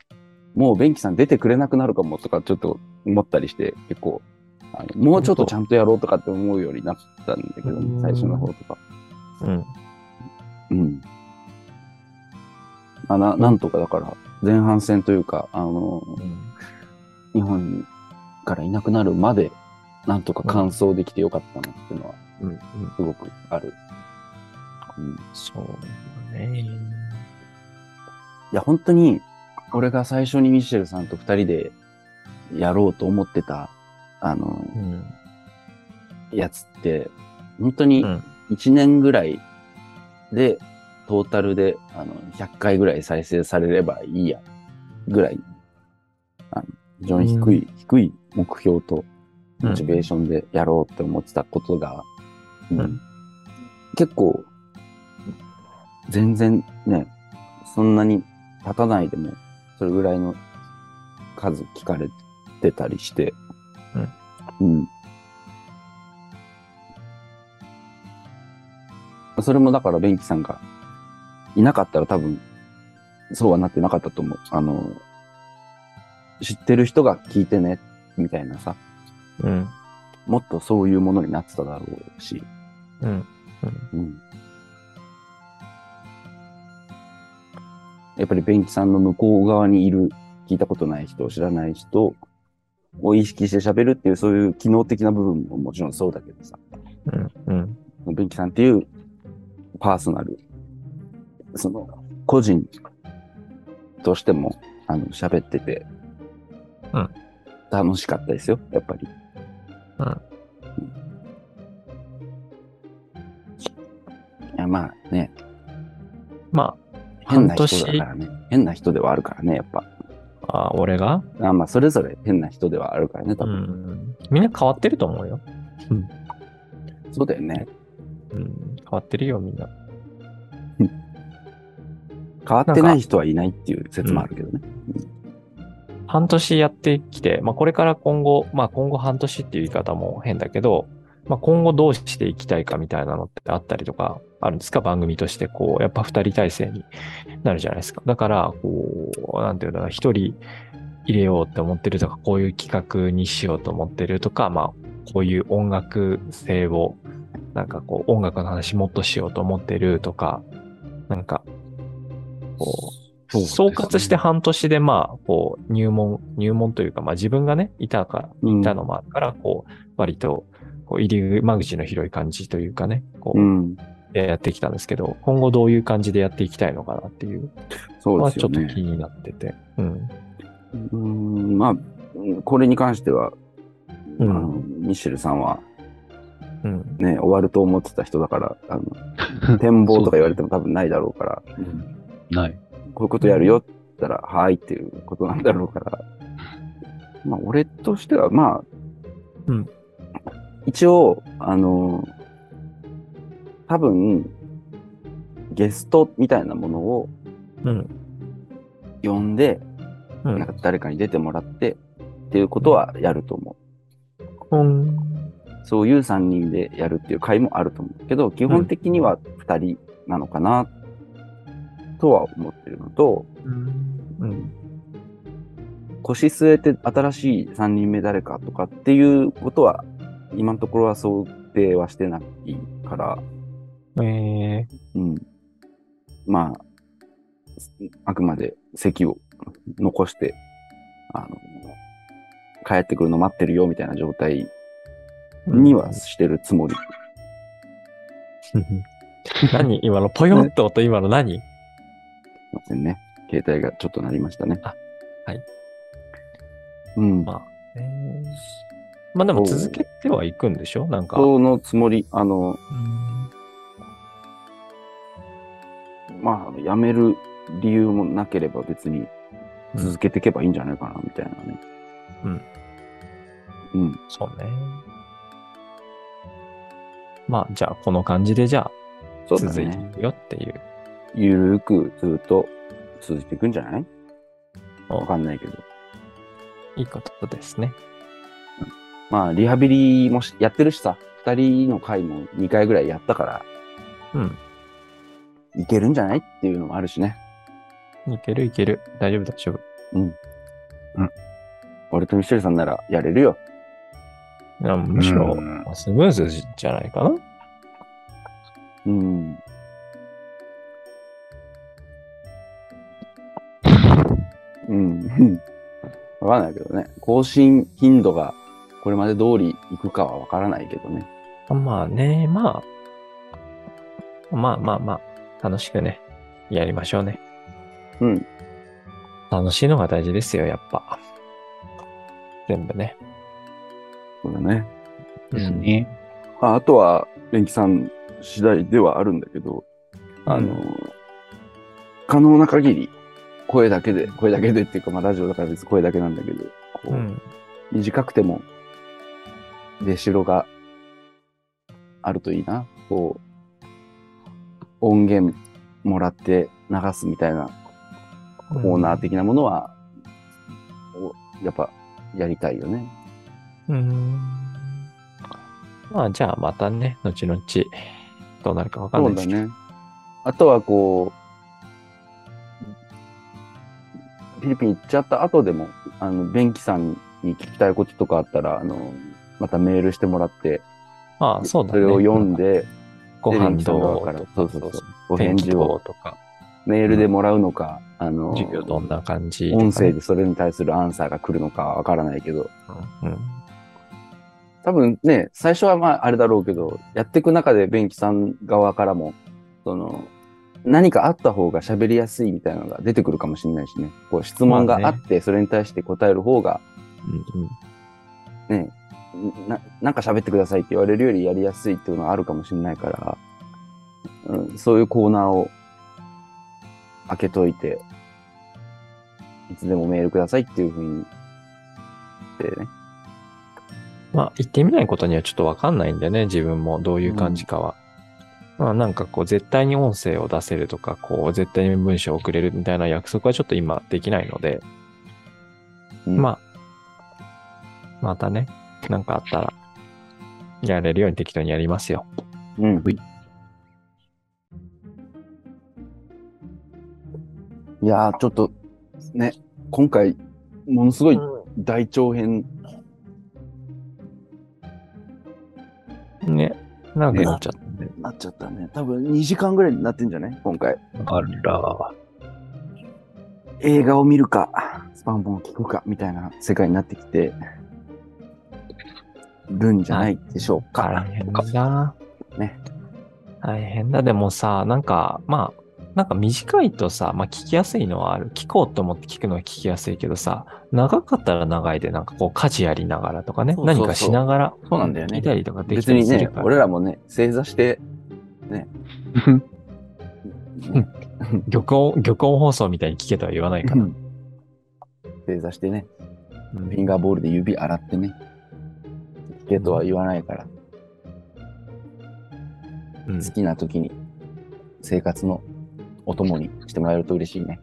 [SPEAKER 1] もうベンキさん出てくれなくなるかもとかちょっと思ったりして、結構、あのもうちょっとちゃんとやろうとかって思うようになったんだけど、
[SPEAKER 2] うん
[SPEAKER 1] 最初の方とか。
[SPEAKER 2] えうん。
[SPEAKER 1] うん。あな、なんとかだから、前半戦というか、あの、日本からいなくなるまで、なんとか完走できてよかったなっていうのは、
[SPEAKER 2] うん。うん。
[SPEAKER 1] すごくある。うん。
[SPEAKER 2] そうだね。
[SPEAKER 1] いや、本当に、俺が最初にミシェルさんと二人でやろうと思ってた、あの、
[SPEAKER 2] うん。
[SPEAKER 1] やつって、本当に
[SPEAKER 2] うん
[SPEAKER 1] 1年ぐらいで、トータルで、あの、100回ぐらい再生されればいいや、ぐらい、あの、非常に低い、低い目標と、モチベーションでやろうって思ってたことが、うん。
[SPEAKER 2] うん。
[SPEAKER 1] 結構、全然ね、そんなに立たないでも、それぐらいの数聞かれてたりして、うん。それもだから、ベンキさんがいなかったら多分、そうはなってなかったと思う。あの、知ってる人が聞いてね、みたいなさ、
[SPEAKER 2] うん。
[SPEAKER 1] もっとそういうものになってただろうし、
[SPEAKER 2] うん。
[SPEAKER 1] うん。やっぱりベンキさんの向こう側にいる、聞いたことない人、知らない人を意識して喋るっていう、そういう機能的な部分ももちろんそうだけどさ、
[SPEAKER 2] うん。うん。
[SPEAKER 1] ベンキさんっていうパーソナル、その、個人としても、あの、喋ってて、
[SPEAKER 2] うん
[SPEAKER 1] 楽しかったですよ、やっぱり。
[SPEAKER 2] うん
[SPEAKER 1] いや、まあね、
[SPEAKER 2] ま
[SPEAKER 1] 変な
[SPEAKER 2] 半
[SPEAKER 1] 人だからね。変な人ではあるからね、やっぱ。
[SPEAKER 2] あ、あ俺が？
[SPEAKER 1] あまあ、それぞれ変な人ではあるからね、多
[SPEAKER 2] う
[SPEAKER 1] 分。
[SPEAKER 2] ん。みんな変わってると思うよ。
[SPEAKER 1] そうだよね。
[SPEAKER 2] うん。変わってるよ、みんな。
[SPEAKER 1] 変わってない人はいないっていう説もあるけどね。
[SPEAKER 2] 半年やってきて、まあこれから今後、まあ今後半年っていう言い方も変だけど、まあ今後どうしていきたいかみたいなのってあったりとかあるんですか？番組としてこう、やっぱ二人体制になるじゃないですか。だから、こう、なんていうんだろう、一人入れようって思ってるとか、こういう企画にしようと思ってるとか、まあこういう音楽性を、なんかこう音楽の話もっとしようと思ってるとか、なんか、こう、総括して半年でまあ、こう、入門、入門というか、まあ自分がね、いたか、
[SPEAKER 1] うん
[SPEAKER 2] いたのもあるから、こう、割と、こう入り間口の広い感じというかね、こう、
[SPEAKER 1] うん。
[SPEAKER 2] やってきたんですけど、今後どういう感じでやっていきたいのかなっていうのは
[SPEAKER 1] ね。
[SPEAKER 2] ちょっと気になってて。うん。
[SPEAKER 1] うん、まあ、これに関しては、
[SPEAKER 2] うん
[SPEAKER 1] あのミシェルさんは
[SPEAKER 2] うん。
[SPEAKER 1] ね、終わると思ってた人だから、あの展望とか言われても多分ないだろうから、
[SPEAKER 3] ない。
[SPEAKER 1] こういうことやるよって言ったら、はいっていうことなんだろうから、まあ、俺としては、まあ、
[SPEAKER 2] うん
[SPEAKER 1] 一応、あの、多分、ゲストみたいなものを
[SPEAKER 2] うん。
[SPEAKER 1] 呼んで、
[SPEAKER 2] うん
[SPEAKER 1] なんか誰かに出てもらってっていうことはやると思
[SPEAKER 2] うん。
[SPEAKER 1] う。そういう3人でやるっていう回もあると思うけど、基本的には2人なのかなとは思ってるのと、
[SPEAKER 2] うん。
[SPEAKER 1] 腰据えて新しい3人目誰かとかっていうことは、今のところは想定はしてないから、
[SPEAKER 2] え
[SPEAKER 1] うん。まあ、あくまで席を残して、あの、帰ってくるの待ってるよみたいな状態
[SPEAKER 2] ー、
[SPEAKER 1] にはしてるつもり。
[SPEAKER 2] 何？今のポヨンって音、今の何？
[SPEAKER 1] ませんね。携帯がちょっと鳴りましたね。
[SPEAKER 2] あはい。
[SPEAKER 1] うん。
[SPEAKER 2] まあ、えーまあでも続けてはいくんでしょ？なんか。
[SPEAKER 1] そのつもり、あの、
[SPEAKER 2] うん
[SPEAKER 1] まあ、辞める理由もなければ別に続けていけばいいんじゃないかな、みたいなね。
[SPEAKER 2] うん。
[SPEAKER 1] うん。
[SPEAKER 2] そうね。まあ、じゃあ、この感じで、じゃあ、続いてい
[SPEAKER 1] ね。
[SPEAKER 2] くよっていう。
[SPEAKER 1] ゆるくずっと続いていくんじゃない？
[SPEAKER 2] お
[SPEAKER 1] わかんないけど。
[SPEAKER 2] いいことですね。
[SPEAKER 1] まあ、リハビリもしやってるしさ、二人の回も2回ぐらいやったから、
[SPEAKER 2] うん。
[SPEAKER 1] いけるんじゃない？っていうのもあるしね。
[SPEAKER 2] いけるいける。大丈夫大丈夫。
[SPEAKER 1] 俺とミシェルさんならやれるよ。
[SPEAKER 2] いやむしろ
[SPEAKER 3] うん、
[SPEAKER 2] スムーズじゃないかな？
[SPEAKER 1] うん。うん。わかんないけどね。更新頻度がこれまで通りいくかはわからないけどね。
[SPEAKER 2] まあね、まあ、まあまあまあ、楽しくね、やりましょうね。
[SPEAKER 1] うん。
[SPEAKER 2] 楽しいのが大事ですよ、やっぱ。全部ね。
[SPEAKER 1] そうだね。
[SPEAKER 3] ですね。
[SPEAKER 1] ああとは、連木さん次第ではあるんだけど、
[SPEAKER 2] うん
[SPEAKER 1] あの、可能な限り、声だけで、声だけでっていうか、まあラジオだから別に声だけなんだけど、こう、
[SPEAKER 2] うん。
[SPEAKER 1] 短くても、出代があるといいな。こう、音源もらって流すみたいなコーナー的なものは、おやっぱやりたいよね。
[SPEAKER 2] うん。まあ、じゃあまたね、後々、どうなるかわかんな
[SPEAKER 1] そ
[SPEAKER 2] いうですけど。
[SPEAKER 1] だね。あとはこフィリピン行っちゃった後でも、あの、ベンキさんに聞きたいこととかあったら、あの、またメールしてもらって、
[SPEAKER 2] まあ、そうだね。
[SPEAKER 1] それを読んで、
[SPEAKER 2] ご飯
[SPEAKER 1] ベンキさん側
[SPEAKER 2] どう
[SPEAKER 1] からそうそう。そう
[SPEAKER 2] そう。
[SPEAKER 1] お返事を。
[SPEAKER 2] とか、
[SPEAKER 1] メールでもらうのか、あの、
[SPEAKER 2] 授業どんな感じ？ね
[SPEAKER 1] 音声でそれに対するアンサーが来るのかわからないけど、
[SPEAKER 2] うん。
[SPEAKER 1] 多分ね、最初はまああれだろうけど、やっていく中でベンキさん側からも、その、何かあった方が喋りやすいみたいなのが出てくるかもしれないしね。こう質問があって、それに対して答える方が、
[SPEAKER 2] うんうん
[SPEAKER 1] ね、ななんか喋ってくださいって言われるよりやりやすいっていうのがあるかもしれないから、うん、そういうコーナーを開けといて、いつでもメールくださいっていうふうにしてね。
[SPEAKER 2] まあ、言ってみないことにはちょっとわかんないんでね、自分もどういう感じかは。まあ、なんかこう、絶対に音声を出せるとか、こう、絶対に文章を送れるみたいな約束はちょっと今できないので、
[SPEAKER 1] うん
[SPEAKER 2] まあ、またね、なんかあったら、やれるように適当にやりますよ。
[SPEAKER 1] うん。いやー、ちょっと、ね、今回、ものすごい大長編、
[SPEAKER 2] ね、長くなっちゃったんで。
[SPEAKER 1] なっちゃったね。多分2時間ぐらいになってんじゃない？今回。
[SPEAKER 3] あら。
[SPEAKER 1] 映画を見るか、スパンポンを聞くか、みたいな世界になってきて、るんじゃないでしょうか。
[SPEAKER 2] 大変だ。
[SPEAKER 1] ね。
[SPEAKER 2] 大変だ。でもさ、なんか、まあ、なんか短いとさ、まあ聞きやすいのはある。聞こうと思って聞くのは聞きやすいけどさ、長かったら長いで、なんかこう家事やりながらとかね、
[SPEAKER 1] そうそうそう
[SPEAKER 2] 何かしながら
[SPEAKER 1] そうなんだよね
[SPEAKER 2] たりとかでき
[SPEAKER 1] 別にね
[SPEAKER 2] たりする、から。
[SPEAKER 1] 俺らもね、正座して、ね。
[SPEAKER 2] 玉音、玉音放送みたいに聞けとは言わないから。
[SPEAKER 1] 正座してね、
[SPEAKER 2] うん
[SPEAKER 1] フィンガーボールで指洗ってね、聞けとは言わないから、
[SPEAKER 2] うん
[SPEAKER 1] 好きな時に生活のお供にしてもらえると嬉しいね。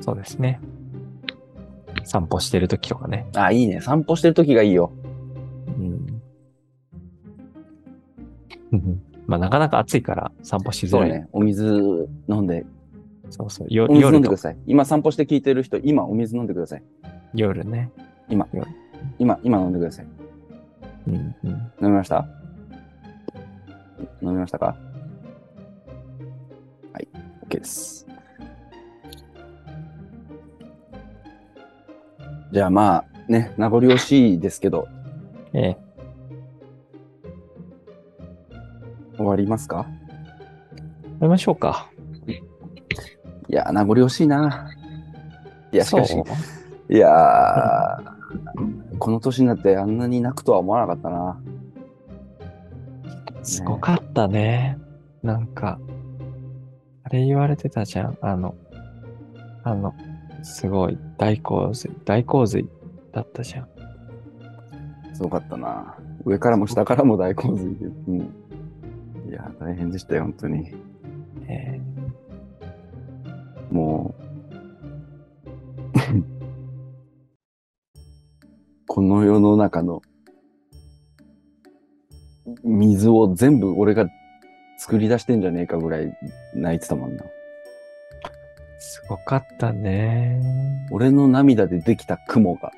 [SPEAKER 2] そうですね。散歩してる時とかね。
[SPEAKER 1] あ、いいね。散歩してる時がいいよ。
[SPEAKER 2] うん。まあなかなか暑いから散歩しづらい。
[SPEAKER 1] そうね。お水飲んで、
[SPEAKER 2] そうそう。よ
[SPEAKER 1] お水飲んでください。今散歩して聞いてる人、今お水飲んでください。
[SPEAKER 2] 夜ね。
[SPEAKER 1] 今、
[SPEAKER 2] 夜
[SPEAKER 1] 今、今飲んでください。
[SPEAKER 2] うんうん。
[SPEAKER 1] 飲みました？飲みましたか？はい、OK です。じゃあまあ、ね、名残惜しいですけど、
[SPEAKER 2] ええ。
[SPEAKER 1] 終わりますか？
[SPEAKER 2] やりましょうか。
[SPEAKER 1] いや、名残惜しいな。いや、しかし
[SPEAKER 2] そう、
[SPEAKER 1] いやー、この年になってあんなに泣くとは思わなかったな。
[SPEAKER 2] すごかったね。なんか、あれ言われてたじゃん。あの、あの、すごい大洪水、大洪水だったじゃん。
[SPEAKER 1] すごかったな。上からも下からも大洪水で。うん。いや、大変でしたよ、本当に。
[SPEAKER 2] え
[SPEAKER 1] もう、この世の中の水を全部俺が作り出してんじゃねえかぐらい泣いてたもんな。
[SPEAKER 2] ーすごかったね。
[SPEAKER 1] 俺の涙でできた雲が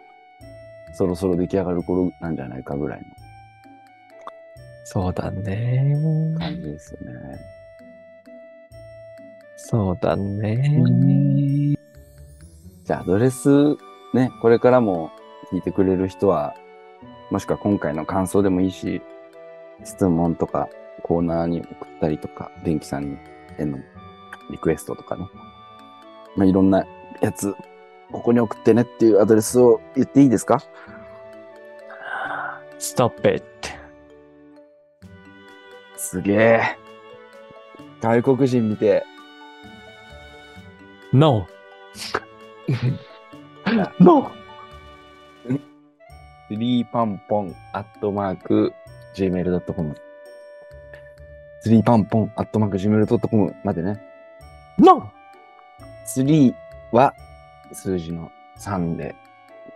[SPEAKER 1] そろそろ出来上がる頃なんじゃないかぐらい
[SPEAKER 2] そうだね。
[SPEAKER 1] の感じですよね。
[SPEAKER 2] そうだね。
[SPEAKER 1] じゃあ、ドレス、ね、これからも聞いてくれる人は、もしくは今回の感想でもいいし、質問とかコーナーに送ったりとか、電気さんへのリクエストとかね。まあ、いろんなやつ、ここに送ってねっていうアドレスを言っていいですか
[SPEAKER 2] ？Stop it.
[SPEAKER 1] すげえ。外国人見て、
[SPEAKER 2] No. no.
[SPEAKER 1] スリーパンポンアットマーク gmail.com スリーパンポンアットマーク gmail.com までね。
[SPEAKER 2] No.
[SPEAKER 1] 3は数字の3で、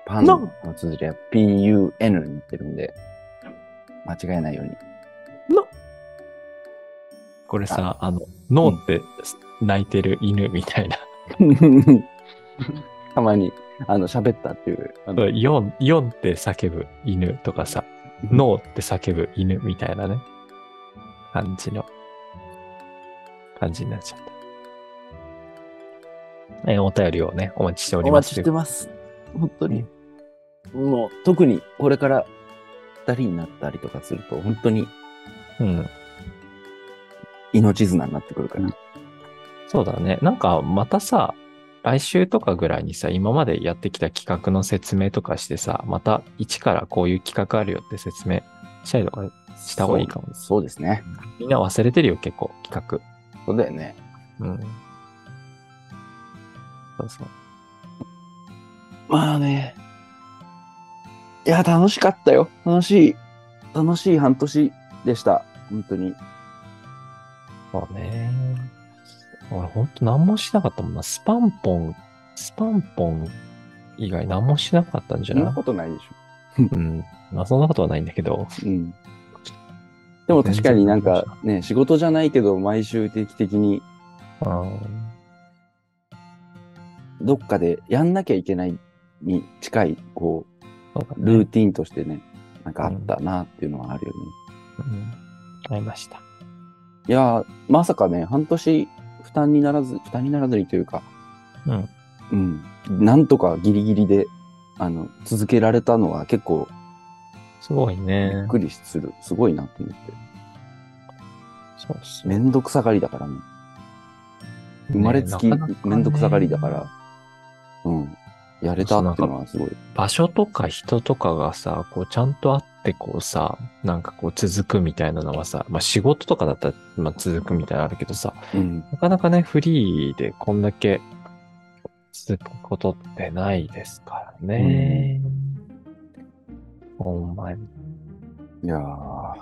[SPEAKER 1] パンの綴りは PUN になってるんで、間違えないように。
[SPEAKER 2] これさ、あの、ノーって泣いてる犬みたいな。
[SPEAKER 1] たまに、あの、喋ったっていう。あの
[SPEAKER 2] 4、4って叫ぶ犬とかさ、ノーって叫ぶ犬みたいなね、感じの、感じになっちゃった。えーお便りをね、お待ちしております。
[SPEAKER 1] お待ちしてます。本当に。もう、特にこれから二人になったりとかすると、本当に
[SPEAKER 2] うん。
[SPEAKER 1] 命綱になってくるから。
[SPEAKER 2] そうだね。なんか、またさ、来週とかぐらいにさ、今までやってきた企画の説明とかしてさ、また一からこういう企画あるよって説明したりとかした方がいいかも
[SPEAKER 1] そうですね。
[SPEAKER 2] みんな忘れてるよ、結構、企
[SPEAKER 1] そうだよね。
[SPEAKER 2] 画。うん。そうそう。
[SPEAKER 1] まあね。いや、楽しかったよ。楽しい、楽しい半年でした。本当に。
[SPEAKER 2] そうね。俺ほんと何もしなかったもんな。スパンポン、スパンポン以外何もしなかったんじ
[SPEAKER 1] そんな
[SPEAKER 2] ゃない
[SPEAKER 1] ことないでしょ。
[SPEAKER 2] うん。まあそんなことはないんだけど。
[SPEAKER 1] うん。でも確かになんかね、仕事じゃないけど、毎週定期的に
[SPEAKER 2] うん。
[SPEAKER 1] どっかでやんなきゃいけないに近い、こ
[SPEAKER 2] そうだ
[SPEAKER 1] う、ルー
[SPEAKER 2] ね。
[SPEAKER 1] ティンとしてね、なんかあったなっていうのはあるよね。
[SPEAKER 2] うん。ありました。
[SPEAKER 1] いやー、まさかね、半年負担にならず、負担にならずにというか、
[SPEAKER 2] うん。
[SPEAKER 1] うん、なんとかギリギリで、あの、続けられたのは結構
[SPEAKER 2] すごい
[SPEAKER 1] び
[SPEAKER 2] ね
[SPEAKER 1] っ。くりする。すごいなって思って。
[SPEAKER 2] そうそう。
[SPEAKER 1] めんどくさがりだからね。生まれつき
[SPEAKER 2] ねなかなかね
[SPEAKER 1] めんどくさがりだから、うん。やれたっていうのはすごい。
[SPEAKER 2] 場所とか人とかがさ、こうちゃんとあってこうさ、なんかこう続くみたいなのはさ、まあ仕事とかだったら、まあ続くみたいなのあるけどさ、
[SPEAKER 1] うん。
[SPEAKER 2] なかなかね、フリーでこんだけ続くことってないですからね。ほんまに。
[SPEAKER 1] いやー、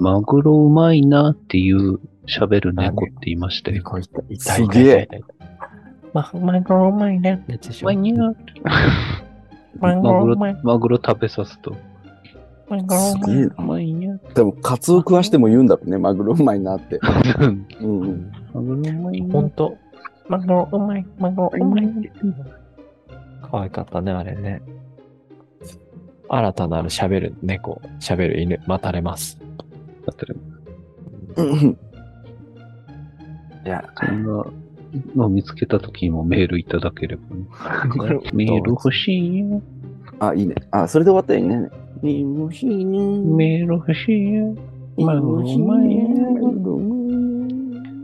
[SPEAKER 3] マグロうまいなっていう喋る猫って言いましたよ。
[SPEAKER 2] 猫痛い
[SPEAKER 1] すげえ。
[SPEAKER 2] ま、マグロうまいねってやつでしょ。
[SPEAKER 3] マニュー
[SPEAKER 2] マ
[SPEAKER 3] マグロ
[SPEAKER 2] うまい。、
[SPEAKER 3] マグロ食べさすと。
[SPEAKER 2] マグロうまい。
[SPEAKER 3] ね。
[SPEAKER 1] でも、カツオ食わしても言うんだろうね。マグロうまいなって。うんうん。
[SPEAKER 3] マグロうまいね。
[SPEAKER 2] ほんと。マグロうまい。マグロうまい。可愛かったね、あれね。新たなる喋る猫、喋る犬、待たれます。
[SPEAKER 3] だったら
[SPEAKER 1] うんいや、
[SPEAKER 3] そんなのを見つけた時にもメールいただければね。メール欲しいよ。
[SPEAKER 1] あ、いいね。あ、それで終わったらいいね。メール欲しいね。
[SPEAKER 3] メール欲しいよ。マグロうまいね。メ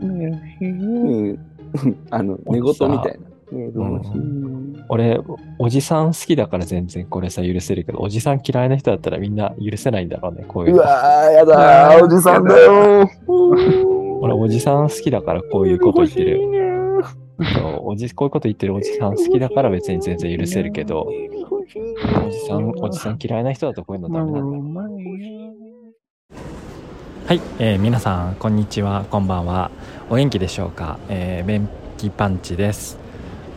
[SPEAKER 3] ール欲しいよ。
[SPEAKER 1] うん。あの、寝言みたいな。メール欲しいね。
[SPEAKER 2] 俺、おじさん好きだから全然これさ許せるけど、おじさん嫌いな人だったらみんな許せないんだろうね、こういうの。
[SPEAKER 1] うわー、やだー、おじさんだよ
[SPEAKER 2] 俺、おじさん好きだからこういうこと言ってる。おじこういうこと言ってるおじさん好きだから別に全然許せるけど、おじさん、おじさん嫌いな人だとこういうのダメなんだ。はい、えー皆さんこんにちはこんばんは。お元気でしょうか、えー、便器パンチです。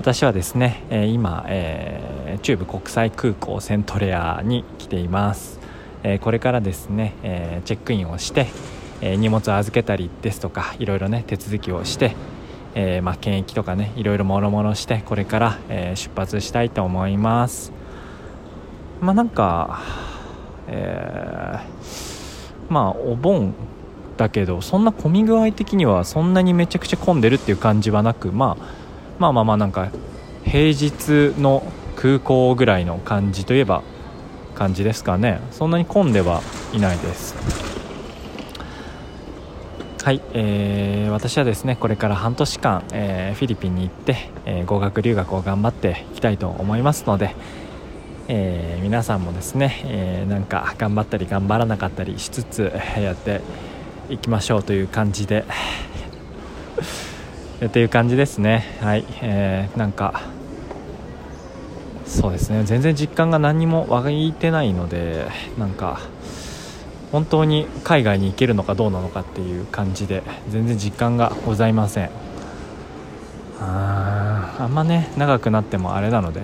[SPEAKER 2] 私はですね、えー今、えー中部国際空港セントレアに来ています、えーこれからですね、えーチェックインをして、えー荷物を預けたりですとかいろいろね手続きをして、えーまあ、検疫とかねいろいろもろもろしてこれから、えー出発したいと思います。まあなんかえーまあお盆だけどそんな混み具合的にはそんなにめちゃくちゃ混んでるっていう感じはなく、まあ、まあまあまあなんか平日の空港ぐらいの感じといえば感じですかね。そんなに混んではいないです。はい、えー私はですねこれから半年間、えーフィリピンに行って、えー語学留学を頑張っていきたいと思いますので、えー皆さんもですね、えーなんか頑張ったり頑張らなかったりしつつやっていきましょうという感じで っていう感じですね。はい、えーなんかそうですね。全然実感が何も湧いてないのでなんか本当に海外に行けるのかどうなのかっていう感じで全然実感がございません。ああんまね長くなってもあれなので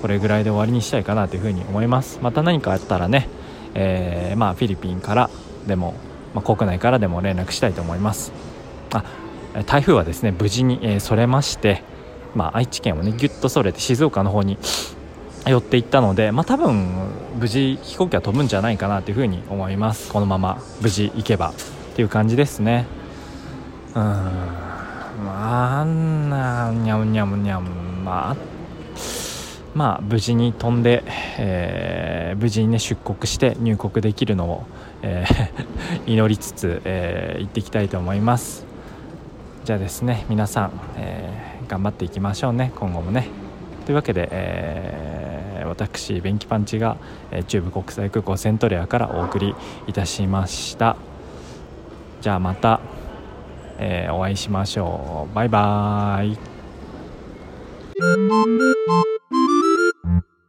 [SPEAKER 2] これぐらいで終わりにしたいかなというふうに思います。また何かあったらね、えーまあ、フィリピンからでも、まあ、国内からでも連絡したいと思います。あ台風はですね無事に、えーそれまして、まあ、愛知県をねぎゅっとそれて静岡の方に寄っていったので、まあ、多分無事飛行機は飛ぶんじゃないかなというふうに思います。このまま無事行けばっていう感じですね。うーん。まああんなにゃむにゃむにゃむ。まあまあ無事に飛んで、えー無事にね出国して入国できるのを、えー 祈りつつ、えー行っていきたいと思います。じゃあですね皆さん、えー頑張っていきましょうね今後もね。というわけで、えー私便器パンチが、中部国際空港セントレアからお送りいたしました。じゃあまた、えーお会いしましょう。バイバーイ。